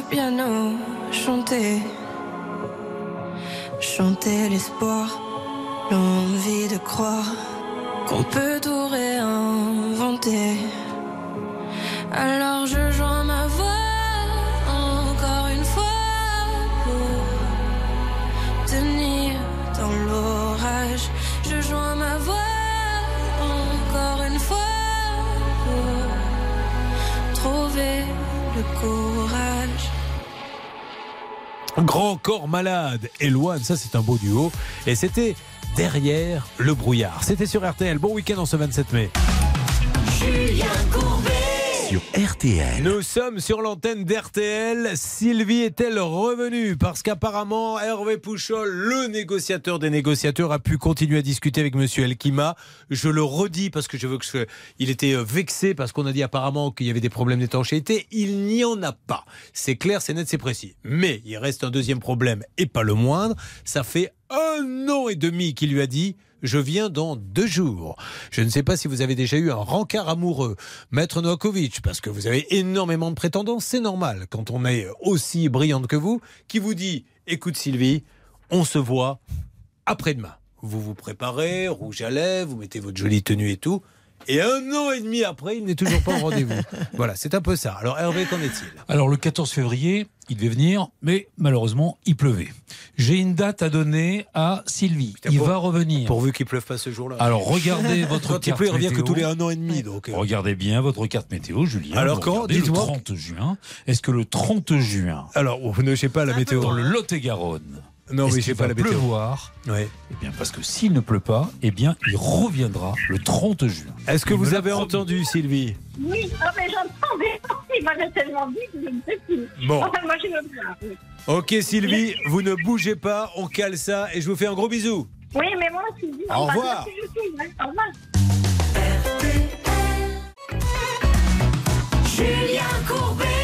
piano chanter, chanter l'espoir, l'envie de croire qu'on peut tout réinventer. Alors je Grand corps malade, Eloane, ça c'est un beau duo. Et c'était derrière le brouillard. C'était sur RTL. Bon week-end en ce 27 mai. RTL. Nous sommes sur l'antenne d'RTL. Sylvie est-elle revenue? Parce qu'apparemment, Hervé Pouchol, le négociateur des négociateurs, a pu continuer à discuter avec Monsieur Elkima. Je le redis parce que je veux que il était euh, vexé parce qu'on a dit apparemment qu'il y avait des problèmes d'étanchéité. Il n'y en a pas. C'est clair, c'est net, c'est précis. Mais il reste un deuxième problème et pas le moindre. Ça fait un an et demi qu'il lui a dit je viens dans deux jours. Je ne sais pas si vous avez déjà eu un rencard amoureux, Maître Novakovic, parce que vous avez énormément de prétendants. C'est normal quand on est aussi brillante que vous, qui vous dit écoute Sylvie, on se voit après-demain. Vous vous préparez, rouge à lèvres, vous mettez votre jolie tenue et tout. Et un an et demi après, il n'est toujours pas au rendez-vous. voilà, c'est un peu ça. Alors Hervé, qu'en est-il? Alors le 14 février, il devait venir, mais malheureusement, il pleuvait. J'ai une date à donner à Sylvie. il pour- va revenir. Pourvu qu'il pleuve pas ce jour-là. Alors regardez votre Quand il carte pleut, il revient que météo. tous les un an et demi. Donc, euh, Regardez bien votre carte météo, Julien. Alors quand? regardez Le Dites-moi. 30 juin. Est-ce que le 30 juin, Alors, vous ne sais pas la météo. dans le Lot-et-Garonne, Non, qu'il j'ai pas la météo. pleuvoir Ouais. Eh bien, parce que s'il ne pleut pas, eh bien, il reviendra le 30 juin. Est-ce que Il vous avez entendu, Sylvie? Oui, ah, mais j'entendais. Il m'avait tellement dit que je ne sais plus. Bon. Enfin, moi, je oui. Ok, Sylvie, vous ne bougez pas, on cale ça et je vous fais un gros bisou. Oui, mais moi, je dis. Au revoir. Au revoir. Julien Courbet.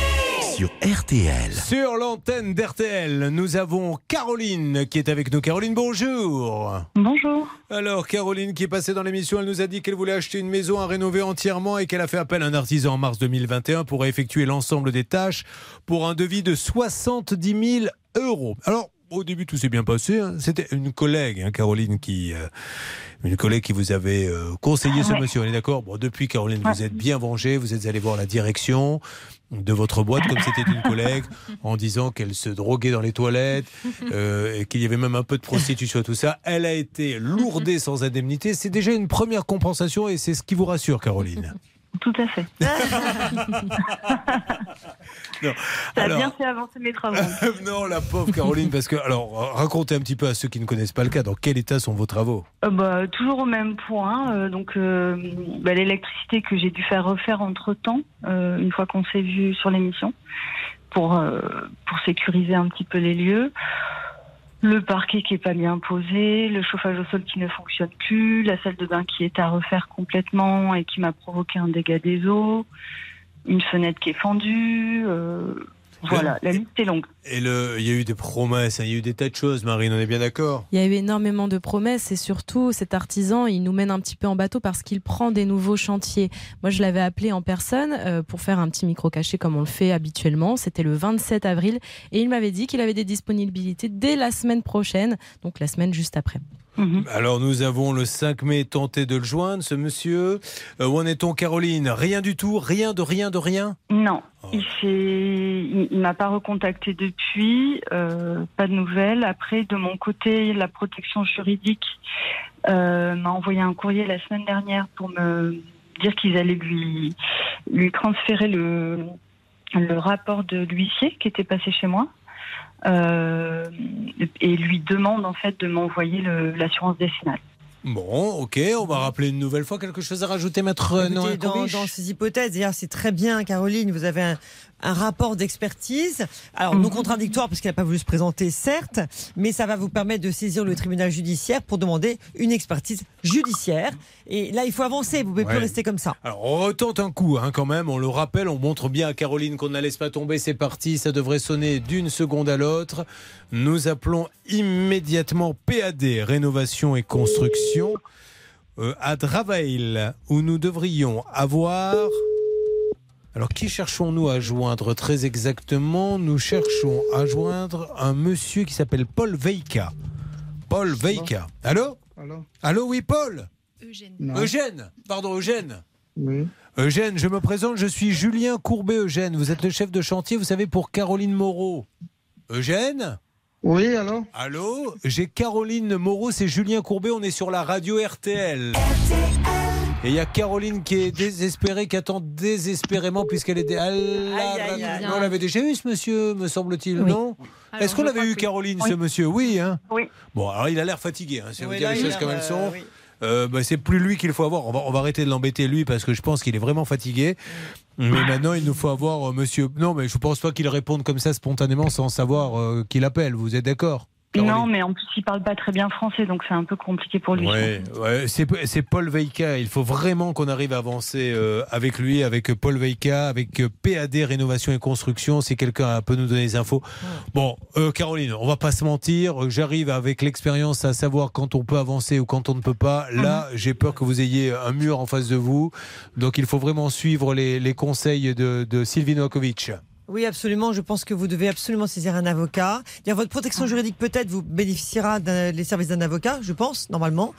Sur RTL. Sur l'antenne d'RTL, nous avons Caroline qui est avec nous. Caroline, bonjour. Bonjour. Alors, Caroline qui est passée dans l'émission, elle nous a dit qu'elle voulait acheter une maison à rénover entièrement et qu'elle a fait appel à un artisan en mars 2021 pour effectuer l'ensemble des tâches pour un devis de 70 000 euros. Alors, au début, tout s'est bien passé. hein. C'était une collègue, hein, Caroline, qui, euh, une collègue qui vous avait euh, conseillé ce Ouais. monsieur. On est d'accord? Bon, depuis, Caroline, vous êtes bien vengée. Vous êtes allé voir la direction de votre boîte, comme c'était une collègue, en disant qu'elle se droguait dans les toilettes, euh, et qu'il y avait même un peu de prostitution, tout ça. Elle a été lourdée sans indemnité. C'est déjà une première compensation et c'est ce qui vous rassure, Caroline. Tout à fait. Non. Ça a Alors- bien fait avancer mes travaux. non, la pauvre Caroline, parce que, alors, racontez un petit peu à ceux qui ne connaissent pas le cas, dans quel état sont vos travaux? Euh, bah, toujours au même point. euh, donc, euh, bah, l'électricité que j'ai dû faire refaire entre temps, une fois qu'on s'est vu sur l'émission, pour, euh, pour sécuriser un petit peu les lieux. Le parquet qui est pas bien posé, le chauffage au sol qui ne fonctionne plus, la salle de bain qui est à refaire complètement et qui m'a provoqué un dégât des eaux, une fenêtre qui est fendue. euh, voilà, la liste est longue. Et le, il y a eu des promesses, hein, il y a eu des tas de choses, Marine, on est bien d'accord? Il y a eu énormément de promesses et surtout cet artisan, il nous mène un petit peu en bateau parce qu'il prend des nouveaux chantiers. Moi, je l'avais appelé en personne euh, pour faire un petit micro caché comme on le fait habituellement. C'était le 27 avril et il m'avait dit qu'il avait des disponibilités dès la semaine prochaine, donc la semaine juste après. Alors nous avons le 5 mai tenté de le joindre, ce monsieur. Euh, où en est-on, Caroline? Rien du tout? Rien de rien de rien? Non, il s'est, il, il m'a pas recontacté depuis, euh, pas de nouvelles. Après, de mon côté, la protection juridique euh, m'a envoyé un courrier la semaine dernière pour me dire qu'ils allaient lui lui transférer le le rapport de l'huissier qui était passé chez moi. Euh, et lui demande en fait de m'envoyer l'assurance décennale. Bon, ok, on va rappeler une nouvelle fois. Quelque chose à rajouter, maître Écoutez, dans, dans ces hypothèses, d'ailleurs, c'est très bien, Caroline, vous avez un, un rapport d'expertise. Alors, non contradictoire, parce qu'elle n'a pas voulu se présenter, certes, mais ça va vous permettre de saisir le tribunal judiciaire pour demander une expertise judiciaire. Et là, il faut avancer, vous ne pouvez plus rester comme ça. Alors, on retente un coup hein, quand même, on le rappelle, on montre bien à Caroline qu'on ne la laisse pas tomber, c'est parti, ça devrait sonner d'une seconde à l'autre. Nous appelons immédiatement PAD, Rénovation et Construction, euh, à Dravail, où nous devrions avoir Alors, qui cherchons-nous à joindre Très exactement, nous cherchons à joindre un monsieur qui s'appelle Paul Veika. Paul Veika. Allô? Allô? Allô, oui, Paul? Eugène. Eugène Pardon, Eugène Oui. Eugène, je me présente, je suis Julien Courbet, Eugène. Vous êtes le chef de chantier, vous savez, pour Caroline Moreau. Eugène? Oui, allô? Allô? J'ai Caroline Moreau, c'est Julien Courbet, on est sur la radio RTL. Et il y a Caroline qui est désespérée, qui attend désespérément puisqu'elle est... dé- on l'avait déjà eu ce monsieur, me semble-t-il, Oui. non Est-ce qu'on je avait crois eu Caroline, Oui. ce monsieur Oui, hein Oui. Bon, alors il a l'air fatigué, hein, si vous Oui, dire là, les choses comme elles sont. euh, oui. Euh, bah, c'est plus lui qu'il faut avoir. On va, on va arrêter de l'embêter lui parce que je pense qu'il est vraiment fatigué. Mais maintenant, il nous faut avoir euh, monsieur. Non, mais je pense pas qu'il réponde comme ça spontanément sans savoir euh, qui l'appelle. Vous êtes d'accord Non, mais en plus, il parle pas très bien français, donc c'est un peu compliqué pour lui. Ouais, ouais, c'est Paul Veika. Il faut vraiment qu'on arrive à avancer euh, avec lui, avec Paul Veika, avec euh, PAD Rénovation et Construction. Si quelqu'un peut nous donner des infos. Bon, euh, Caroline, on va pas se mentir. J'arrive avec l'expérience à savoir quand on peut avancer ou quand on ne peut pas. Là, j'ai peur que vous ayez un mur en face de vous. Donc, il faut vraiment suivre les, les conseils de, de Sylvie Novakovic. Oui, absolument. Je pense que vous devez absolument saisir un avocat. D'ailleurs, votre protection juridique peut-être vous bénéficiera des services d'un avocat, je pense, normalement,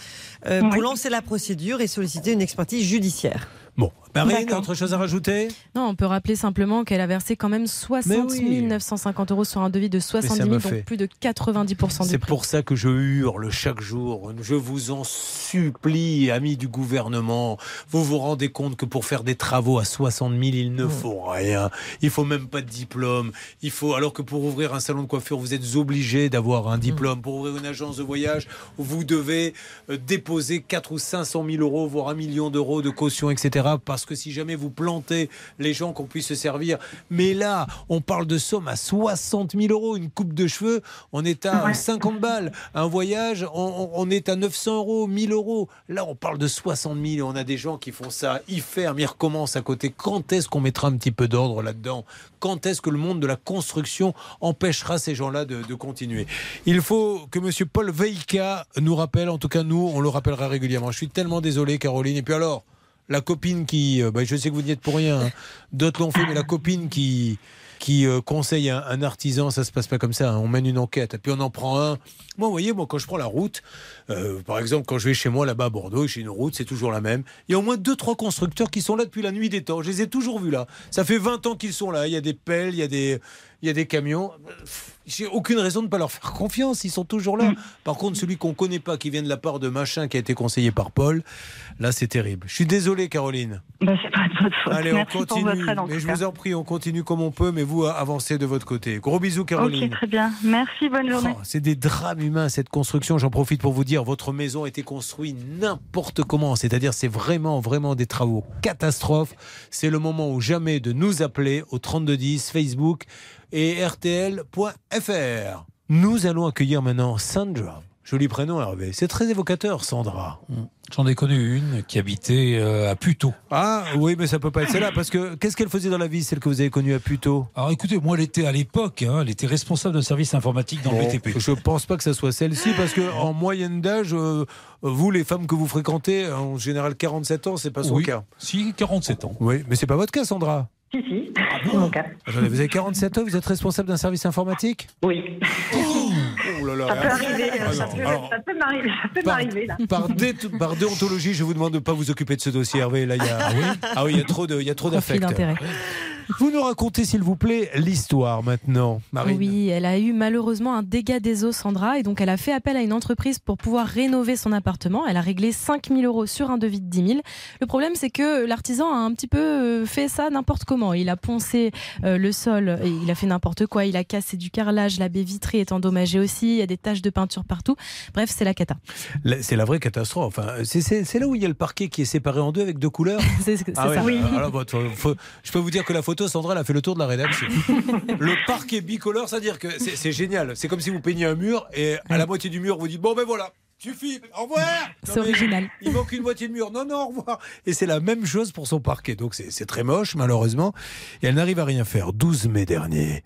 euh, pour lancer la procédure et solliciter une expertise judiciaire. Bon, Marine, autre chose à rajouter? Non, on peut rappeler simplement qu'elle a versé quand même 60 oui. 950 euros sur un devis de 70 ça 000, me donc plus de 90% du C'est pour ça que je hurle chaque jour. Je vous en supplie, amis du gouvernement. Vous vous rendez compte que pour faire des travaux à 60 000, il ne faut rien. Il faut même pas de diplôme. Il faut, alors que pour ouvrir un salon de coiffure, vous êtes obligé d'avoir un diplôme. Pour ouvrir une agence de voyage, vous devez euh, déposer 4 ou 500 000 euros, voire un million d'euros de caution, etc. Parce que si jamais vous plantez les gens qu'on puisse se servir. Mais là, on parle de somme à 60 000 euros. Une coupe de cheveux, on est à 50 balles. Un voyage, on, est à 900 euros, 1000 euros. Là, on parle de 60 000 et on a des gens qui font ça. Ils ferment, ils recommencent à côté. Quand est-ce qu'on mettra un petit peu d'ordre là-dedans? Quand est-ce que le monde de la construction empêchera ces gens-là de, de continuer? Il faut que M. Paul Veika nous rappelle, en tout cas nous, on le rappellera régulièrement. Je suis tellement désolé, Caroline. Et puis alors la copine qui, euh, bah, je sais que vous n'y êtes pour rien, hein. d'autres l'ont fait, mais la copine qui qui euh, conseille un, artisan, ça se passe pas comme ça. hein. On mène une enquête, et puis on en prend un. Moi, vous voyez, moi quand je prends la route, euh, par exemple, quand je vais chez moi là-bas à Bordeaux, j'ai une route, c'est toujours la même. Il y a au moins deux trois constructeurs qui sont là depuis la nuit des temps. Je les ai toujours vus là. Ça fait 20 ans qu'ils sont là. Il y a des pelles, il y a des il y a des camions. J'ai aucune raison de ne pas leur faire confiance. Ils sont toujours là. Par contre, celui qu'on connaît pas, qui vient de la part de machin, qui a été conseillé par Paul, là, c'est terrible. Je suis désolé, Caroline. Bah, c'est pas de votre faute. Allez, Merci on pour continue. votre aide, en mais tout je cas. vous en prie, on continue comme on peut, mais vous avancez de votre côté. Gros bisous, Caroline. Ok, très bien. Merci, bonne journée. Oh, c'est des drames humains cette construction. J'en profite pour vous dire, votre maison a été construite n'importe comment. C'est-à-dire, c'est vraiment, vraiment des travaux catastrophes. C'est le moment ou jamais de nous appeler au 3210 Facebook et RTL.fr. Nous allons accueillir maintenant Sandra. Joli prénom, Hervé. C'est très évocateur, Sandra. J'en ai connu une qui habitait euh, à Puteaux. Ah oui, mais ça peut pas être celle-là parce que qu'est-ce qu'elle faisait dans la vie, celle que vous avez connue à Puteaux? Alors écoutez, moi elle était à l'époque, hein, elle était responsable d'un service informatique dans le Bon, BTP. Je pense pas que ça soit celle-ci parce que en moyenne d'âge, euh, vous les femmes que vous fréquentez, en général 47 ans, c'est pas son Oui. cas. Si, 47 ans. Oui, mais c'est pas votre cas, Sandra. Si, si, c'est mon cas. Attendez, vous avez 47 ans, vous êtes responsable d'un service informatique? Oui. Oh là là. Ça peut arriver, Ah ça peut, m'arriver, ça peut par, m'arriver par dé- par déontologie, je vous demande de ne pas vous occuper de ce dossier, Hervé. Là, il y a, ah oui, ah oui, il y a trop de, il y a trop Conflit d'affect. d'intérêt. Vous nous racontez, s'il vous plaît, l'histoire maintenant, Marine. Oui, elle a eu malheureusement un dégât des eaux, Sandra, et donc elle a fait appel à une entreprise pour pouvoir rénover son appartement. Elle a réglé 5 000 euros sur un devis de 10 000. Le problème, c'est que l'artisan a un petit peu euh, fait ça n'importe comment. Il a poncé euh, le sol, et il a fait n'importe quoi. Il a cassé du carrelage, la baie vitrée est endommagée aussi. Il y a des taches de peinture partout. Bref, c'est la cata. C'est la vraie catastrophe. Enfin, c'est- là où il y a le parquet qui est séparé en deux avec deux couleurs. c'est Ah ouais, ça. alors, alors, faut- je peux vous dire que la photo, Sandra, elle a fait le tour de la rédaction. le parquet bicolore, c'est-à-dire que c'est c'est génial. C'est comme si vous peignez un mur et à la moitié du mur, vous dites bon ben voilà. Suffit, au revoir. C'est original. Il manque une moitié de mur. Non, non, au revoir. Et c'est la même chose pour son parquet. Donc c'est c'est très moche, malheureusement. Et elle n'arrive à rien faire. 12 mai dernier,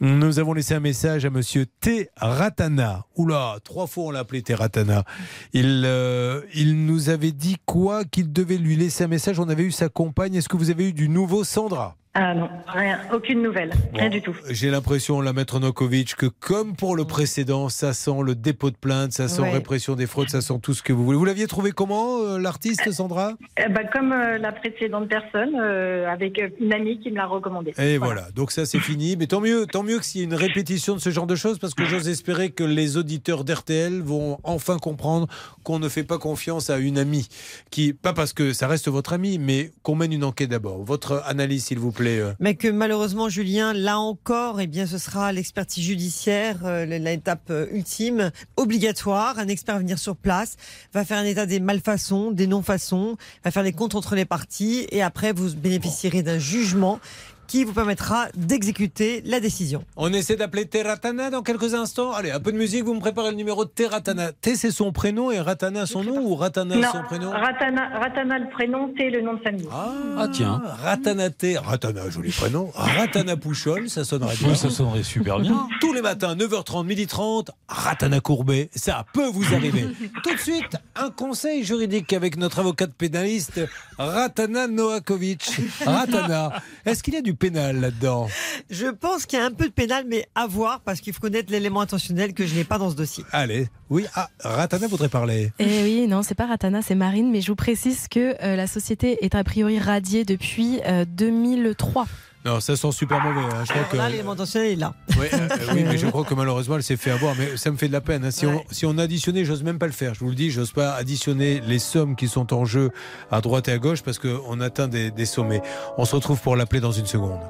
nous avons laissé un message à monsieur T. Ratana. Oula, trois fois on l'a appelé T. Ratana. Il, euh, il nous avait dit quoi Qu'il devait lui laisser un message. On avait eu sa compagne. Est-ce que vous avez eu du nouveau Sandra? Ah non, rien, aucune nouvelle, rien du tout. J'ai l'impression, la maître Nokovic, que comme pour le précédent, ça sent le dépôt de plainte, ça sent Ouais. répression des fraudes, ça sent tout ce que vous voulez. Vous l'aviez trouvé comment, euh, l'artiste, Sandra? Eh ben, comme euh, la précédente personne, euh, avec une amie qui me l'a recommandé. Et voilà. donc ça c'est fini. Mais tant mieux, tant mieux que s'il y a une répétition de ce genre de choses, parce que j'ose espérer que les auditeurs d'RTL vont enfin comprendre qu'on ne fait pas confiance à une amie, qui pas parce que ça reste votre amie, mais qu'on mène une enquête d'abord. Votre analyse, s'il vous plaît. Euh. Mais que malheureusement, Julien, là encore, eh bien, ce sera l'expertise judiciaire, euh, l'étape euh, ultime, obligatoire. Un expert va venir sur place, va faire un état des malfaçons, des non-façons, va faire les comptes entre les parties, et après, vous bénéficierez d'un jugement qui vous permettra d'exécuter la décision. On essaie d'appeler Terratana dans quelques instants. Allez, un peu de musique, vous me préparez le numéro de Terratana. T, c'est son prénom et Ratana son nom ou Ratana non, son prénom Ratana, Ratana le prénom, T le nom de famille. Ah, tiens. Ratana T. Ratana, joli prénom. Ratana Pouchol, ça sonnerait bien. Oui, ça sonnerait super bien. Tous les matins, 9h30, 12h30, Ratana Courbet, ça peut vous arriver. Tout de suite, un conseil juridique avec notre avocate pénaliste, Ratana Noakovic. Ratana, est-ce qu'il y a du pénal là-dedans Je pense qu'il y a un peu de pénal, mais à voir, parce qu'il faut connaître l'élément intentionnel que je n'ai pas dans ce dossier. Allez, oui, ah, Ratana voudrait parler. Eh oui, non, c'est pas Ratana, c'est Marine, mais je vous précise que euh, la société est a priori radiée depuis euh, 2003. Non, ça sent super mauvais. hein. Je crois que... Là, l'élément intentionnel est là. Oui, euh, euh, oui, mais je crois que malheureusement, elle s'est fait avoir. Mais ça me fait de la peine. hein. Si, on, si on additionnait, j'ose même pas le faire. Je vous le dis, j'ose pas additionner les sommes qui sont en jeu à droite et à gauche parce qu'on atteint des, des sommets. On se retrouve pour l'appeler dans une seconde.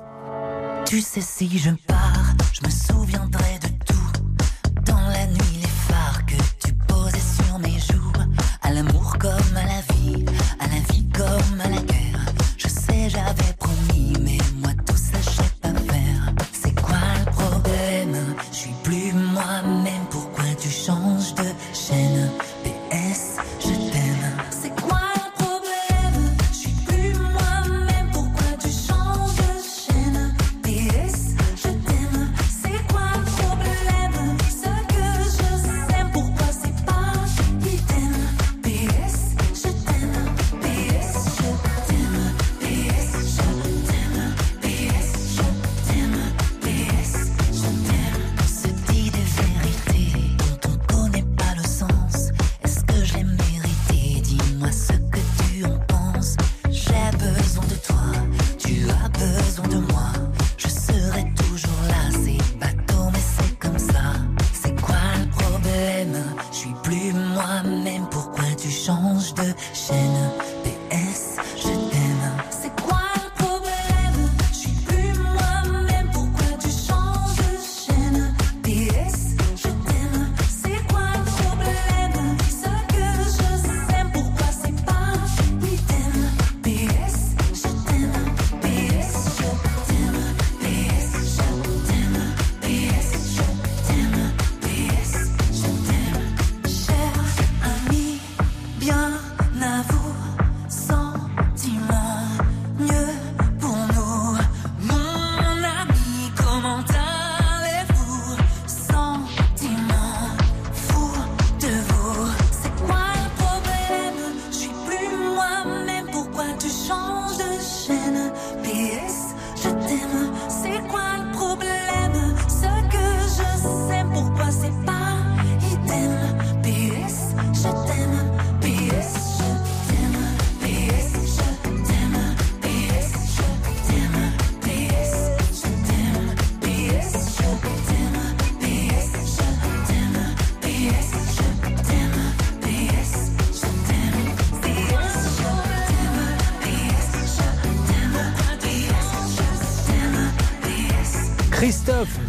Tu sais, si je pars, je me souviendrai de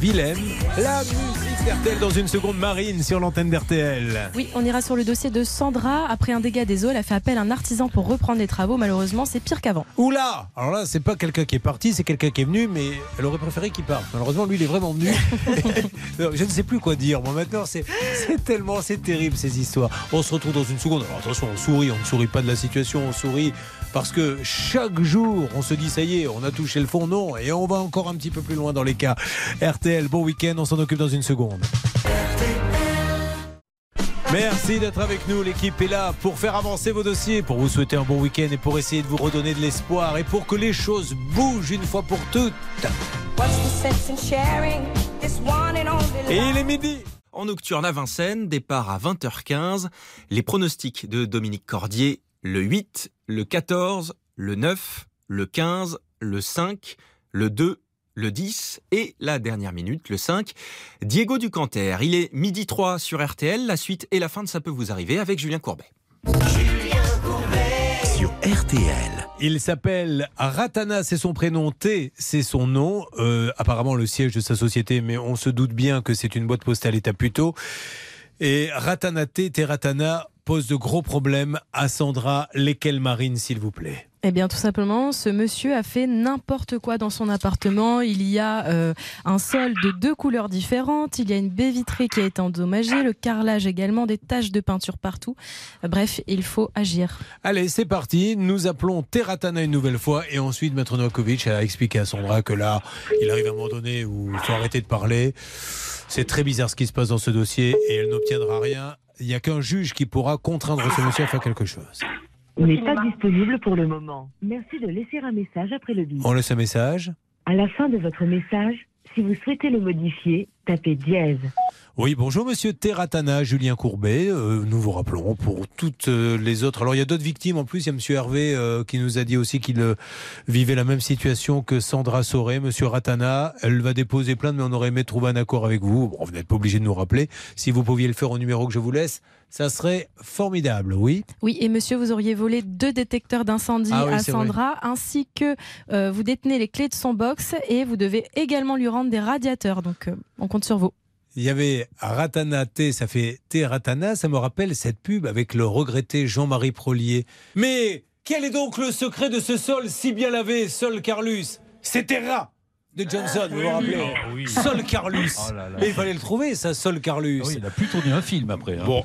Willem, la musique d'RTL dans une seconde, Marine sur l'antenne d'RTL. Oui, on ira sur le dossier de Sandra. Après un dégât des eaux, elle a fait appel à un artisan pour reprendre les travaux. Malheureusement, c'est pire qu'avant. Oula Alors là, c'est pas quelqu'un qui est parti, c'est quelqu'un qui est venu, mais elle aurait préféré qu'il parte. Malheureusement, lui, il est vraiment venu. Je ne sais plus quoi dire. Moi, maintenant, c'est c'est tellement, c'est terrible ces histoires. On se retrouve dans une seconde. Alors attention, on sourit, on ne sourit pas de la situation, on sourit parce que chaque jour, on se dit ça y est, on a touché le fond, non, et on va encore un petit peu plus loin dans les cas. RTL, bon week-end, on s'en occupe dans une seconde. Merci d'être avec nous. L'équipe est là pour faire avancer vos dossiers, pour vous souhaiter un bon week-end et pour essayer de vous redonner de l'espoir et pour que les choses bougent une fois pour toutes. What's the sense in sharing this one and only Et il est midi. En nocturne à Vincennes, départ à 20h15. Les pronostics de Dominique Cordier, le 8, le 14, le 9, le 15, le 5, le 2, le 10 et la dernière minute, le 5. Diego Ducanter, il est midi 3 sur RTL. La suite et la fin de Ça peut vous arriver avec Julien Courbet. Sur RTL. Il s'appelle Ratana, c'est son prénom, T, c'est son nom. Euh, apparemment le siège de sa société, mais on se doute bien que c'est une boîte postale état plutôt. Et Ratana T, Teratana pose de gros problèmes à Sandra. Lesquels, Marine, s'il vous plaît Eh bien, tout simplement, ce monsieur a fait n'importe quoi dans son appartement. Il y a euh, un sol de deux couleurs différentes. Il y a une baie vitrée qui a été endommagée, le carrelage également, des taches de peinture partout. Bref, il faut agir. Allez, c'est parti. Nous appelons Teratana une nouvelle fois et ensuite Maître Novakovic a expliqué à Sandra que là, il arrive à un moment donné où il faut arrêter de parler. C'est très bizarre ce qui se passe dans ce dossier et elle n'obtiendra rien. Il n'y a qu'un juge qui pourra contraindre ce monsieur à faire quelque chose. n'est pas disponible pour le moment. Merci de laisser un message après le bip. On laisse un message. À la fin de votre message, si vous souhaitez le modifier, tapez dièse. Oui, bonjour Monsieur Terratana, Julien Courbet. Euh, nous vous rappelons pour toutes euh, les autres. Alors il y a d'autres victimes en plus. Il y a Monsieur Hervé euh, qui nous a dit aussi qu'il vivait la même situation que Sandra Soré. Monsieur Ratana, elle va déposer plainte, mais on aurait aimé trouver un accord avec vous. Bon, vous n'êtes pas obligé de nous rappeler. Si vous pouviez le faire au numéro que je vous laisse, ça serait formidable. Oui? Oui, et monsieur, vous auriez volé deux détecteurs d'incendie Ah oui, à vrai. Sandra, ainsi que euh, vous détenez les clés de son box et vous devez également lui rendre des radiateurs. Donc, euh, on compte sur vous. Il y avait Ratana T, ça fait T Ratana, ça me rappelle cette pub avec le regretté Jean-Marie Prolier. Mais quel est donc le secret de ce sol si bien lavé, Sol Carlus? C'était Rat de Johnson, vous vous rappelez Ah oui. Sol Carlus. Oh là là. Mais il fallait le trouver, ça, Sol Carlus. Ah oui, il a plus tourné un film après. hein. Bon.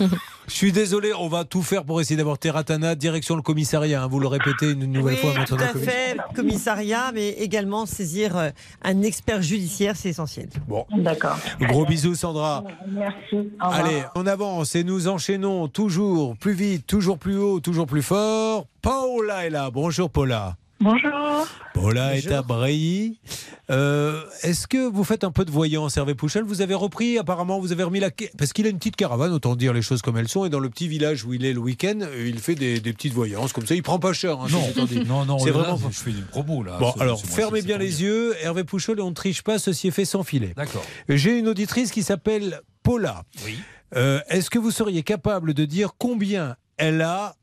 Je suis désolé, on va tout faire pour essayer d'avoir Terratana direction le commissariat. hein. Vous le répétez une nouvelle Oui, fois, tout Maître à fait, commissariat, mais également saisir euh, un expert judiciaire, c'est essentiel. Bon. D'accord. Gros bisous, Sandra. Merci. Allez, on avance et nous enchaînons toujours plus vite, toujours plus haut, toujours plus fort. Paula est là. Bonjour Paula. Bonjour. Paula est à Bray. Euh, Est-ce que vous faites un peu de voyance, Hervé Pouchel? Vous avez repris, apparemment, vous avez remis la. Parce qu'il a une petite caravane, autant dire les choses comme elles sont. Et dans le petit village où il est le week-end, il fait des, des petites voyances comme ça. Il prend pas cher. hein, Non, non, non, C'est là, vraiment. je fais une promo là. Bon, alors, fermez bien les yeux. Hervé Pouchol, et on ne triche pas, ceci est fait sans filet. D'accord. J'ai une auditrice qui s'appelle Paula. Oui. Euh, Est-ce que vous seriez capable de dire combien elle a,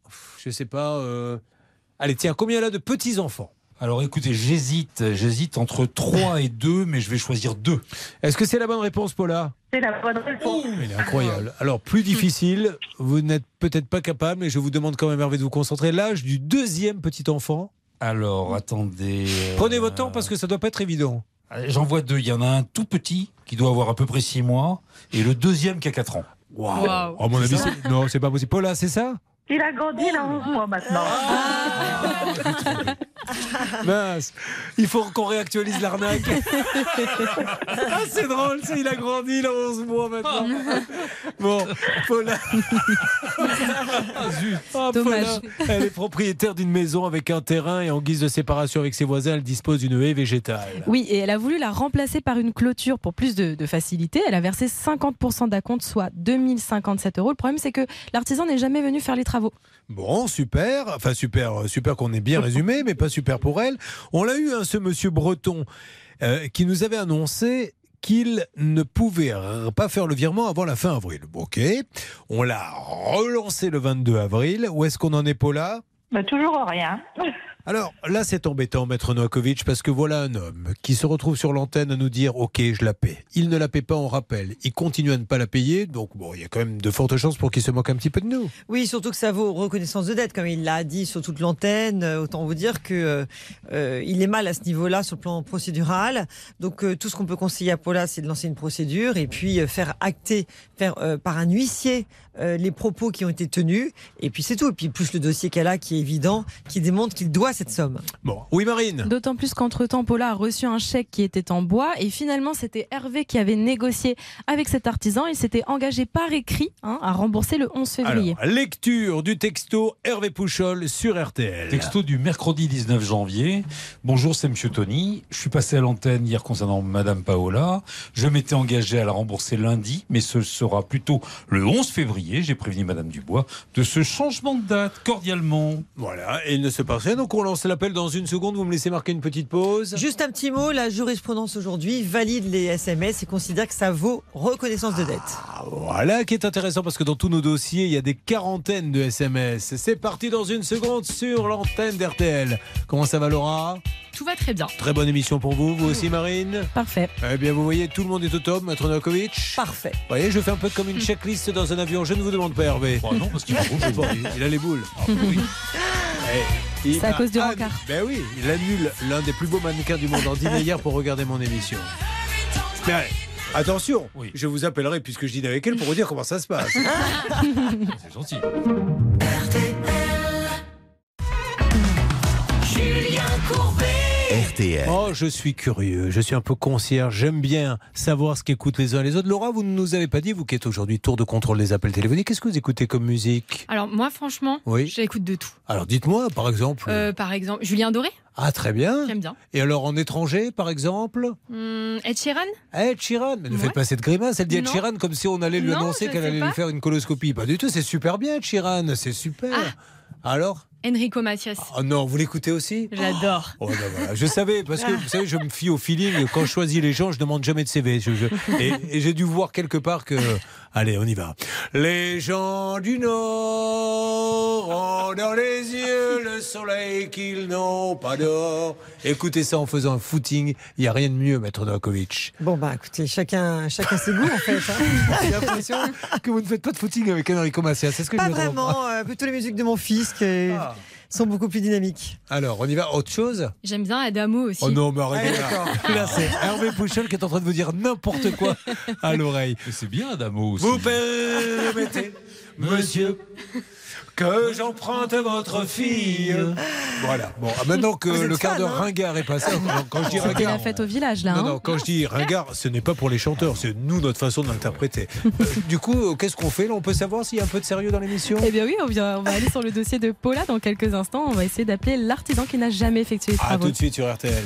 je sais pas, euh, allez, tiens, combien elle a de petits-enfants? Alors écoutez, j'hésite, j'hésite entre 3 et 2, mais je vais choisir 2. Est-ce que c'est la bonne réponse, Paula? C'est la bonne réponse. Il est incroyable. Alors, plus difficile, vous n'êtes peut-être pas capable, mais je vous demande quand même, Hervé, de vous concentrer. L'âge du deuxième petit-enfant. Alors attendez. euh, Prenez votre temps parce que ça doit pas être évident. J'en vois deux. Il y en a un tout petit qui doit avoir à peu près 6 mois et le deuxième qui a 4 ans. Waouh À mon avis, non, c'est pas possible. Paula, c'est ça? Il a grandi, il a 11 mois maintenant. Mince, il faut qu'on réactualise l'arnaque. ah, c'est drôle, ça, il a grandi, il a 11 mois maintenant. Bon, Paula. Ah, Dommage. Paula, elle est propriétaire d'une maison avec un terrain et en guise de séparation avec ses voisins, elle dispose d'une haie végétale. Oui, et elle a voulu la remplacer par une clôture pour plus de, de facilité. Elle a versé 50% d'acompte, soit 2057 euros. Le problème, c'est que l'artisan n'est jamais venu faire les travaux. Bon, super. Enfin, super, euh, super qu'on ait bien résumé, mais pas super pour elle. On l'a eu, hein, ce monsieur breton, euh, qui nous avait annoncé qu'il ne pouvait pas faire le virement avant la fin avril. Bon, Ok. On l'a relancé le 22 avril. Où est-ce qu'on en est, Paula? Mais toujours rien. Alors là, c'est embêtant, Maître Novakovic, parce que voilà un homme qui se retrouve sur l'antenne à nous dire Ok, je la paie. Il ne la paie pas, on rappelle. Il continue à ne pas la payer, donc bon, il y a quand même de fortes chances pour qu'il se moque un petit peu de nous. Oui, surtout que ça vaut reconnaissance de dette, comme il l'a dit sur toute l'antenne. Euh, Autant vous dire que euh, il est mal à ce niveau-là sur le plan procédural. Donc euh, tout ce qu'on peut conseiller à Paula, c'est de lancer une procédure et puis euh, faire acter, faire par un huissier les propos qui ont été tenus. Et puis c'est tout. Et puis plus le dossier qu'elle a, qui est évident, qui démontre qu'il doit cette somme. Bon, oui, Marine. D'autant plus qu'entre-temps, Paula a reçu un chèque qui était en bois et finalement, c'était Hervé qui avait négocié avec cet artisan. Il s'était engagé par écrit hein, à rembourser le 11 février. Alors, lecture du texto Hervé Pouchol sur RTL. Texto du mercredi 19 janvier. Bonjour, c'est Monsieur Tony. Je suis passé à l'antenne hier concernant Madame Paola. Je m'étais engagé à la rembourser lundi, mais ce sera plutôt le 11 février. J'ai prévenu Madame Dubois de ce changement de date cordialement. Voilà, et il ne se passe rien. Donc on lance l'appel dans une seconde. Vous me laissez marquer une petite pause. Juste un petit mot, la jurisprudence aujourd'hui valide les SMS et considère que ça vaut reconnaissance de dette. Voilà qui est intéressant parce que dans tous nos dossiers, il y a des quarantaines de SMS. C'est parti dans une seconde sur l'antenne d'RTL. Comment ça va Laura? Tout va très bien. Très bonne émission pour vous, vous aussi Marine Parfait. Eh bien vous voyez, tout le monde est au top, Maître Novakovic. Parfait. Vous voyez, je fais un peu comme une checklist dans un avion. Je ne vous demande pas Hervé. Bah non, parce qu'il. Bon, il- il a les boules. Eh, il C'est à cause du ah, rencard. Ben oui, il annule l'un des plus beaux mannequins du monde en dîner hier pour regarder mon émission. Mais allez, attention, je vous appellerai puisque je dîne avec elle pour vous dire comment ça se passe. C'est gentil. Julien Courbet. RTL. Oh, je suis curieux, je suis un peu concierge, j'aime bien savoir ce qu'écoutent les uns et les autres. Laura, vous ne nous avez pas dit, vous qui êtes aujourd'hui tour de contrôle des appels téléphoniques, qu'est-ce que vous écoutez comme musique? Alors moi, franchement, Oui. j'écoute de tout. Alors dites-moi, par exemple. Euh, par exemple, Julien Doré, Ah, très bien. j'aime bien. Et alors en étranger, par exemple? Hum, Ed Sheeran Ed Sheeran, mais ne faites pas cette grimace. Elle dit Ed Non. Sheeran comme si on allait lui Non, annoncer qu'elle allait pas. lui faire une coloscopie. Pas du tout, c'est super bien Ed Sheeran, c'est super. Alors? Enrico Macias. Oh non, vous l'écoutez aussi? J'adore. Oh, ben voilà. Je savais, parce que vous savez, je me fie au feeling. Quand je choisis les gens, je demande jamais de CV. Je- je- et et j'ai dû voir quelque part que. Allez, on y va. Les gens du Nord ont dans les yeux le soleil qu'ils n'ont pas d'or. Écoutez ça en faisant un footing. Il n'y a rien de mieux, Maître Novakovic. Bon, bah écoutez, chacun, chacun ses goûts en fait. hein. J'ai l'impression que vous ne faites pas de footing avec Enrico Macias. C'est ce que Pas je trompe vraiment, euh, plutôt les musiques de mon fils qui Ah. Sont beaucoup plus dynamiques. Alors, on y va. Autre chose J'aime bien Adamo aussi. Oh non, mais arrêtez Ah, là. d'accord. Là, c'est Hervé Pouchol qui est en train de vous dire n'importe quoi à l'oreille. Mais c'est bien, Adamo aussi. Vous permettez, monsieur, que j'emprunte votre fille. Voilà. Bon, ah, maintenant que Vous le quart d'heure hein ringard est passé, quand- je dis ringard. la fête au village là. Non, hein. non, quand je dis ringard, ce n'est pas pour les chanteurs, c'est nous, notre façon de l'interpréter. Euh, du coup, euh, qu'est-ce qu'on fait là? On peut savoir s'il y a un peu de sérieux dans l'émission? Eh bien oui, on, vient- on va aller sur le dossier de Paula dans quelques instants. On va essayer d'appeler l'artisan qui n'a jamais effectué les À travaux. tout de suite sur RTL.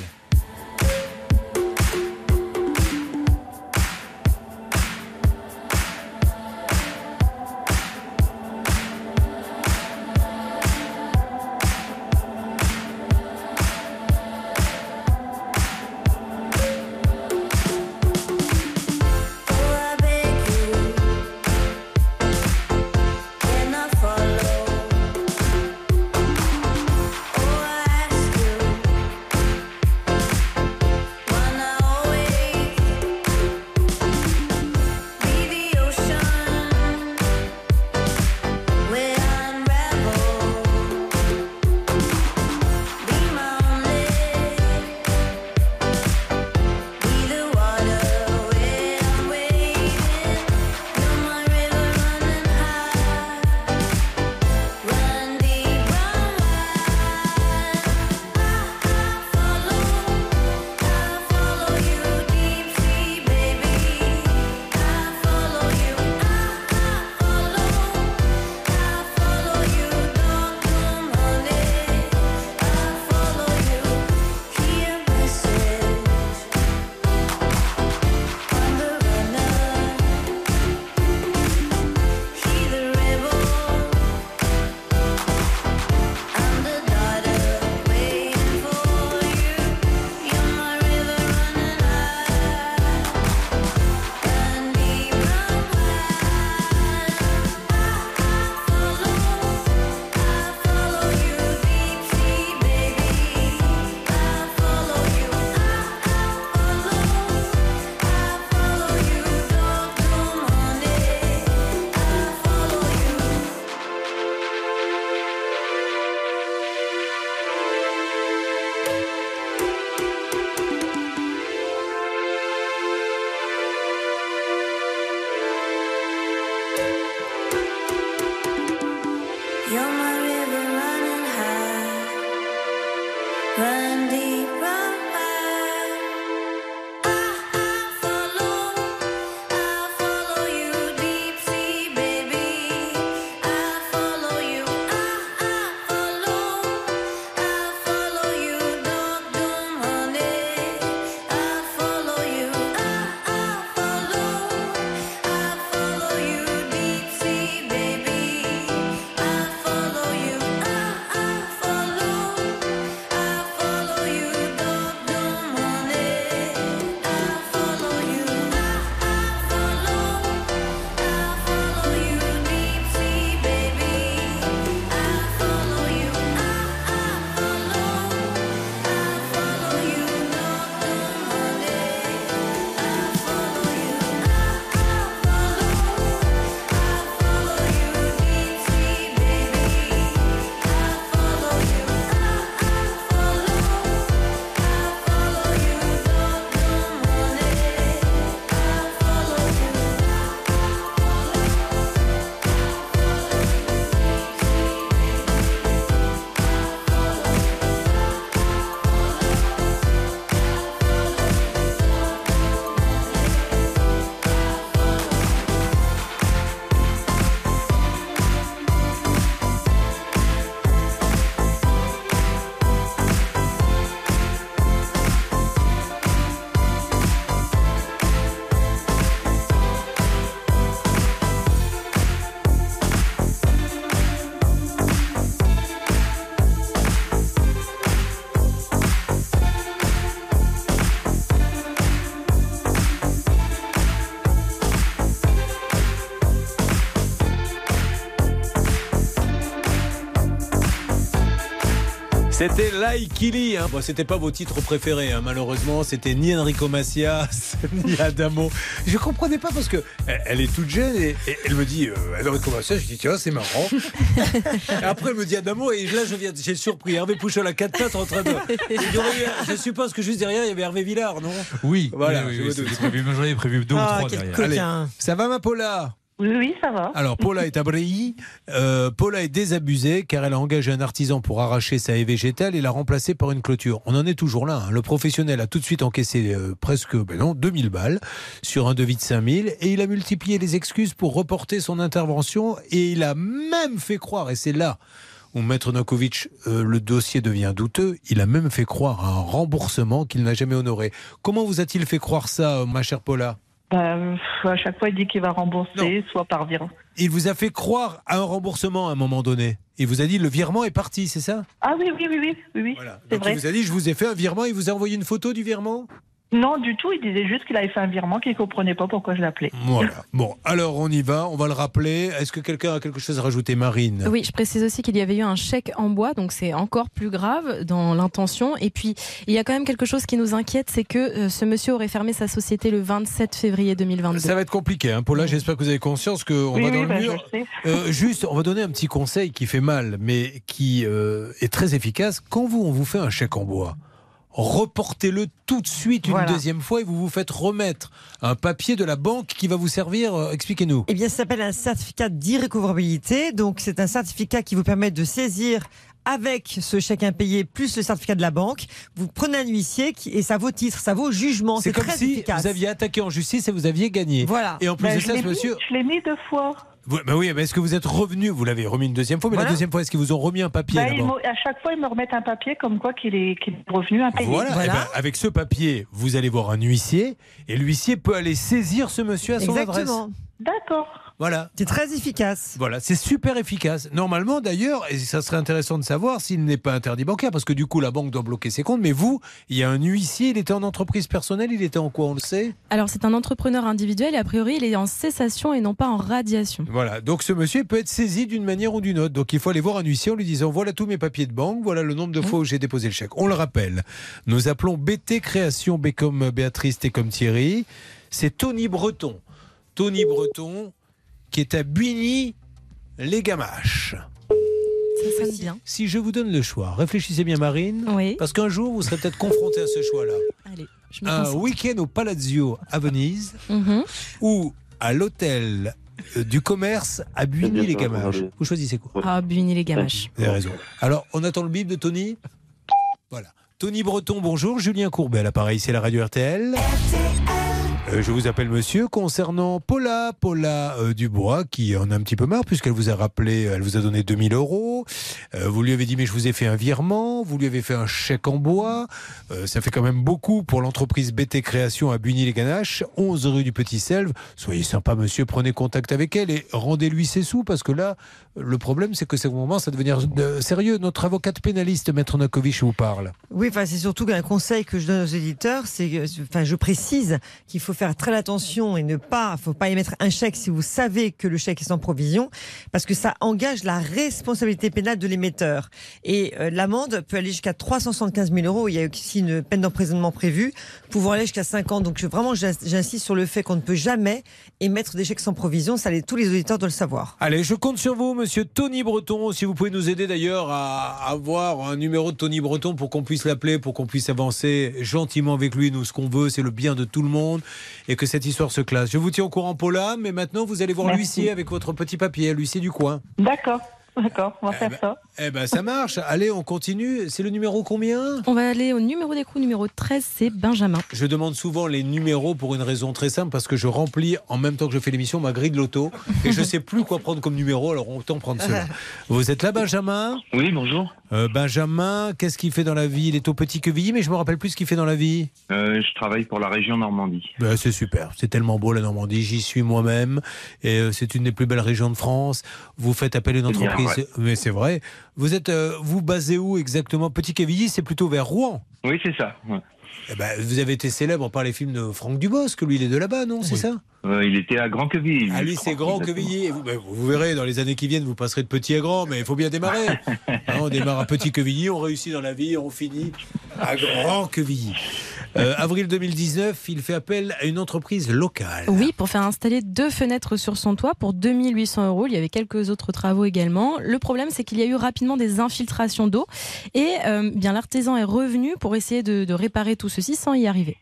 C'était Laikili. Hein. Bon, c'était pas vos titres préférés, hein, malheureusement. C'était ni Enrico Macias, ni Adamo. Je comprenais pas parce que elle, elle est toute jeune et, et elle me dit euh, Enrico Macias. Je dis tiens, c'est marrant. et après, elle me dit Adamo et là, je viens, j'ai surpris. Hervé Pouchol à quatre pattes en train de. Je suppose que juste derrière, il y avait Hervé Villard, non? Oui, Voilà, oui, oui, doute. prévu. J'en avais prévu deux Ah, ou trois derrière. coquin. Ça va, ma Paula? Oui, ça va. Alors, Paula est à. Euh, Paula est désabusée car elle a engagé un artisan pour arracher sa haie végétale et l'a remplacée par une clôture. On en est toujours là. hein. Le professionnel a tout de suite encaissé euh, presque ben non, 2000 balles sur un devis de 5000 et il a multiplié les excuses pour reporter son intervention et il a même fait croire, et c'est là où Maître Nokovic, euh, le dossier devient douteux, il a même fait croire à un remboursement qu'il n'a jamais honoré. Comment vous a-t-il fait croire ça, ma chère Paula? Bah, à chaque fois, il dit qu'il va rembourser, soit par virement. Il vous a fait croire à un remboursement à un moment donné. Il vous a dit le virement est parti, c'est ça? Ah oui, oui, oui, oui, oui, oui. c'est Donc vrai. il vous a dit je vous ai fait un virement, il vous a envoyé une photo du virement? Non, du tout. Il disait juste qu'il avait fait un virement, qu'il comprenait pas pourquoi je l'appelais. Voilà. Bon, alors on y va, on va le rappeler. Est-ce que quelqu'un a quelque chose à rajouter, Marine? Oui, je précise aussi qu'il y avait eu un chèque en bois, donc c'est encore plus grave dans l'intention. Et puis, il y a quand même quelque chose qui nous inquiète, c'est que euh, ce monsieur aurait fermé sa société le 27 février 2022. Ça va être compliqué. Hein. Paula, j'espère que vous avez conscience qu'on Oui, va oui, dans bah, le je mur. sais. Euh, juste, on va donner un petit conseil qui fait mal, mais qui euh, est très efficace. Quand vous, on vous fait un chèque en bois, reportez-le tout de suite une Voilà. deuxième fois et vous vous faites remettre un papier de la banque qui va vous servir. euh, Expliquez-nous. Eh bien, ça s'appelle un certificat d'irrécouvrabilité. Donc, c'est un certificat qui vous permet de saisir avec ce chèque impayé plus le certificat de la banque. Vous prenez un huissier qui, et ça vaut titre, ça vaut jugement. C'est comme très si efficace. vous aviez attaqué en justice et vous aviez gagné. Voilà. Et en plus Bah, de ça, l'ai ce mis- monsieur. Je l'ai mis deux fois. Vous- bah oui, mais est-ce que vous êtes revenu Vous l'avez remis une deuxième fois, mais Voilà. la deuxième fois, est-ce qu'ils vous ont remis un papier Bah, à ils chaque fois, ils me remettent un papier comme quoi qu'il est, revenu impayé. Voilà, eh ben, avec ce papier, vous allez voir un huissier et l'huissier peut aller saisir ce monsieur à son adresse. D'accord. Voilà. C'est très efficace. Voilà, c'est super efficace. Normalement, d'ailleurs, et ça serait intéressant de savoir s'il n'est pas interdit bancaire, parce que du coup, la banque doit bloquer ses comptes. Mais vous, il y a un huissier, il était en entreprise personnelle, il était en quoi, on le sait? Alors, c'est un entrepreneur individuel et a priori, il est en cessation et non pas en radiation. Voilà, donc ce monsieur peut être saisi d'une manière ou d'une autre. Donc il faut aller voir un huissier en lui disant voilà tous mes papiers de banque, voilà le nombre de fois où j'ai déposé le chèque. On le rappelle, nous appelons BT Création, B comme Béatrice, T comme Thierry. C'est Tony Breton. Tony Breton qui est à Buigny, les Gamaches. Ça sonne bien. Si je vous donne le choix, réfléchissez bien Marine, parce qu'un jour vous serez peut-être confronté à ce choix-là. Allez, je me Un week-end au Palazzo à Venise Mhm. ou à l'hôtel euh, du commerce à Buigny-les-Gamaches. Vous choisissez quoi Ah, Buigny-les-Gamaches. Vous avez raison. Alors, on attend le bip de Tony Voilà. Tony Breton, bonjour. Julien Courbet à l'appareil, c'est la radio RTL. Euh, je vous appelle monsieur concernant Paula, Paula euh, Dubois, qui en a un petit peu marre puisqu'elle vous a rappelé, elle vous a donné 2000 euros. Euh, vous lui avez dit mais je vous ai fait un virement, vous lui avez fait un chèque en bois. Euh, ça fait quand même beaucoup pour l'entreprise BT Création à Buny-les-Ganaches, 11 rue du Petit Selve. Soyez sympa monsieur, prenez contact avec elle et rendez-lui ses sous parce que là, le problème c'est que c'est au moment ça devenir euh, sérieux. Notre avocate pénaliste, Maître Nakovic, vous parle. Oui, enfin, c'est surtout qu'un conseil que je donne aux éditeurs, c'est enfin, je précise qu'il faut faire très attention et ne pas, faut pas émettre un chèque si vous savez que le chèque est sans provision, parce que ça engage la responsabilité pénale de l'émetteur. Et euh, l'amende peut aller jusqu'à 375 000 euros. Il y a aussi une peine d'emprisonnement prévue, pouvant aller jusqu'à 5 ans. Donc, je- vraiment, j'ins- j'insiste sur le fait qu'on ne peut jamais émettre des chèques sans provision. Ça, les- tous les auditeurs doivent le savoir. Allez, je compte sur vous, monsieur Tony Breton. Si vous pouvez nous aider d'ailleurs à avoir un numéro de Tony Breton pour qu'on puisse l'appeler, pour qu'on puisse avancer gentiment avec lui. Nous, ce qu'on veut, c'est le bien de tout le monde et que cette histoire se classe. Je vous tiens au courant, Paula, mais maintenant, vous allez voir l'huissier avec votre petit papier, l'huissier du coin. D'accord, d'accord, on va faire ça. Eh ben, ça marche. Allez, on continue. C'est le numéro combien? On va aller au numéro d'écrou numéro 13, c'est Benjamin. Je demande souvent les numéros pour une raison très simple, parce que je remplis en même temps que je fais l'émission ma grille de loto et je ne sais plus quoi prendre comme numéro, alors autant prendre cela. Vous êtes là, Benjamin? Oui, bonjour. Euh, Benjamin, qu'est-ce qu'il fait dans la vie? Il est au Petit Quevilly, mais je me rappelle plus ce qu'il fait dans la vie. Euh, je travaille pour la région Normandie. Ben, c'est super, c'est tellement beau la Normandie, j'y suis moi-même, et euh, c'est une des plus belles régions de France. Vous faites appel à une bien entreprise, mais c'est vrai. Vous êtes, euh, vous basez où exactement? Petit Quevilly, c'est plutôt vers Rouen. Oui, c'est ça. ouais. Eh ben, vous avez été célèbre par les films de Franck Dubosc, lui il est de là-bas, non C'est ça? Euh, il était à Grand Quevilly. Ah lui c'est grand. Quevilly. Et Vous, ben, vous verrez, dans les années qui viennent, vous passerez de petit à grand, mais il faut bien démarrer. Hein, on démarre à petit Quevilly, on réussit dans la vie, on finit à grand Quevilly. Euh, avril 2019, il fait appel à une entreprise locale. Oui, pour faire installer deux fenêtres sur son toit pour 2800 euros. Il y avait quelques autres travaux également. Le problème, c'est qu'il y a eu rapidement des infiltrations d'eau et euh, bien l'artisan est revenu pour essayer de, de réparer tout ceci sans y arriver.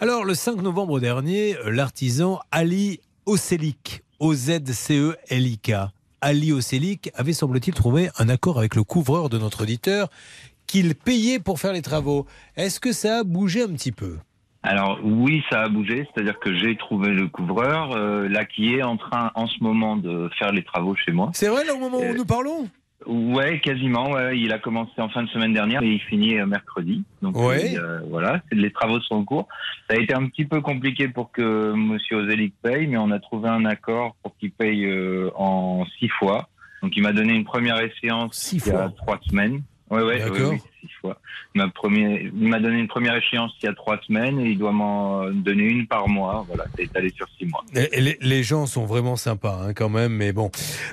Alors, le 5 novembre dernier, l'artisan Ali Oselik, O-Z-C-E-L-I-K, Ali Oselik avait, semble-t-il, trouvé un accord avec le couvreur de notre auditeur qu'il payait pour faire les travaux. Est-ce que ça a bougé un petit peu? Alors oui, ça a bougé, c'est-à-dire que j'ai trouvé le couvreur, euh, là qui est en train en ce moment de faire les travaux chez moi. C'est vrai, là, au moment où nous parlons? Ouais, quasiment. Ouais. Il a commencé en fin de semaine dernière et il finit euh, mercredi. Donc Ouais. euh, voilà, les travaux sont en cours. Ça a été un petit peu compliqué pour que Monsieur Ozelik paye, mais on a trouvé un accord pour qu'il paye euh, en six fois. Donc il m'a donné une première échéance il y a trois semaines. Ouais, ouais, D'accord. ouais, oui, six fois. Il m'a premier- il m'a donné une première échéance il y a trois semaines et il doit m'en donner une par mois. Voilà, c'est étalé sur six mois. Et- et les, les gens sont vraiment sympas hein, quand même, mais bon,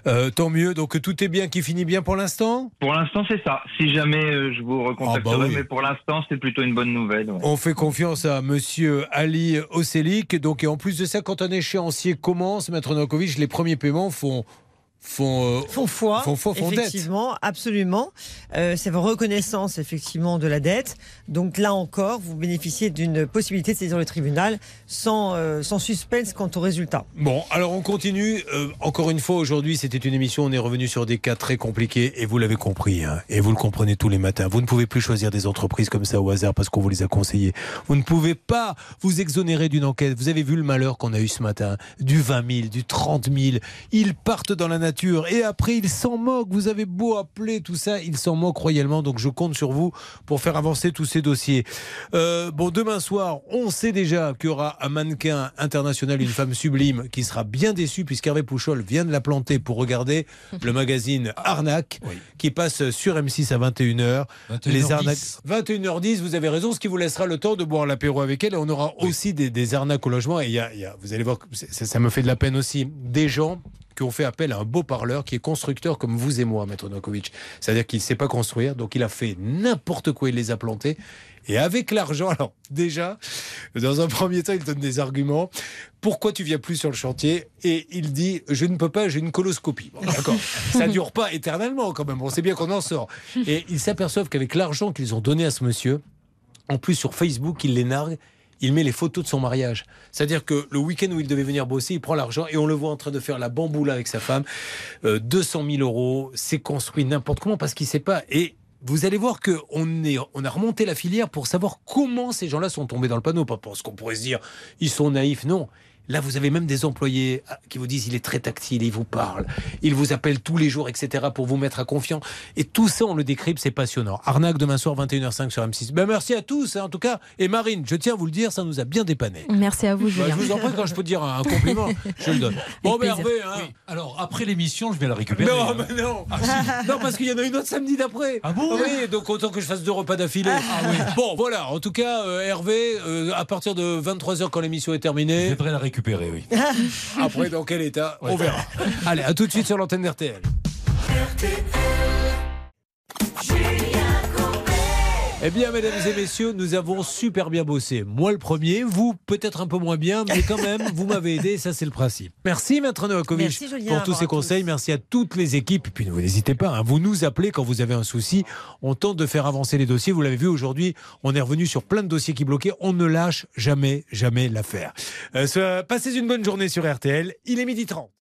Euh, tant mieux. Donc tout est bien, qui finit bien pour l'instant? Pour l'instant, c'est ça. Si jamais euh, je vous recontacterai, Ah bah oui. mais pour l'instant, c'est plutôt une bonne nouvelle. ouais. On fait confiance à Monsieur Ali Oselik. Donc, et en plus de ça, quand un échéancier commence, Maître Novakovic, les premiers paiements font font, euh, Font foi, font foi, font dette. effectivement, absolument. Euh, c'est votre reconnaissance, effectivement, de la dette. Donc là encore, vous bénéficiez d'une possibilité de saisir le tribunal sans, euh, sans suspense quant au résultat. Bon, alors on continue. Euh, encore une fois, aujourd'hui, c'était une émission. On est revenu sur des cas très compliqués et vous l'avez compris. hein, et vous le comprenez tous les matins. Vous ne pouvez plus choisir des entreprises comme ça au hasard parce qu'on vous les a conseillées. Vous ne pouvez pas vous exonérer d'une enquête. Vous avez vu le malheur qu'on a eu ce matin. Du 20 000, du 30 000. Ils partent dans la nature et après ils s'en moquent. Vous avez beau appeler tout ça, ils s'en moquent royalement. Donc je compte sur vous pour faire avancer tous ces dossiers. Euh, bon, demain soir, on sait déjà qu'il y aura un mannequin international, une femme sublime, qui sera bien déçue puisqu'Hervé Pouchol vient de la planter pour regarder le magazine Arnaque qui passe sur M6 à 21h. 21h10. Les arnaques. 21h10, vous avez raison, ce qui vous laissera le temps de boire l'apéro avec elle. Et on aura aussi des, des arnaques au logement. Et y a, y a- vous allez voir, ça, ça me fait de la peine aussi. Des gens qui ont fait appel à un beau parleur qui est constructeur comme vous et moi, Maître Novakovic. C'est-à-dire qu'il ne sait pas construire, donc il a fait n'importe quoi, il les a plantés. Et avec l'argent, alors déjà, dans un premier temps, il donne des arguments. Pourquoi tu viens plus sur le chantier? Et il dit, je ne peux pas, j'ai une coloscopie. Bon, D'accord, ça dure pas éternellement quand même. On sait bien qu'on en sort. Et ils s'aperçoivent qu'avec l'argent qu'ils ont donné à ce monsieur, en plus sur Facebook, il les nargue. Il met les photos de son mariage. C'est-à-dire que le week-end où il devait venir bosser, il prend l'argent et on le voit en train de faire la bamboula avec sa femme. Euh, 200 000 euros, c'est construit n'importe comment parce qu'il ne sait pas. Et vous allez voir qu'on on a remonté la filière pour savoir comment ces gens-là sont tombés dans le panneau. Pas parce qu'on pourrait se dire, ils sont naïfs. Non. Là, vous avez même des employés ah, qui vous disent il est très tactile, il vous parle, il vous appelle tous les jours, etc. pour vous mettre à confiance. Et tout ça, on le décrypte, c'est passionnant. Arnaque demain soir, 21h05 sur M6. Ben, merci à tous, hein, en tout cas. Et Marine, je tiens à vous le dire, ça nous a bien dépanné. Merci à vous, Bah, Julien. je vous en prie, quand je peux dire un compliment, je le donne. Bon, ben. Hervé, hein. Oui. Alors, après l'émission, je vais la récupérer. Non, hein. mais non. Ah, si. Non, parce qu'il y en a une autre samedi d'après. Ah bon? Oui, donc autant que je fasse deux repas d'affilée. Bon, voilà. En tout cas, euh, Hervé, euh, à partir de 23h quand l'émission est Je terminée, viendrai la récupérer, oui. après dans quel état, on verra. Allez, à tout de suite sur l'antenne d'RTL. Eh bien, mesdames et messieurs, nous avons super bien bossé. Moi, le premier, vous, peut-être un peu moins bien, mais quand même, vous m'avez aidé, ça c'est le principe. Merci, Maître Novakovic, pour tous ces conseils. Merci à toutes les équipes. Et puis, vous n'hésitez pas, hein, vous nous appelez quand vous avez un souci. On tente de faire avancer les dossiers. Vous l'avez vu aujourd'hui, on est revenu sur plein de dossiers qui bloquaient. On ne lâche jamais, jamais l'affaire. Euh, passez une bonne journée sur RTL. Il est midi 30.